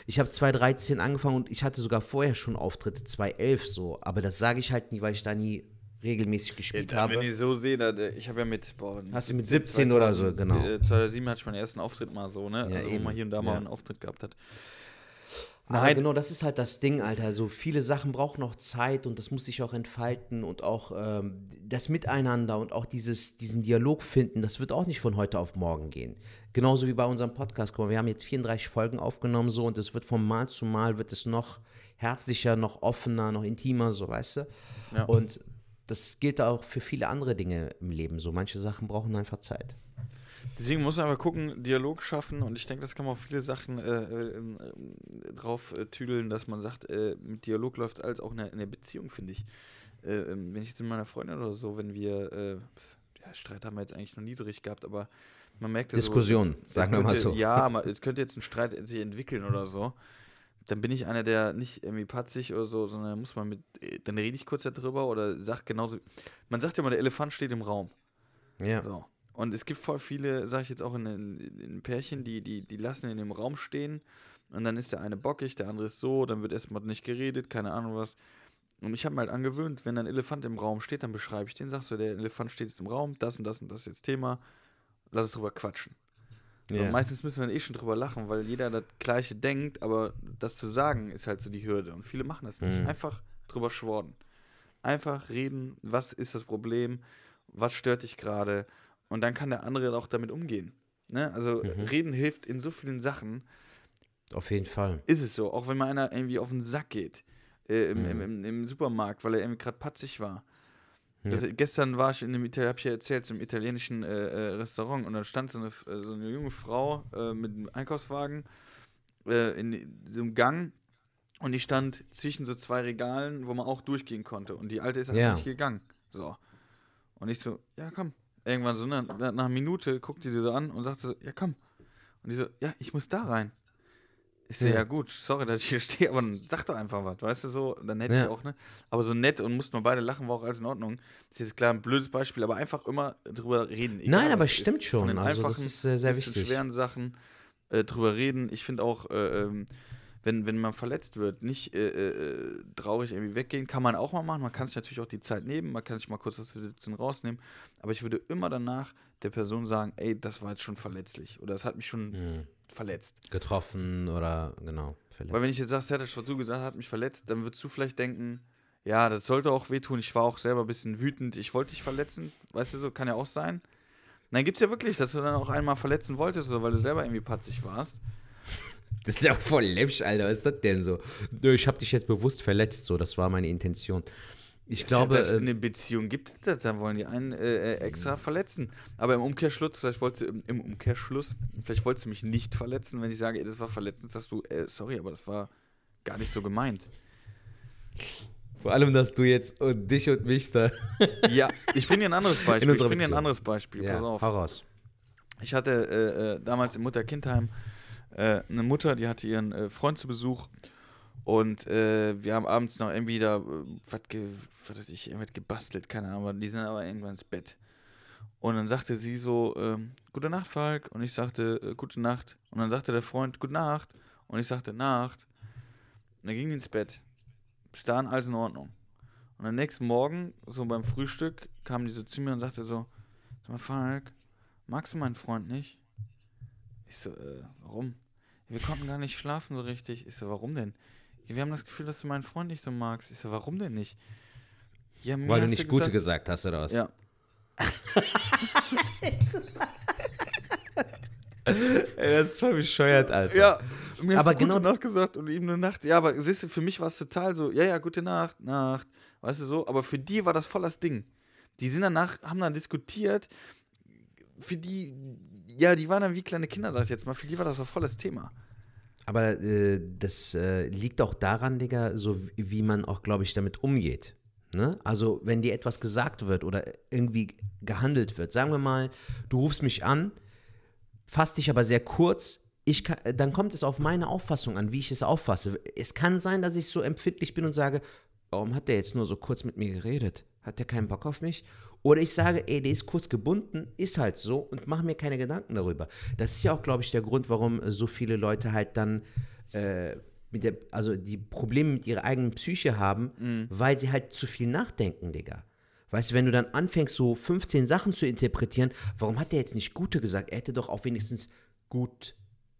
Ich habe 2013 angefangen und ich hatte sogar vorher schon Auftritte, 2011 so. Aber das sage ich halt nie, weil ich da nie regelmäßig gespielt Ja, wenn habe. ich so sehe, da, äh, ich habe ja mit, boah, Hast du mit 17 oder so, genau. äh, 2007 hatte ich meinen ersten Auftritt mal so, ne? Ja, also wo eben. man hier und da mal Ja. einen Auftritt gehabt hat. Aber Nein. genau, das ist halt das Ding, Alter. So viele Sachen brauchen noch Zeit und das muss sich auch entfalten und auch ähm, das Miteinander und auch dieses, diesen Dialog finden, das wird auch nicht von heute auf morgen gehen. Genauso wie bei unserem Podcast. Guck mal, wir haben jetzt 34 Folgen aufgenommen so und es wird von Mal zu Mal wird es noch herzlicher, noch offener, noch intimer, so weißt du. Ja. Und das gilt auch für viele andere Dinge im Leben. So manche Sachen brauchen einfach Zeit. Deswegen muss man aber gucken, Dialog schaffen und ich denke, das kann man auf viele Sachen äh, äh, drauf äh, tüdeln, dass man sagt, äh, mit Dialog läuft es alles auch in der, Beziehung, finde ich. Äh, ähm, wenn ich jetzt mit meiner Freundin oder so, wenn wir, äh, ja, Streit haben wir jetzt eigentlich noch nie so richtig gehabt, aber man merkt ja Diskussion, so, sagen wir mal könnte- so. Ja, man, es könnte jetzt ein Streit sich entwickeln oder so. Dann bin ich einer, der nicht irgendwie patzig oder so, sondern da muss man mit, dann rede ich kurz darüber oder sag genauso. Man sagt ja immer, der Elefant steht im Raum. Ja. So. Und es gibt voll viele, sage ich jetzt auch in, in, Pärchen, die, die, die lassen in dem Raum stehen und dann ist der eine bockig, der andere ist so, dann wird erstmal nicht geredet, keine Ahnung was. Und ich habe mir halt angewöhnt, wenn ein Elefant im Raum steht, dann beschreibe ich den, sagst du, der Elefant steht jetzt im Raum, das und das und das ist jetzt Thema, lass uns drüber quatschen. So, Ja. Meistens müssen wir dann eh schon drüber lachen, weil jeder das Gleiche denkt, aber das zu sagen ist halt so die Hürde. Und viele machen das nicht. Mhm. Einfach drüber schworden. Einfach reden, was ist das Problem, was stört dich gerade und dann kann der andere auch damit umgehen. Ne? Also Mhm. reden hilft in so vielen Sachen, Auf jeden Fall. ist es so. Auch wenn mal einer irgendwie auf den Sack geht äh, im, Mhm. im, im Supermarkt, weil er irgendwie gerade patzig war. Ja. Also, gestern war ich in einem Italien, hab ich ja erzählt, zum italienischen äh, äh, Restaurant und da stand so eine, äh, so eine junge Frau äh, mit einem Einkaufswagen äh, in so einem Gang und die stand zwischen so zwei Regalen, wo man auch durchgehen konnte und die alte ist einfach Ja. nicht gegangen. So. Und ich so, ja komm. Irgendwann so, ne, nach einer Minute guckt die die so an und sagt so, ja komm. Und die so, ja, ich muss da rein. Ich sehe, ja. ja. gut, sorry, dass ich hier stehe, aber sag doch einfach was, weißt du so, dann hätte ja. ich auch, ne? Aber so nett und mussten wir beide lachen, war auch alles in Ordnung. Das ist jetzt klar ein blödes Beispiel, aber einfach immer drüber reden. Egal, Nein, aber stimmt schon. Von den also, einfachen, das ist äh, sehr wichtig. schweren Sachen äh, drüber reden. Ich finde auch, äh, ähm, wenn, wenn man verletzt wird, nicht äh, äh, traurig irgendwie weggehen, kann man auch mal machen. Man kann sich natürlich auch die Zeit nehmen, man kann sich mal kurz aus der Situation rausnehmen. Aber ich würde immer danach der Person sagen, ey, das war jetzt schon verletzlich oder das hat mich schon mhm verletzt. Getroffen oder genau. Verletzt. Weil wenn ich jetzt sage, das, was du gesagt hast, hat mich verletzt, dann würdest du vielleicht denken, ja, das sollte auch wehtun. Ich war auch selber ein bisschen wütend. Ich wollte dich verletzen. Weißt du so, kann ja auch sein. Nein, gibt es ja wirklich, dass du dann auch einmal verletzen wolltest, oder weil du selber irgendwie patzig warst. Das ist ja auch voll läppisch, Alter. Was ist das denn so? Nö, ich habe dich jetzt bewusst verletzt, so. Das war meine Intention. Ich das glaube. Ja, eine Beziehung gibt es das, dann wollen die einen äh, äh, extra verletzen. Aber im Umkehrschluss, vielleicht wollte im, im Umkehrschluss, vielleicht wolltest du mich nicht verletzen, wenn ich sage, ey, das war verletzend, sagst du, äh, sorry, aber das war gar nicht so gemeint. Vor allem, dass du jetzt und dich und mich da. ja, ich bringe dir ein anderes Beispiel. ich bringe dir ein anderes Beispiel. Ja, Pass auf. Hau raus. Ich hatte äh, äh damals im Mutter-Kindheim äh, eine Mutter, die hatte ihren Freund zu Besuch und äh, wir haben abends noch irgendwie da, äh, was, ge, was weiß ich, irgendwas gebastelt, keine Ahnung, die sind aber irgendwann ins Bett. Und dann sagte sie so, ähm, gute Nacht, Falk. Und ich sagte, äh, gute Nacht. Und dann sagte der Freund, gute Nacht. Und ich sagte, Nacht. Und dann ging die ins Bett. Bis dahin alles in Ordnung. Und am nächsten Morgen, so beim Frühstück, kam die so zu mir und sagte so, sag mal, Falk, magst du meinen Freund nicht? Ich so, äh, warum? Wir konnten gar nicht schlafen so richtig. Ich so, warum denn? wir haben das Gefühl, dass du meinen Freund nicht so magst. Ich so, warum denn nicht? Ja, Weil du nicht du Gute gesagt hast, oder was? Ja. Ey, das ist voll bescheuert, Alter. Ja, mir aber hast du genau gute Nacht gesagt und ihm eine Nacht. Ja, aber siehst du, für mich war es total so, ja, ja, gute Nacht, Nacht, weißt du so, aber für die war das voll das Ding. Die sind danach, haben dann diskutiert, für die, ja, die waren dann wie kleine Kinder, sag ich jetzt mal, für die war das auch voll das Thema. Aber äh, das äh, liegt auch daran, Digga, so wie man auch, glaube ich, damit umgeht. Ne? Also, wenn dir etwas gesagt wird oder irgendwie gehandelt wird, sagen wir mal, du rufst mich an, fasst dich aber sehr kurz, kann, dann kommt es auf meine Auffassung an, wie ich es auffasse. Es kann sein, dass ich so empfindlich bin und sage, warum hat der jetzt nur so kurz mit mir geredet? Hat der keinen Bock auf mich? Oder ich sage, ey, der ist kurz gebunden, ist halt so und mache mir keine Gedanken darüber. Das ist ja auch, glaube ich, der Grund, warum so viele Leute halt dann äh, mit der, also die Probleme mit ihrer eigenen Psyche haben, mhm. weil sie halt zu viel nachdenken, Digga. Weißt du, wenn du dann anfängst, so 15 Sachen zu interpretieren, warum hat der jetzt nicht Gute gesagt? Er hätte doch auch wenigstens gut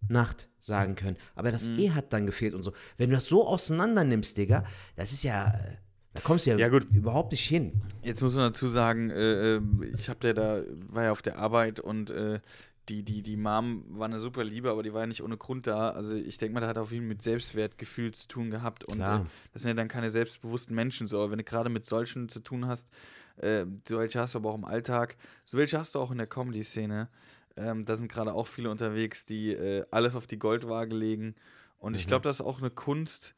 Nacht sagen können. Aber das mhm. E hat dann gefehlt und so. Wenn du das so auseinander nimmst, Digga, das ist ja äh, da kommst du ja, ja gut. überhaupt nicht hin. Jetzt muss man dazu sagen, äh, ähm, ich habe ja da, war ja auf der Arbeit und äh, die, die, die Mom war eine super Liebe, aber die war ja nicht ohne Grund da. Also ich denke mal, da hat auch viel mit Selbstwertgefühl zu tun gehabt. Und äh, das sind ja dann keine selbstbewussten Menschen so. Aber wenn du gerade mit solchen zu tun hast, äh, solche hast du aber auch im Alltag, so welche hast du auch in der Comedy-Szene. Ähm, da sind gerade auch viele unterwegs, die äh, alles auf die Goldwaage legen. Und mhm. ich glaube, das ist auch eine Kunst,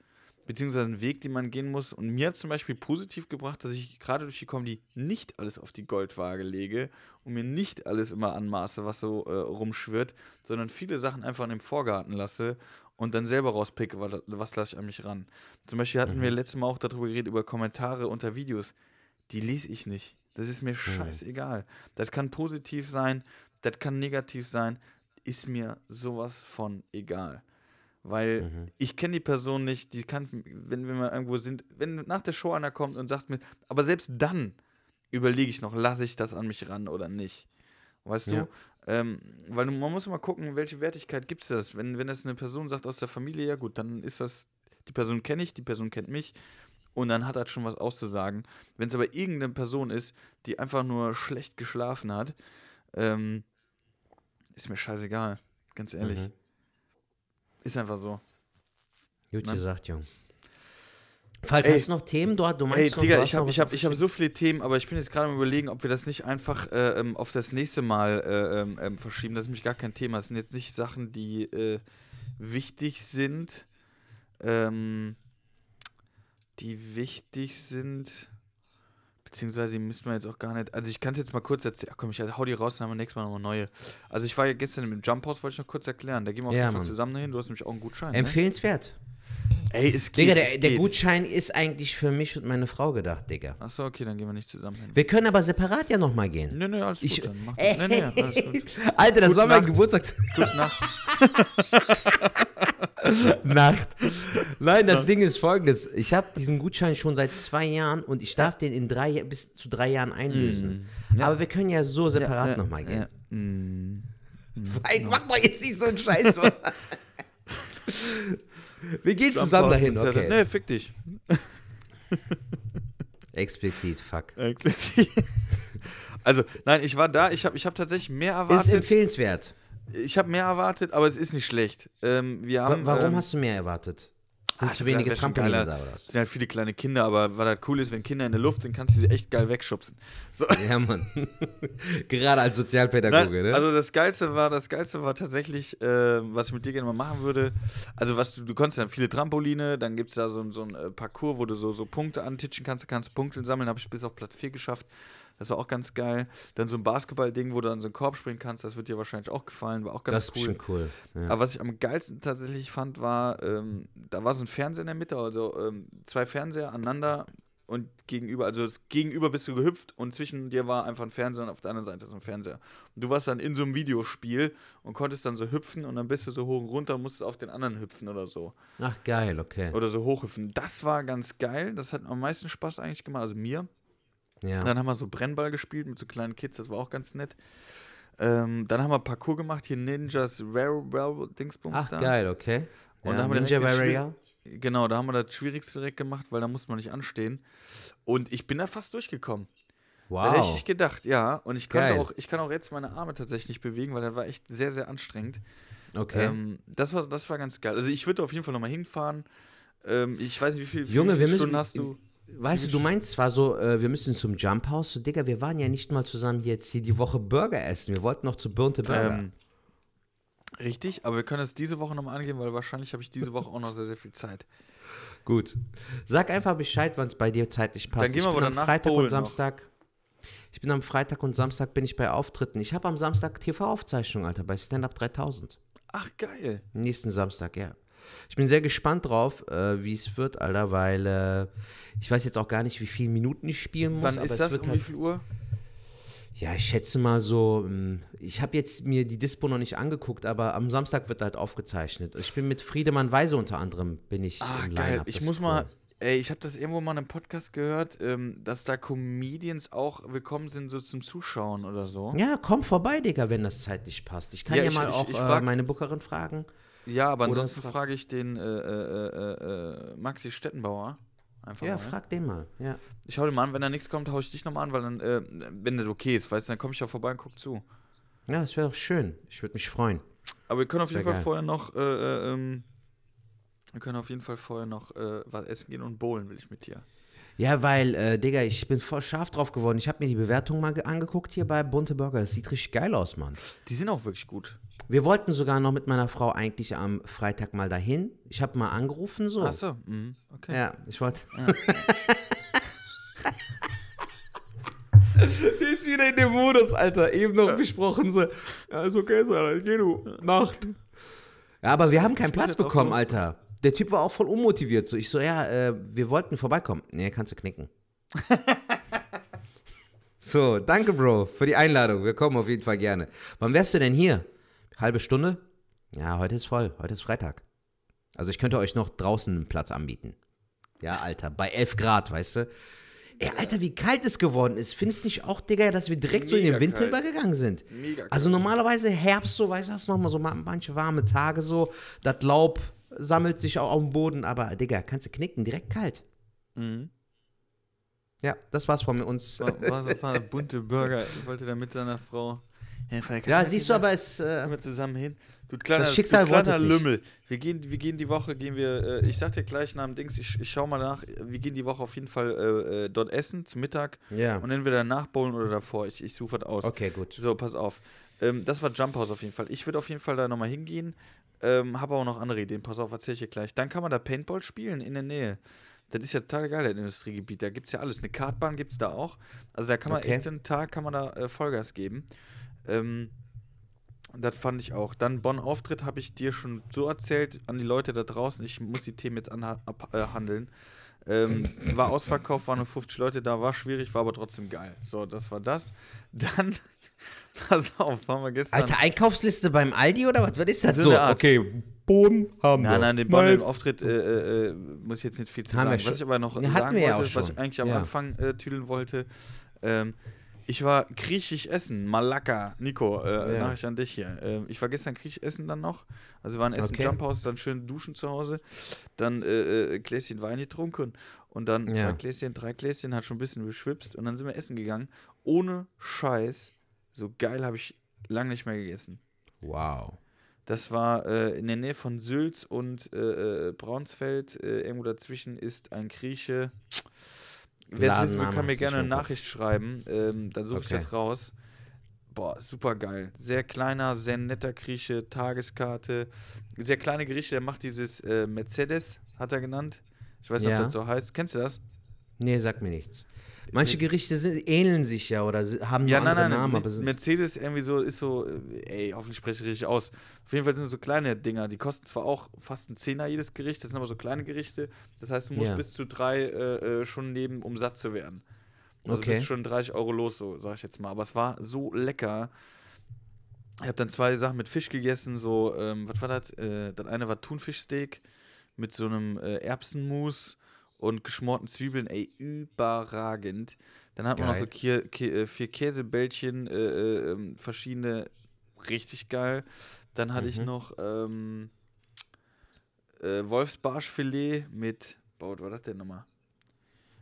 beziehungsweise ein Weg, den man gehen muss. Und mir hat zum Beispiel positiv gebracht, dass ich gerade durch die Comedy nicht alles auf die Goldwaage lege und mir nicht alles immer anmaße, was so äh, rumschwirrt, sondern viele Sachen einfach in dem Vorgarten lasse und dann selber rauspicke, was, was lasse ich an mich ran. Zum Beispiel hatten mhm. wir letztes Mal auch darüber geredet, über Kommentare unter Videos. Die lese ich nicht. Das ist mir mhm. scheißegal. Das kann positiv sein, das kann negativ sein, ist mir sowas von egal. Weil mhm. ich kenne die Person nicht, die kann, wenn, wir irgendwo sind, wenn nach der Show einer kommt und sagt mir, aber selbst dann überlege ich noch, lasse ich das an mich ran oder nicht. Weißt ja. du? Ähm, weil man muss immer gucken, welche Wertigkeit gibt es das. Wenn, wenn das eine Person sagt aus der Familie, ja gut, dann ist das, die Person kenne ich, die Person kennt mich und dann hat er schon was auszusagen. Wenn es aber irgendeine Person ist, die einfach nur schlecht geschlafen hat, ähm, ist mir scheißegal, ganz ehrlich. Mhm. Ist einfach so. Gut ne? gesagt, Jung. Falk, ey, hast du noch Themen? Du, du meinst ey, noch, Digga, ich habe hab, hab so viele Themen, aber ich bin jetzt gerade am überlegen, ob wir das nicht einfach äh, ähm, auf das nächste Mal äh, ähm, ähm, verschieben. Das ist nämlich gar kein Thema. Das sind jetzt nicht Sachen, die äh, wichtig sind. Ähm, die wichtig sind. Beziehungsweise müssen wir jetzt auch gar nicht. Also ich kann es jetzt mal kurz erzählen. Ach komm, ich hau die raus, dann haben wir nächstes Mal nochmal neue. Also ich war ja gestern im Jump House, wollte ich noch kurz erklären. Da gehen wir auf Ja, jeden Fall Mann. zusammen hin. Du hast nämlich auch einen Gutschein. Ne? Empfehlenswert. Ey, es geht. Digga, der, der geht. Gutschein ist eigentlich für mich und meine Frau gedacht, Digga. Achso, okay, dann gehen wir nicht zusammen hin. Wir können aber separat ja nochmal gehen. Nee, nee, alles gut. Ich- dann mach das. Nee, nee, alles gut. Alter, das Gute war mein Nacht. Geburtstag. Gute Nacht. Nacht. Nein, das Ding ist folgendes. Ich habe diesen Gutschein schon seit zwei Jahren und ich darf den in drei, bis zu drei Jahren einlösen. Aber wir können ja so separat nochmal gehen. Ja. Mm. Fein, mach doch jetzt nicht so einen Scheiß. Wir gehen zusammen dahin, Jump okay. Nee, fick dich. Explizit, fuck. Also, nein, ich war da, ich habe ich hab tatsächlich mehr Ist erwartet. empfehlenswert. Ich habe mehr erwartet, aber es ist nicht schlecht. Ähm, wir Wa- haben, Warum ähm, hast du mehr erwartet? Sind ah, zu wenige Trampoline da oder Es was? sind halt viele kleine Kinder, aber was halt cool ist, wenn Kinder in der Luft sind, kannst du sie echt geil wegschubsen. So. Ja, Mann. Gerade als Sozialpädagoge, Nein, ne? Also das Geilste war, das Geilste war tatsächlich, äh, was ich mit dir gerne mal machen würde. Also was du, du konntest dann viele Trampoline, dann gibt es da so, ein- so ein äh, Parcours, wo du so, so Punkte antitschen kannst, du kannst Punkte sammeln, habe ich bis auf Platz 4 geschafft. Das war auch ganz geil. Dann so ein Basketball-Ding, wo du an so einen Korb springen kannst, das wird dir wahrscheinlich auch gefallen, war auch ganz das ist cool. bestimmt cool. Ja. Aber was ich am geilsten tatsächlich fand, war, ähm, da war so ein Fernseher in der Mitte, also ähm, zwei Fernseher aneinander und gegenüber, also das gegenüber bist du gehüpft und zwischen dir war einfach ein Fernseher und auf der anderen Seite so ein Fernseher. Und du warst dann in so einem Videospiel und konntest dann so hüpfen und dann bist du so hoch und runter und musstest auf den anderen hüpfen oder so. Ach, geil, okay. Oder so hochhüpfen. Das war ganz geil, das hat am meisten Spaß eigentlich gemacht, also mir. Ja. Dann haben wir so Brennball gespielt mit so kleinen Kids, das war auch ganz nett. Ähm, dann haben wir Parcours gemacht, hier Ninjas Rare Rare Dingsbums Ach, da. geil, okay. Und ja, haben wir Ninja Warrior. Genau, da haben wir das Schwierigste direkt gemacht, weil da musste man nicht anstehen. Und ich bin da fast durchgekommen. Da hätte ich Wow. gedacht, ja. Und ich konnte auch, ich kann auch jetzt meine Arme tatsächlich nicht bewegen, weil das war echt sehr, sehr anstrengend. Okay. Ähm, das, war, das war ganz geil. Also ich würde auf jeden Fall nochmal hinfahren. Ähm, ich weiß nicht, wie, viel, wie Junge, viele wir müssen- Stunden hast du? Weißt du, du meinst zwar so, äh, wir müssen zum Jump House. So, Digga, wir waren ja nicht mal zusammen jetzt hier die Woche Burger essen. Wir wollten noch zu Burnte Burger. Ähm, richtig, aber wir können es diese Woche nochmal angehen, weil wahrscheinlich habe ich diese Woche auch noch sehr, sehr viel Zeit. Gut. Sag einfach Bescheid, wann es bei dir zeitlich passt. Dann gehen ich wir bin aber am danach Freitag und bowlen noch. Samstag. Ich bin am Freitag und Samstag bin ich bei Auftritten. Ich habe am Samstag TV-Aufzeichnung, Alter, bei Stand Up 3000. Ach, geil. Nächsten Samstag, ja. Ich bin sehr gespannt drauf, äh, wie es wird, Alter, weil äh, ich weiß jetzt auch gar nicht, wie viele Minuten ich spielen muss. Wann ist das? Um wie halt, viel Uhr? Ja, ich schätze mal so, ähm, ich habe jetzt mir die Dispo noch nicht angeguckt, aber am Samstag wird halt aufgezeichnet. Ich bin mit Friedemann Weise unter anderem, bin ich Ah, im geil. Ich muss ist mal, cool. ey, ich habe das irgendwo mal in einem Podcast gehört, ähm, dass da Comedians auch willkommen sind, so zum Zuschauen oder so. Ja, komm vorbei, Digga, wenn das zeitlich passt. Ich kann ja, Ja, ich- mal ich- auch ich äh, meine Bookerin fragen. Ja, aber Oder ansonsten frag- frage ich den äh, äh, äh, äh, Maxi Stettenbauer. Einfach Ja, mal. frag den mal. Ja. Ich hau den mal an, wenn da nichts kommt, hau ich dich nochmal an, weil dann, äh, wenn das okay ist, weißt du, dann komme ich ja vorbei und guck zu. Ja, das wäre doch schön. Ich würde mich freuen. Aber wir können auf Das jeden wär Fall geil. vorher noch, äh, äh, ähm, wir können auf jeden Fall vorher noch was essen gehen und bowlen will ich mit dir. Ja, weil, äh, Digga, ich bin voll scharf drauf geworden. Ich habe mir die Bewertung mal ge- angeguckt hier bei Bunte Burger. Das sieht richtig geil aus, Mann. Die sind auch wirklich gut. Wir wollten sogar noch mit meiner Frau eigentlich am Freitag mal dahin. Ich habe mal angerufen, so. Ach so, mhm. okay. Ja, ich wollte. Der ist wieder in dem Modus, Alter. Eben noch besprochen, so. Ja, ist okay, Alter. Geh du. Nacht. Ja, aber wir haben keinen Platz bekommen. Alter. Der Typ war auch voll unmotiviert. So, ich so, ja, äh, wir wollten vorbeikommen. Nee, kannst du knicken. so, danke, Bro, für die Einladung. Wir kommen auf jeden Fall gerne. Wann wärst du denn hier? Halbe Stunde? Ja, heute ist voll. Heute ist Freitag. Also ich könnte euch noch draußen einen Platz anbieten. Ja, Alter, bei 11 Grad, weißt du? Ey, Alter, wie kalt es geworden ist. Findest du nicht auch, Digga, dass wir direkt so in den Mega Winter kalt. übergegangen sind? Mega kalt. Also normalerweise Herbst so, weißt du, hast noch mal so ma- manche warme Tage so, das Laub sammelt sich auch auf dem Boden, aber Digga, kannst du knicken, direkt kalt. Mhm. Ja, das war's von uns. War, war war ein bunte Burger. Ich wollte da mit seiner Frau. Ja, siehst du, aber es. Äh, wir zusammen hin. Du kleiner, Das Schicksal du kleiner. Lümmel. Wir gehen, wir gehen die Woche, gehen wir, äh, ich sag dir gleich nach dem Dings, ich, ich schau mal nach, wir gehen die Woche auf jeden Fall äh, äh, dort essen, zum Mittag. ja. Und entweder danach bowlen oder davor. Ich, ich suche was aus. Okay, gut. So, pass auf. Ähm, das war Jump House auf jeden Fall. Ich würde auf jeden Fall da nochmal hingehen. Ähm, habe auch noch andere Ideen. Pass auf, erzähl ich dir gleich. Dann kann man da Paintball spielen in der Nähe. Das ist ja total geil, das Industriegebiet. Da gibt es ja alles. Eine Kartbahn gibt es da auch. Also da kann man Okay. echt einen Tag kann man da äh, Vollgas geben. Ähm, das fand ich auch. Dann Bonn-Auftritt habe ich dir schon so erzählt an die Leute da draußen. Ich muss die Themen jetzt abhandeln. Ähm, war ausverkauft, waren nur 50 Leute da, war schwierig, war aber trotzdem geil. So, das war das. Dann, pass auf, waren wir gestern. Alter, Einkaufsliste beim Aldi oder was? Was ist das So. Okay, Bohnen haben wir. Nein, nein, den Bonn-Auftritt äh, äh, muss ich jetzt nicht viel zu Haben sagen. Was ich aber noch Ja, sagen wollte, was ich eigentlich am Ja. Anfang äh, tüdeln wollte, ähm, ich war griechisch essen, Malakka. Nico, äh, Ja. Nachricht an dich hier. Ähm, ich war gestern griechisch essen dann noch. Also wir waren essen Okay. Jump House, dann schön duschen zu Hause, dann äh, äh, Gläschen Wein getrunken und dann Ja. zwei Gläschen, drei Gläschen, hat schon ein bisschen beschwipst und dann sind wir essen gegangen. Ohne Scheiß, so geil habe ich lange nicht mehr gegessen. Wow. Das war äh, in der Nähe von Sülz und äh, äh, Braunsfeld. Äh, irgendwo dazwischen ist ein Grieche. Wer es wissen will, kann mir gerne eine. Nachricht schreiben. Ähm, dann suche ich Okay. das raus. Boah, super geil. Sehr kleiner, sehr netter Grieche, Tageskarte. Sehr kleine Gerichte, der macht dieses äh, Mercedes, hat er genannt. Ich weiß nicht, Ja. ob das so heißt. Kennst du das? Nee, sag mir nichts. Manche Gerichte sind, ähneln sich ja oder haben Ja, nur nein, nein, Namen, sind, Mercedes irgendwie so ist so, ey, hoffentlich spreche ich richtig aus. Auf jeden Fall sind es so kleine Dinger, die kosten zwar auch fast einen Zehner jedes Gericht, das sind aber so kleine Gerichte. Das heißt, du musst Ja. bis zu drei äh, äh, schon nehmen, um satt zu werden. Also Okay. bist schon 30 Euro los, so sag ich jetzt mal. Aber es war so lecker. Ich habe dann zwei Sachen mit Fisch gegessen, so, ähm, was war das? Äh, das eine war Thunfischsteak mit so einem äh, Erbsenmus und geschmorten Zwiebeln, ey, überragend. Dann hat man noch so. Kier, Kä- äh, vier Käsebällchen, äh, äh, ähm, verschiedene, richtig geil. Dann hatte ich Mhm. noch ähm, äh, Wolfsbarschfilet mit, boah, was war das denn nochmal?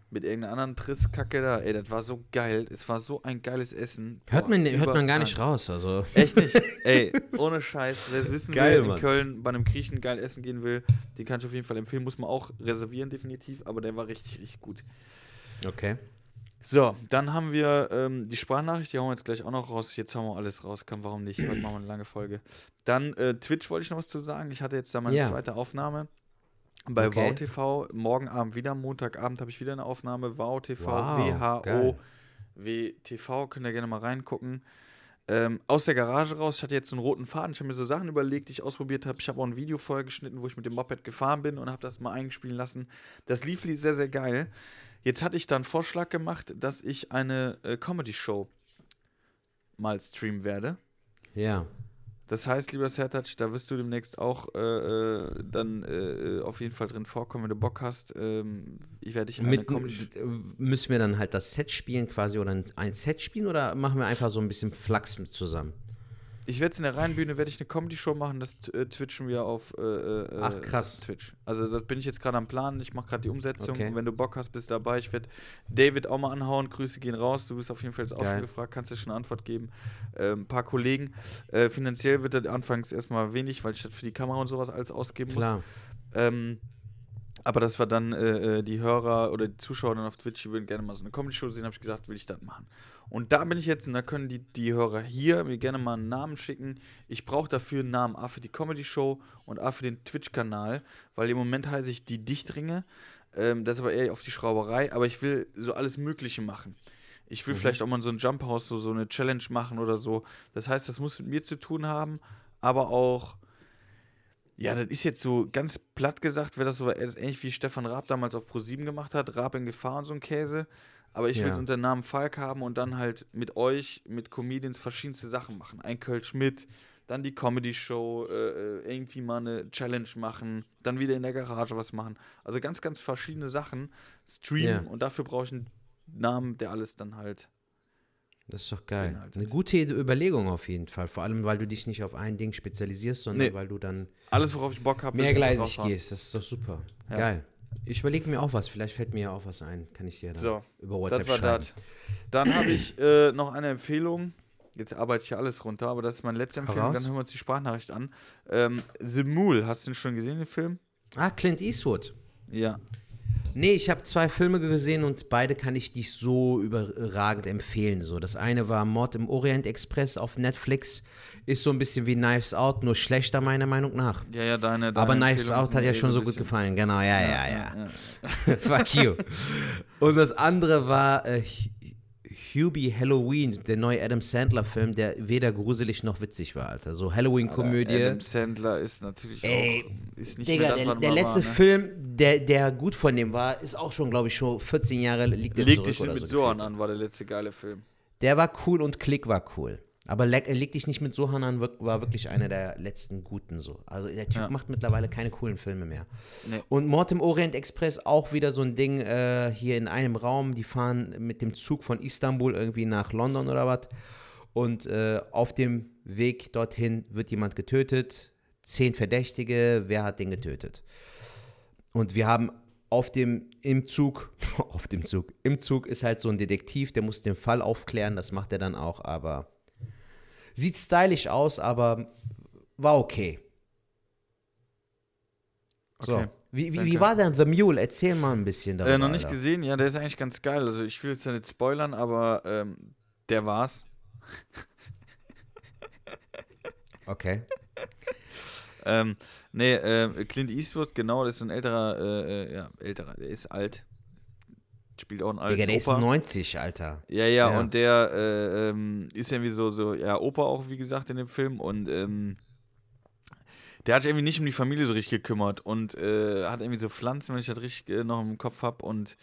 Mit irgendeiner anderen Trisskacke da. Ey, das war so geil. Es war so ein geiles Essen. hört, Boah, man, hört man gar nicht raus. Also. Echt nicht? Ey, ohne Scheiß. Wer es wissen Geil, will, in Mann. Köln bei einem Griechen geil essen gehen will, den kann ich auf jeden Fall empfehlen. Muss man auch reservieren, definitiv. Aber der war richtig, richtig gut. Okay. So, dann haben wir ähm, die Sprachnachricht, die hauen wir jetzt gleich auch noch raus. Jetzt hauen wir alles raus, kann, warum nicht? Heute machen wir eine lange Folge. Dann äh, Twitch wollte ich noch was zu sagen. Ich hatte jetzt da meine Ja. zweite Aufnahme bei Okay. Wow TV. Morgen Abend wieder, Montagabend habe ich wieder eine Aufnahme. Wow TV, Wow, geil. W-H-O-W-TV, könnt ihr gerne mal reingucken. Ähm, aus der Garage raus, ich hatte jetzt so einen roten Faden. Ich habe mir so Sachen überlegt, die ich ausprobiert habe. Ich habe auch ein Video vorher geschnitten, wo ich mit dem Moped gefahren bin und habe das mal eingespielen lassen. Das lief li- sehr, sehr geil. Jetzt hatte ich dann Vorschlag gemacht, dass ich eine äh, Comedy-Show mal streamen werde. Ja. Das heißt, lieber Sertac, da wirst du demnächst auch äh, äh, dann äh, auf jeden Fall drin vorkommen, wenn du Bock hast. Ähm, ich werde dich Mit, Comedy müssen wir dann halt das Set spielen quasi oder ein- Set spielen oder machen wir einfach so ein bisschen Flachs zusammen? Ich werde in der Rheinbühne werde ich eine Comedy-Show machen, das äh, twitchen wir auf äh, äh, Ach, krass. Twitch. Also das bin ich jetzt gerade am Plan, ich mache gerade die Umsetzung. Okay. Und wenn du Bock hast, bist dabei. Ich werde David auch mal anhauen, Grüße gehen raus. Du bist auf jeden Fall jetzt auch Geil. schon gefragt, kannst du schon eine Antwort geben. Ähm, ein paar Kollegen. Äh, finanziell wird das anfangs erstmal wenig, weil ich das für die Kamera und sowas alles ausgeben muss. Klar. Ähm, aber das war dann äh, äh, die Hörer oder die Zuschauer dann auf Twitch, die würden gerne mal so eine Comedy-Show sehen, habe ich gesagt, will ich das machen. Und da bin ich jetzt, und da können die, die Hörer hier mir gerne mal einen Namen schicken. Ich brauche dafür einen Namen A für die Comedy-Show und A für den Twitch-Kanal, weil im Moment heiße ich die Dichtringe. Ähm, das ist aber eher auf die Schrauberei, aber ich will so alles Mögliche machen. Ich will vielleicht auch mal so ein Jump House, so, so eine Challenge machen oder so. Das heißt, das muss mit mir zu tun haben, aber auch ja, das ist jetzt so ganz platt gesagt, wäre das so ähnlich wie Stefan Raab damals auf Pro7 gemacht hat, Raab in Gefahr und so ein Käse. Aber ich will es Ja. unter Namen Falk haben und dann halt mit euch, mit Comedians verschiedenste Sachen machen. Ein Kölsch mit, dann die Comedy-Show, äh, äh, irgendwie mal eine Challenge machen, dann wieder in der Garage was machen. Also ganz, ganz verschiedene Sachen streamen Ja. und dafür brauche ich einen Namen, der alles dann halt. Das ist doch geil. Beinhaltet. Eine gute Überlegung auf jeden Fall. Vor allem, weil du dich nicht auf ein Ding spezialisierst, sondern Nee. weil du dann Alles, worauf ich Bock habe. mehrgleisig gehst. Das ist doch super. Ja. Geil. Ich überlege mir auch was. Vielleicht fällt mir ja auch was ein. Kann ich dir dann So, über Das WhatsApp war schreiben. das. Dann habe ich äh, noch eine Empfehlung. Jetzt arbeite ich ja alles runter, aber das ist meine letzte Empfehlung. Dann hören wir uns die Sprachnachricht an. Ähm, The Mule, hast du den schon gesehen, den Film? Ah, Clint Eastwood. Ja. Nee, ich habe zwei Filme gesehen und beide kann ich nicht so überragend empfehlen. So, das eine war Mord im Orient Express auf Netflix. Ist so ein bisschen wie Knives Out, nur schlechter meiner Meinung nach. Ja, ja, deine. deine Aber Knives Out hat ja schon so gut gefallen. Genau, ja, ja, ja. ja. Fuck you. Und das andere war äh, Hubie Halloween, der neue Adam Sandler-Film, der weder gruselig noch witzig war, Alter. So Halloween-Komödie. Adam Sandler ist natürlich Ey, auch. Ist nicht Digga, mehr der, der letzte war, ne? Film, der, der gut von dem war, ist auch schon, glaube ich, schon 14 Jahre liegt der Leg zurück dich oder mit so. Sohan an, war der letzte geile Film. Der war cool und Klick war cool. Aber leg, leg dich nicht mit Sohan an, war wirklich einer der letzten guten so. Also der Typ Ja. macht mittlerweile keine coolen Filme mehr. Nee. Und Mord im Orient Express auch wieder so ein Ding äh, hier in einem Raum. Die fahren mit dem Zug von Istanbul irgendwie nach London oder was. Und äh, auf dem Weg dorthin wird jemand getötet. Zehn Verdächtige. Wer hat den getötet? Und wir haben auf dem, im Zug, auf dem Zug, im Zug ist halt so ein Detektiv, der muss den Fall aufklären, das macht er dann auch, aber sieht stylisch aus, aber war okay. So. Okay, Wie, wie, wie war denn The Mule? Erzähl mal ein bisschen darüber. Äh, noch nicht Alter. gesehen, ja, der ist eigentlich ganz geil. Also ich will jetzt ja nicht spoilern, aber ähm, der war's. Okay. Ähm, nee, äh, Clint Eastwood, genau, das ist ein älterer, äh, äh, ja, älterer, der ist alt. Spielt auch einen alten Digga, der ist Opa. 90, Alter. Ja, ja, Ja. und der äh, ähm, ist irgendwie so, so, ja, Opa auch, wie gesagt, in dem Film und ähm, der hat sich irgendwie nicht um die Familie so richtig gekümmert und äh, hat irgendwie so Pflanzen, wenn ich das richtig äh, noch im Kopf habe und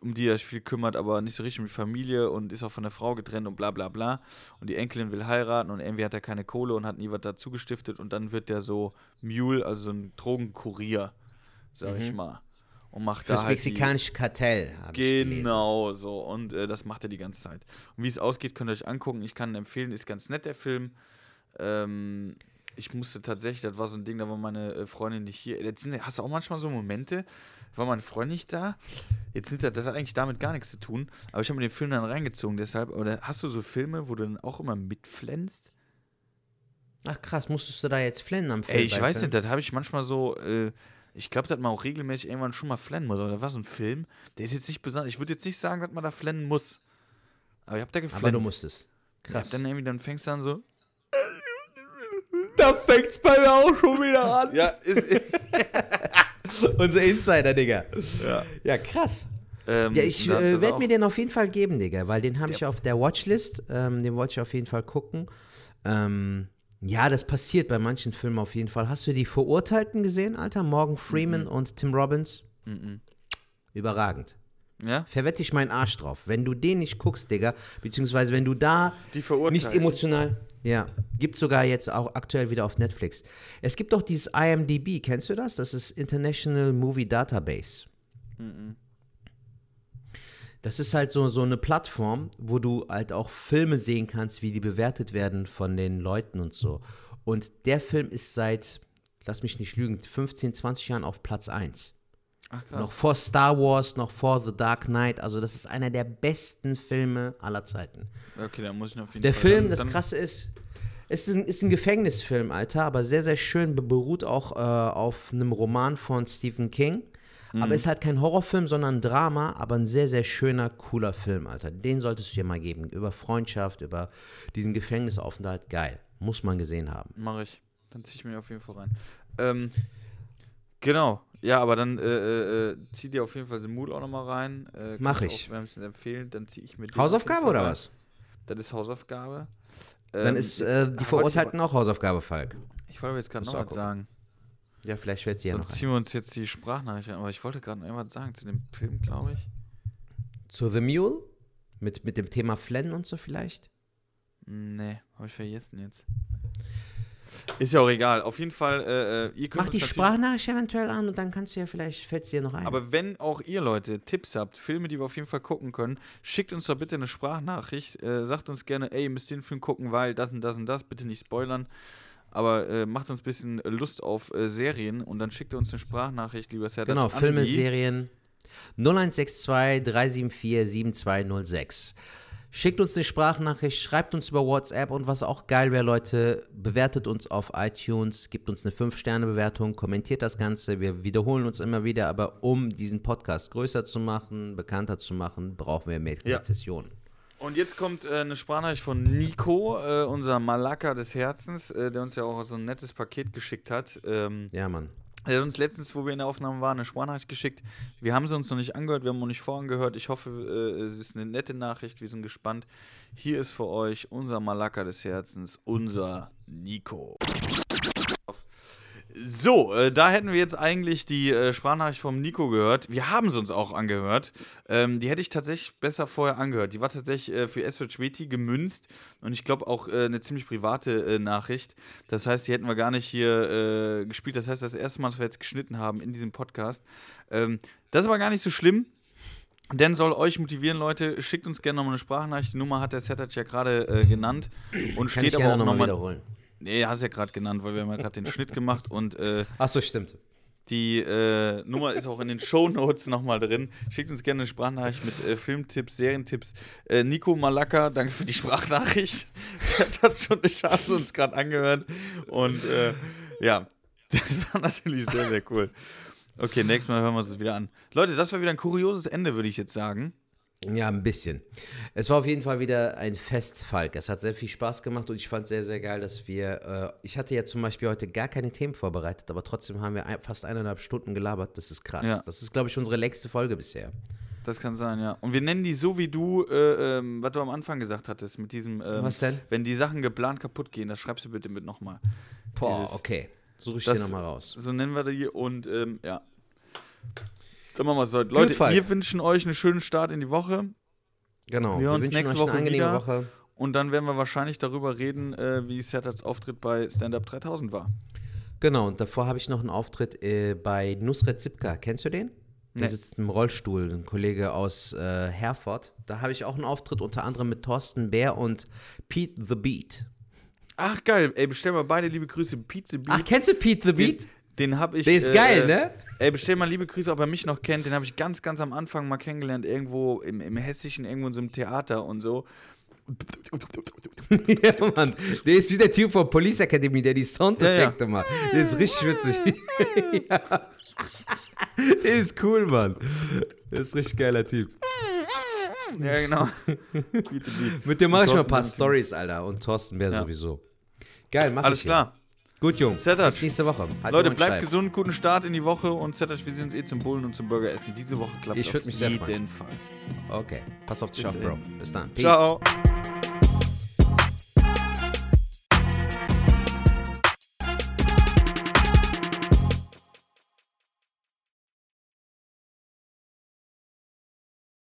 um die er sich viel kümmert, aber nicht so richtig um die Familie und ist auch von der Frau getrennt und bla bla bla. Und die Enkelin will heiraten und irgendwie hat er keine Kohle und hat nie was dazu gestiftet und dann wird der so Mule, also so ein Drogenkurier, sag ich mal. Und macht Fürs da halt mexikanische Kartell. Genau, so. Und äh, das macht er die ganze Zeit. Und wie es ausgeht, könnt ihr euch angucken. Ich kann empfehlen, ist ganz nett, der Film. Ähm, ich musste tatsächlich, das war so ein Ding, da war meine äh, Freundin nicht hier. Jetzt sind, hast du auch manchmal so Momente, war meine Freundin nicht da. Jetzt sind das, das hat eigentlich damit gar nichts zu tun. Aber ich habe mir den Film dann reingezogen, deshalb. Oder hast du so Filme, wo du dann auch immer mitflänzt? Ach krass, musstest du da jetzt flennen am Film? Ey, ich weiß Film? nicht, das habe ich manchmal so, äh, ich glaube, dass man auch regelmäßig irgendwann schon mal flennen muss. Aber da war so ein Film, der ist jetzt nicht besonders, ich würde jetzt nicht sagen, dass man da flennen muss. Aber ich habe da geflennt. Aber du musstest. Ja, Krass. dann irgendwie, dann fängst du an so. da fängt's bei mir auch schon wieder an. Ja, ist. Unser Insider, Digga. ja. Ja, krass. Ähm, Ja, ich äh, werde mir den auf jeden Fall geben, Digga, weil den habe ich auf der Watchlist. Ähm, den wollte ich auf jeden Fall gucken. Ähm, ja, das passiert bei manchen Filmen auf jeden Fall. Hast du die Verurteilten gesehen, Alter? Morgan Freeman Mhm. und Tim Robbins? Überragend. Ja? Verwette ich meinen Arsch drauf. Wenn du den nicht guckst, Digga, beziehungsweise wenn du da nicht emotional. Ja, gibt sogar jetzt auch aktuell wieder auf Netflix. Es gibt doch dieses IMDb, kennst du das? Das ist International Movie Database. Das ist halt so, so eine Plattform, wo du halt auch Filme sehen kannst, wie die bewertet werden von den Leuten und so. Und der Film ist seit, lass mich nicht lügen, 15, 20 Jahren auf Platz 1. Ach, krass. Noch vor Star Wars, noch vor The Dark Knight. Also das ist einer der besten Filme aller Zeiten. Okay, dann muss ich auf jeden Der Fall. Film, dann, das dann, Krasse ist, es ist ein, ist ein Gefängnisfilm, Alter, aber sehr, sehr schön, be- beruht auch äh, auf einem Roman von Stephen King. Mhm. Aber ist halt kein Horrorfilm, sondern ein Drama, aber ein sehr, sehr schöner, cooler Film, Alter. Den solltest du dir mal geben. Über Freundschaft, über diesen Gefängnisaufenthalt. Geil. Muss man gesehen haben. Mache ich. Dann ziehe ich mir auf jeden Fall rein. Ähm, genau. Ja, aber dann äh, äh, äh, zieh dir auf jeden Fall den Mut auch nochmal rein. Äh, Mach ich. Auch wärmstens empfehlen. Dann ziehe ich mir Hausaufgabe oder rein. was? Das ist Hausaufgabe. Dann Ähm, ist äh, ah, die wollte Verurteilten auch Hausaufgabe, Falk. ich wollte jetzt gerade noch was sagen. Ja, vielleicht fällt sie ja noch Sonst ziehen wir uns jetzt die Sprachnachricht an. Aber ich wollte gerade noch irgendwas sagen zu dem Film, glaube ich. Zu The Mule? Mit, mit dem Thema Flennen und so vielleicht? Nee, habe ich vergessen jetzt. Ist ja auch egal. Auf jeden Fall, äh, äh, ihr könnt Mach die Sprachnachricht eventuell an und dann kannst du ja vielleicht, fällt es dir noch ein. Aber wenn auch ihr Leute Tipps habt, Filme, die wir auf jeden Fall gucken können, schickt uns doch bitte eine Sprachnachricht. Äh, sagt uns gerne, ey, ihr müsst den Film gucken, weil das und das und das, bitte nicht spoilern. Aber äh, macht uns ein bisschen Lust auf äh, Serien und dann schickt ihr uns eine Sprachnachricht, lieber Sertac. Genau, Filme, die- Serien 0162 374 7206. Schickt uns eine Sprachnachricht, schreibt uns über WhatsApp und was auch geil wäre, Leute, bewertet uns auf iTunes, gibt uns eine 5-Sterne-Bewertung, kommentiert das Ganze. Wir wiederholen uns immer wieder, aber um diesen Podcast größer zu machen, bekannter zu machen, brauchen wir mehr Ja. Und jetzt kommt äh, eine Sprachnachricht von Nico, äh, unser Malaka des Herzens, äh, der uns ja auch so ein nettes Paket geschickt hat. Ähm, Ja, Mann. er hat uns letztens, wo wir in der Aufnahme waren, eine Sprachnachricht geschickt. Wir haben sie uns noch nicht angehört, wir haben noch nicht vorangehört. Ich hoffe, äh, es ist eine nette Nachricht, wir sind gespannt. Hier ist für euch unser Malaka des Herzens, unser Nico. So, äh, da hätten wir jetzt eigentlich die äh, Sprachnachricht vom Nico gehört. Wir haben sie uns auch angehört. Ähm, die hätte ich tatsächlich besser vorher angehört. Die war tatsächlich äh, für Esfeld Schweti gemünzt und ich glaube auch äh, eine ziemlich private äh, Nachricht. Das heißt, die hätten wir gar nicht hier äh, gespielt. Das heißt, das erste Mal, dass wir jetzt geschnitten haben in diesem Podcast. Ähm, das ist aber gar nicht so schlimm. Denn soll euch motivieren, Leute, schickt uns gerne nochmal eine Sprachnachricht. Die Nummer hat der Setac ja gerade genannt. Und Kann steht ich aber auch nochmal wiederholen. Nee, hast ja gerade genannt, weil wir haben ja gerade den Schnitt gemacht und äh, Achso, stimmt. die äh, Nummer ist auch in den Shownotes nochmal drin. Schickt uns gerne eine Sprachnachricht mit äh, Filmtipps, Serientipps. Äh, Nico Malaka, danke für die Sprachnachricht. Das hat schon, ich habe es uns gerade angehört. Und äh, ja, das war natürlich sehr, sehr cool. Okay, nächstes Mal hören wir uns das wieder an. Leute, das war wieder ein kurioses Ende, würde ich jetzt sagen. Ja, ein bisschen. Es war auf jeden Fall wieder ein Fest, Falk. Es hat sehr viel Spaß gemacht und ich fand sehr, sehr geil, dass wir. Äh, ich hatte ja zum Beispiel heute gar keine Themen vorbereitet, aber trotzdem haben wir ein, fast eineinhalb Stunden gelabert. Das ist krass. Ja. Das ist, glaube ich, unsere längste Folge bisher. Das kann sein, ja. Und wir nennen die so, wie du, äh, ähm, was du am Anfang gesagt hattest, mit diesem, ähm, Was denn? wenn die Sachen geplant kaputt gehen, das schreibst du bitte mit nochmal. Boah, Dieses- okay. Suche ich das- dir nochmal raus. So nennen wir die und ähm, ja. Dann machen wir es heute. Leute, wir wünschen euch einen schönen Start in die Woche Genau. wir uns wünschen nächste euch Woche eine angenehme wieder. Woche. und dann werden wir wahrscheinlich darüber reden, äh, wie Sertats Auftritt bei Stand Up 3000 war. Genau, und davor habe ich noch einen Auftritt äh, bei Nusret Zipka. Kennst du den? Der Nee. sitzt im Rollstuhl, ein Kollege aus äh, Herford. Da habe ich auch einen Auftritt unter anderem mit Thorsten Bär und Pete the Beat. Ach geil, ey, bestell mal beide liebe Grüße. Pizza Beat. Ach, kennst du Pete the Beat? Den, den habe ich. Der ist geil, ne? Ey, bestell mal liebe Grüße, ob er mich noch kennt. Den habe ich ganz, ganz am Anfang mal kennengelernt, irgendwo im, im Hessischen, irgendwo in so einem Theater und so. ja, Mann. Der ist wie der Typ von Police Academy, der die Soundeffekte macht. Der ist richtig witzig. ja. Der ist cool, Mann. Der ist ein richtig geiler Typ. Ja, genau. Mit dem mache ich mal ein paar. Stories, Alter. Und Thorsten Bär Ja. sowieso. Geil, mach Alles ich hier. Gut, Jungs. Setup. Bis nächste Woche. Halt Leute, bleibt steif. gesund, guten Start in die Woche und Zettasch, wir sehen uns eh zum Bullen und zum Burger essen. Diese Woche klappt Ich würd mich sehr freuen. jeden Fall. Okay. Pass auf dich auf, Bro. Bis dann. Peace. Ciao.